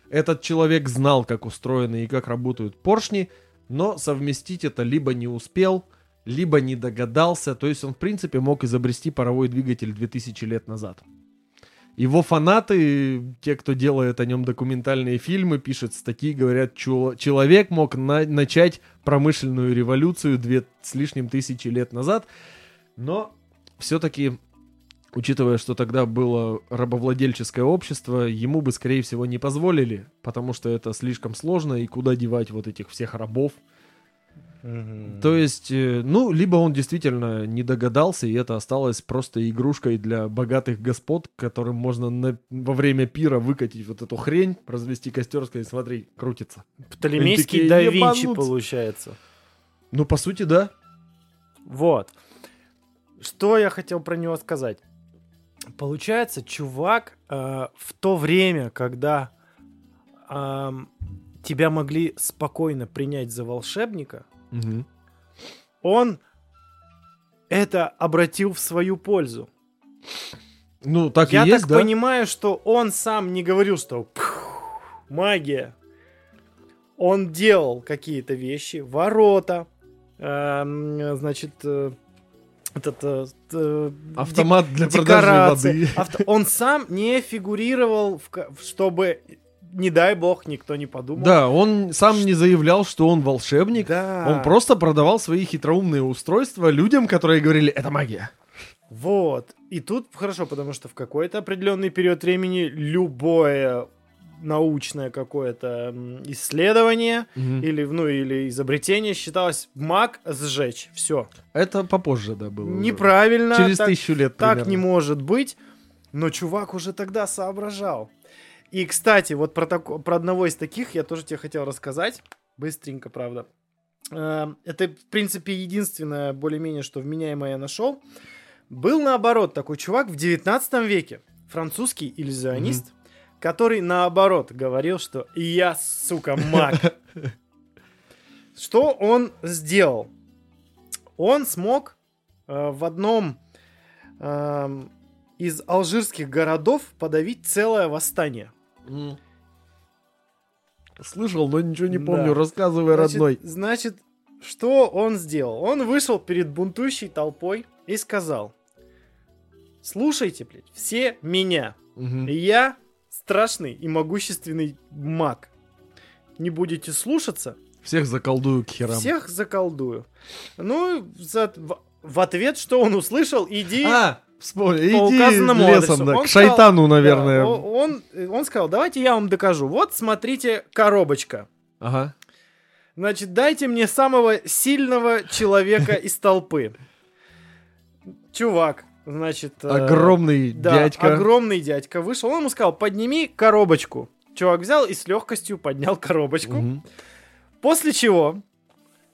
Этот человек знал, как устроены и как работают поршни, но совместить это либо не успел, либо не догадался, то есть он в принципе мог изобрести паровой двигатель 2000 лет назад. Его фанаты, те, кто делает о нем документальные фильмы, пишут статьи, говорят, человек мог на- начать промышленную революцию две с лишним тысячи лет назад, но все-таки учитывая, что тогда было рабовладельческое общество, ему бы, скорее всего, не позволили, потому что это слишком сложно, и куда девать вот этих всех рабов. То есть, э, ну, либо он действительно не догадался, и это осталось просто игрушкой для богатых господ, которым можно на- во время пира выкатить вот эту хрень, развести костер, сказать, смотри, крутится. Птолемейский Они да такие, Винчи получается. Ну, по сути, да. Вот. Что я хотел про него сказать? Получается, чувак э, в то время, когда ам, тебя могли спокойно принять за волшебника, Мгм. он это обратил в свою пользу. Ну, так я и есть, так да? понимаю, что он сам не говорил, что «Пф, магия. Он делал какие-то вещи, ворота, эм, значит, э, этот э, э, Автомат для продажи декорации. воды. Авто- Он сам не фигурировал, в чтобы, не дай бог, никто не подумал. Да, он сам не заявлял, что он волшебник. Да. Он просто продавал свои хитроумные устройства людям, которые говорили, это магия. Вот. И тут хорошо, потому что в какой-то определенный период времени любое научное какое-то исследование или, ну, или изобретение считалось маг сжечь. Все. Это попозже, да, было. уже. Неправильно. Через так, тысячу лет так примерно. не может быть. Но чувак уже тогда соображал. И, кстати, вот про, тако- про одного из таких я тоже тебе хотел рассказать. Быстренько, правда. Э, Это, в принципе, единственное, более-менее, что вменяемое я нашел. Был, наоборот, такой чувак в 19 веке. Французский иллюзионист, который, наоборот, говорил, что «я, сука, маг». Что он сделал? Он смог э, в одном эм, из алжирских городов подавить целое восстание. М. Слышал, но ничего не помню. Да. Рассказывай, Значит, родной. Значит, что он сделал? Он вышел перед бунтующей толпой и сказал, слушайте, блядь, все меня. Мгм. Я страшный и могущественный маг. Не будете слушаться, Всех заколдую к херам. всех заколдую. Ну, за- в, в ответ, что он услышал, иди... А, вспомни, По иди указанному лесом, адресу. да, Он к сказал- шайтану, Да, наверное. о- он, он сказал, давайте я вам докажу. Вот, смотрите, коробочка. Ага. Значит, дайте мне самого сильного человека из толпы. Чувак, значит... э, Огромный да, дядька. огромный дядька вышел. Он ему сказал, подними коробочку. Чувак взял и с легкостью поднял коробочку. Мгм. После чего,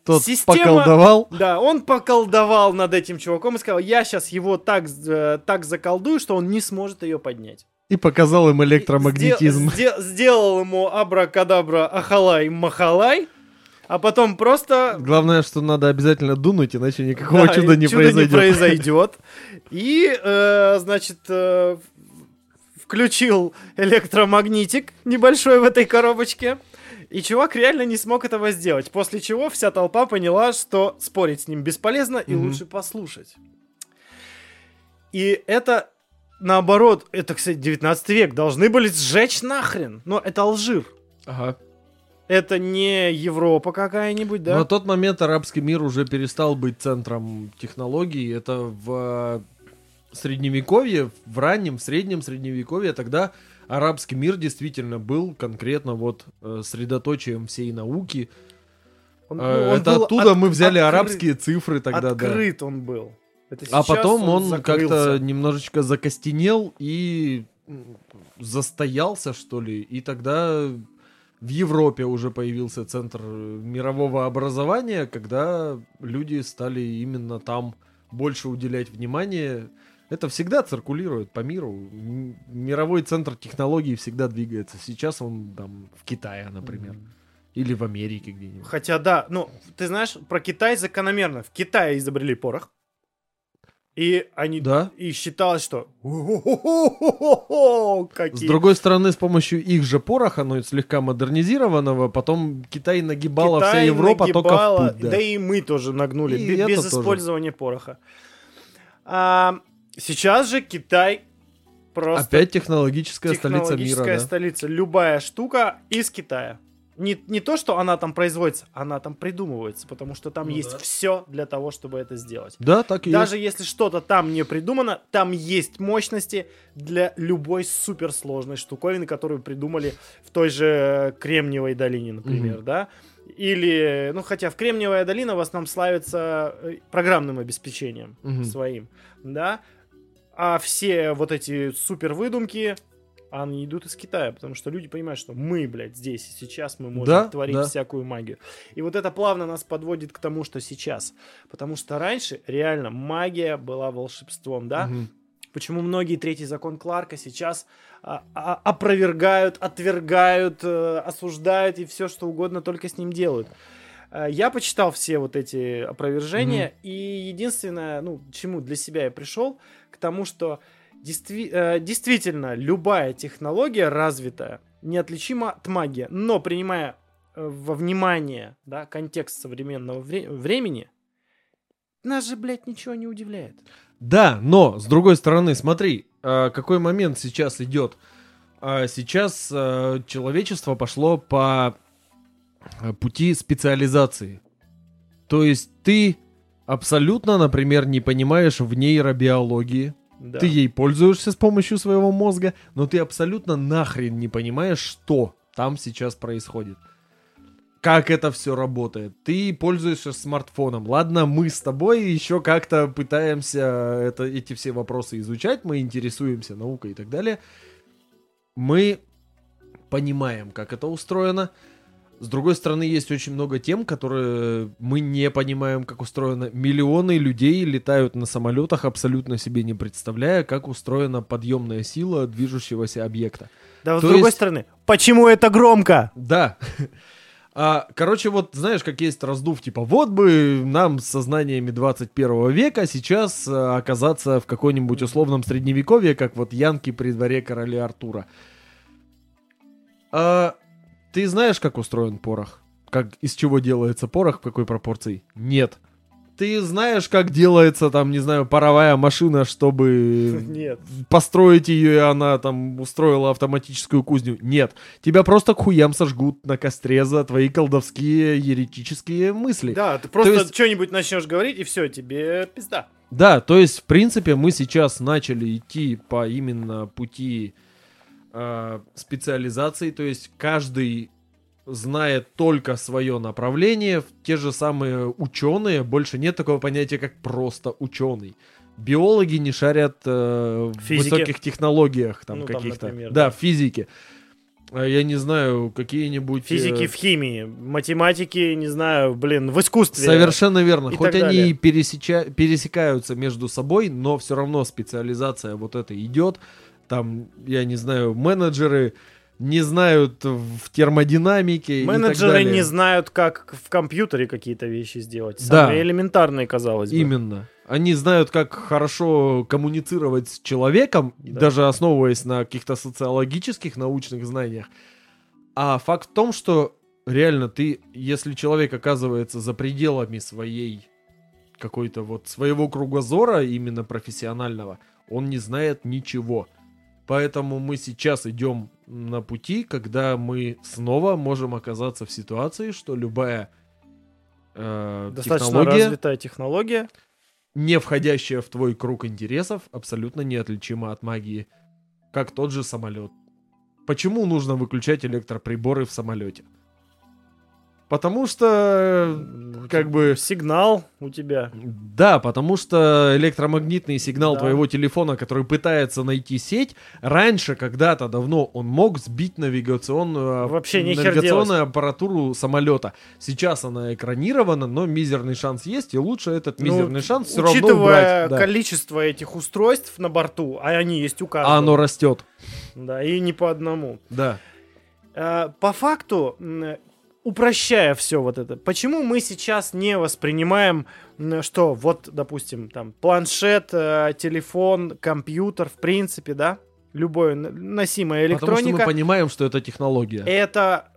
Тот Система- поколдовал. да, он поколдовал над этим чуваком и сказал, я сейчас его так, э, так заколдую, что он не сможет ее поднять. И показал им электромагнетизм. Сде- сде- сделал ему абракадабра ахалай махалай, а потом просто Главное, что надо обязательно дунуть, иначе никакого Да, чуда не чудо произойдет. произойдет. И, э, значит, э, включил электромагнитик небольшой в этой коробочке. И чувак реально не смог этого сделать. После чего вся толпа поняла, что спорить с ним бесполезно и Мгм. лучше послушать. И это, наоборот, это, кстати, 19 век. Должны были сжечь нахрен. Но это Алжир. Ага. Это не Европа какая-нибудь, да? На тот момент арабский мир уже перестал быть центром технологий. Это в э, средневековье, в раннем, в среднем средневековье, тогда арабский мир действительно был конкретно вот э, средоточием всей науки. Он- Э, ну, он это оттуда от- мы взяли открыт- арабские цифры тогда, да. Открыт он был. Это А потом он, закрылся. как-то немножечко закостенел и застоялся, что ли. И тогда в Европе уже появился центр э, мирового образования, когда люди стали именно там больше уделять внимание. Это всегда циркулирует по миру. Мировой центр технологий всегда двигается. Сейчас он там в Китае, например. Или в Америке где-нибудь. Хотя да, ну, ты знаешь, про Китай закономерно. В Китае изобрели порох. И они... Да. И считалось, что... «О-хо-хо-хо-хо-хо, С Какие... другой стороны, с помощью их же пороха, но слегка модернизированного, потом Китай нагибала вся Китай Европа только нагибала, в путь. Да. да и мы тоже нагнули, И бе- это без тоже. использования пороха. А, сейчас же Китай просто Опять технологическая столица мира, технологическая да. столица. Любая штука из Китая. Не, не то, что она там производится, она там придумывается, потому что там Ну есть да. все для того, чтобы это сделать. Да, так и Даже есть. если что-то там не придумано, там есть мощности для любой суперсложной штуковины, которую придумали в той же Кремниевой долине, например, Мгм. да? Или, ну, хотя в Кремниевая долина в основном славится э, программным обеспечением Мгм. своим, да? А все вот эти супер выдумки, они идут из Китая, потому что люди понимают, что мы, блядь, здесь и сейчас мы можем Да, творить да. всякую магию. И вот это плавно нас подводит к тому, что сейчас. Потому что раньше реально магия была волшебством, да? Мгм. Почему многие третий закон Кларка сейчас а, а, опровергают, отвергают, э, осуждают и все что угодно только с ним делают. Э, Я почитал все вот эти опровержения, и единственное, ну, чему для себя я пришел, к тому, что действи- э, действительно любая технология развитая неотличима от магии, но принимая э, во внимание да, контекст современного вре- времени, нас же, блядь, ничего не удивляет. Да, но с другой стороны, смотри, а, какой момент сейчас идет. А, Сейчас человечество пошло по пути специализации. То есть ты абсолютно, например, не понимаешь в нейробиологии, Да. ты ей пользуешься с помощью своего мозга, но ты абсолютно нахрен не понимаешь, что там сейчас происходит. Как это все работает. Ты пользуешься смартфоном. Ладно, мы с тобой еще как-то пытаемся это, эти все вопросы изучать, мы интересуемся наукой и так далее. Мы понимаем, как это устроено. С другой стороны, есть очень много тем, которые мы не понимаем, как устроено. Миллионы людей летают на самолетах, абсолютно себе не представляя, как устроена подъемная сила движущегося объекта. Да, с То другой есть- стороны, почему это громко? Да. А, короче, вот знаешь, как есть раздув, типа, вот бы нам с сознаниями 21 века сейчас а, оказаться в какой-нибудь условном средневековье, как вот Янки при дворе короля Артура. А, ты знаешь, как устроен порох? Как, из чего делается порох, в какой пропорции? Нет. Ты знаешь, как делается, там, не знаю, паровая машина, чтобы Нет. построить ее, и она там устроила автоматическую кузню. Нет. Тебя просто к хуям сожгут на костре за твои колдовские еретические мысли. Да, ты просто есть- что-нибудь начнешь говорить, и все, тебе пизда. Да, то есть, в принципе, мы сейчас начали идти по именно пути э, специализации, то есть каждый знает только свое направление, те же самые ученые, больше нет такого понятия, как просто ученый. Биологи не шарят э, в Физике. высоких технологиях там Ну, каких-то. да, да. в физике. А Я не знаю, какие-нибудь... э, Физики в химии, математики, не знаю, блин, в искусстве. Совершенно верно. и Хоть они далее. и пересеча- пересекаются между собой, но все равно специализация вот эта идет. Там, я не знаю, менеджеры не знают в термодинамике. Менеджеры не знают, как в компьютере какие-то вещи сделать. Да. Самые элементарные, казалось бы. Именно. Они знают, как хорошо коммуницировать с человеком, Да. даже основываясь на каких-то социологических научных знаниях. А факт в том, что реально ты, если человек оказывается за пределами своей какой-то вот своего кругозора, именно профессионального, он не знает ничего. Поэтому мы сейчас идем на пути, когда мы снова можем оказаться в ситуации, что любая э, Достаточно технология, развитая технология. не входящая в твой круг интересов, абсолютно неотличима от магии. Как тот же самолет. Почему нужно выключать электроприборы в самолете? Потому что, э, как бы, Сигнал у тебя. да, потому что электромагнитный сигнал Да. твоего телефона, который пытается найти сеть, раньше, когда-то давно, он мог сбить навигационную, Вообще нехер навигационную аппаратуру самолета. Сейчас она экранирована, но мизерный шанс есть, и лучше этот Ну, мизерный шанс все равно Учитывая убрать. да. количество этих устройств на борту, а они есть у каждого. А оно растет. Да, и не по одному. Да. Э, По факту, упрощая все вот это, почему мы сейчас не воспринимаем, что вот, допустим, там планшет, э, телефон, компьютер, в принципе, да, любое носимая Потому что мы электроника, понимаем, что это технология. это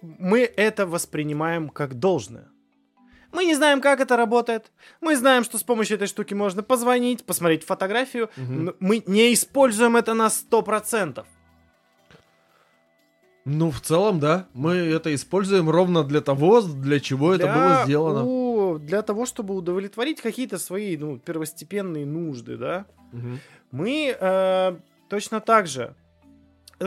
мы это воспринимаем как должное. Мы не знаем, как это работает. Мы знаем, что с помощью этой штуки можно позвонить, посмотреть фотографию. Но Мы не используем это на 100%. Ну, в целом, да. Мы это используем ровно для того, для чего это Для- было сделано. у- для того, чтобы удовлетворить какие-то свои ну, первостепенные нужды, да. Мгм. Мы э, точно так же,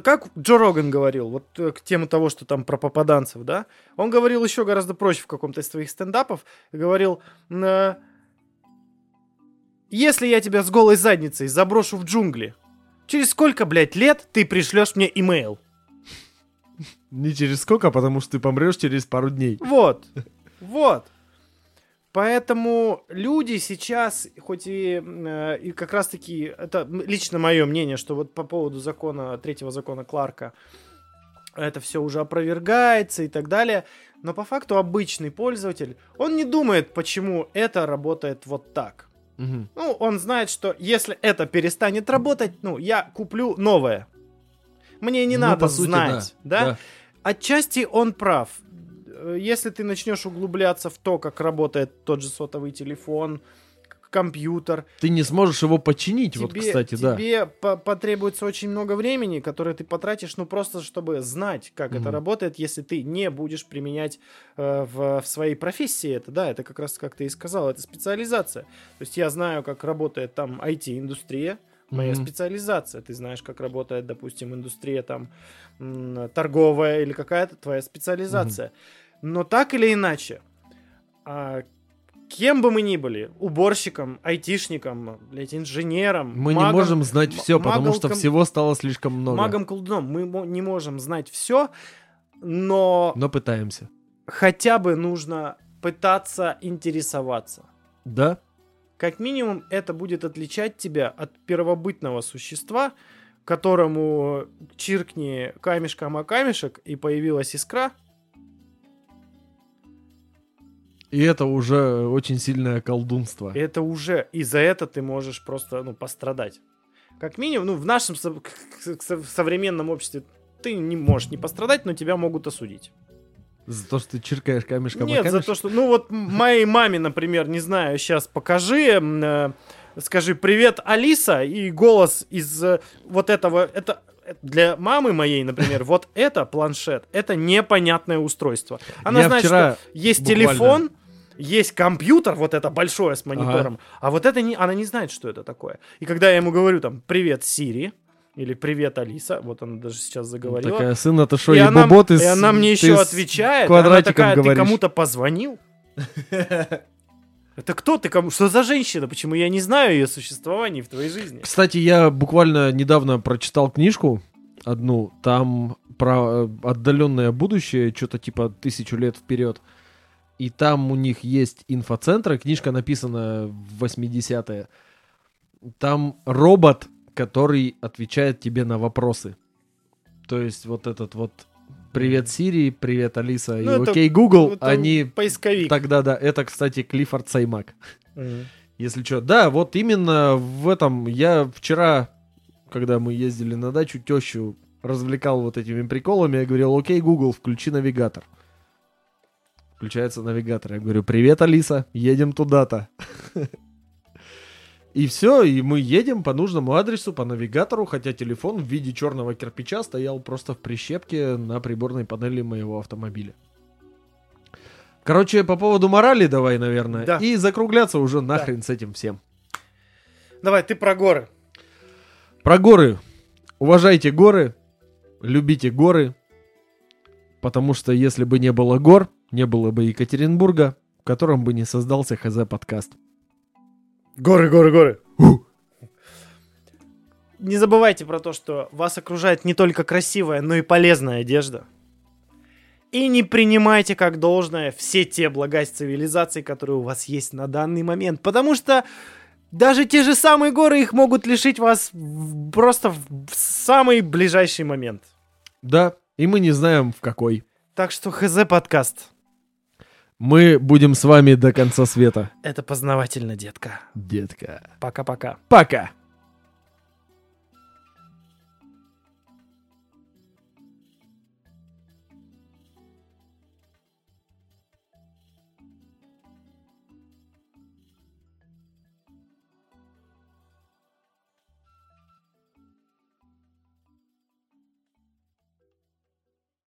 как Джо Роган говорил, вот э, к тему того, что там про попаданцев, да, он говорил еще гораздо проще в каком-то из своих стендапов, говорил, э, если я тебя с голой задницей заброшу в джунгли, через сколько, блядь, лет ты пришлешь мне имейл? Не через сколько, потому что ты помрешь через пару дней. Вот, вот. Поэтому люди сейчас, хоть и, э, и как раз-таки, это лично мое мнение, что вот по поводу закона, третьего закона Кларка, это все уже опровергается и так далее, но по факту обычный пользователь, он не думает, почему это работает вот так. Мгм. Ну, он знает, что если это перестанет работать, ну, я куплю новое. Мне не Ну, надо сути, знать, да? да. Отчасти он прав. Если ты начнешь углубляться в то, как работает тот же сотовый телефон, компьютер, Ты не сможешь его починить, вот, тебе, кстати, да. тебе по- потребуется очень много времени, которое ты потратишь, ну просто чтобы знать, как это Мгм. работает, если ты не будешь применять э, в, в своей профессии это, да, это как раз, как ты и сказал, это специализация. То есть я знаю, как работает там IT-индустрия, моя Мгм. специализация. Ты знаешь, как работает, допустим, индустрия там торговая или какая-то твоя специализация. Но так или иначе, а, кем бы мы ни были, уборщиком, айтишником, блядь, инженером, Мы не магом- можем знать все, потому что магом- всего стало слишком много. магом-колдуном, мы не можем знать все, но Но пытаемся. хотя бы нужно пытаться интересоваться. Да? Как минимум, это будет отличать тебя от первобытного существа, которому чиркни камешком о камешек, и появилась искра. И это уже очень сильное колдунство. Это уже, и за это ты можешь просто, ну, пострадать. Как минимум, ну, в нашем со- современном обществе ты не можешь не пострадать, но тебя могут осудить. За то, что ты чиркаешь камешком о Нет, за камешек? то, что, ну вот моей маме, например, не знаю, сейчас покажи, э, скажи привет, Алиса, и голос из э, вот этого, это э, для мамы моей, например, вот это планшет, это непонятное устройство. Она Я знает, что есть буквально- телефон, есть компьютер, вот это большое с монитором, а вот это не, она не знает, что это такое. И когда я ему говорю там привет, Сири, или привет, Алиса, вот она даже сейчас заговорила. Такая, сын, это что, И она, ебобо, ты и она мне еще отвечает. Она такая, говоришь. ты кому-то позвонил? Это кто ты? Кому? Что за женщина? Почему я не знаю ее существования в твоей жизни? Кстати, я буквально недавно прочитал книжку одну, там про отдаленное будущее, что-то типа тысячу лет вперед. И там у них есть инфоцентры, книжка написана в 80-е. Там робот, который отвечает тебе на вопросы. То есть вот этот вот «Привет, Сири», «Привет, Алиса» и Ну, это- «Окей, Google», Это они... поисковик. Тогда, да, это, кстати, Клиффорд Саймак. Мгм. Если что, да, вот именно в этом я вчера, когда мы ездили на дачу, тещу развлекал вот этими приколами, я говорил, окей, Google, включи навигатор. Включается навигатор. Я говорю, привет, Алиса, едем туда-то. И все, и мы едем по нужному адресу, по навигатору, хотя телефон в виде черного кирпича стоял просто в прищепке на приборной панели моего автомобиля. Короче, по поводу морали давай, наверное. Да. И закругляться уже нахрен с этим всем. Давай, ты про горы. Про горы. Уважайте горы, любите горы, потому что если бы не было гор, не было бы Екатеринбурга, в котором бы не создался ХЗ Горы, горы, горы. Не забывайте про то, что вас окружает не только красивая, но и полезная одежда. И не принимайте как должное все те блага цивилизации, которые у вас есть на данный момент. Потому что даже те же самые горы их могут лишить вас просто в в самый ближайший момент. Да, и мы не знаем в какой. Так что ХЗ подкаст. Мы будем с вами до конца света. Это познавательно, детка. Детка. Пока-пока. Пока.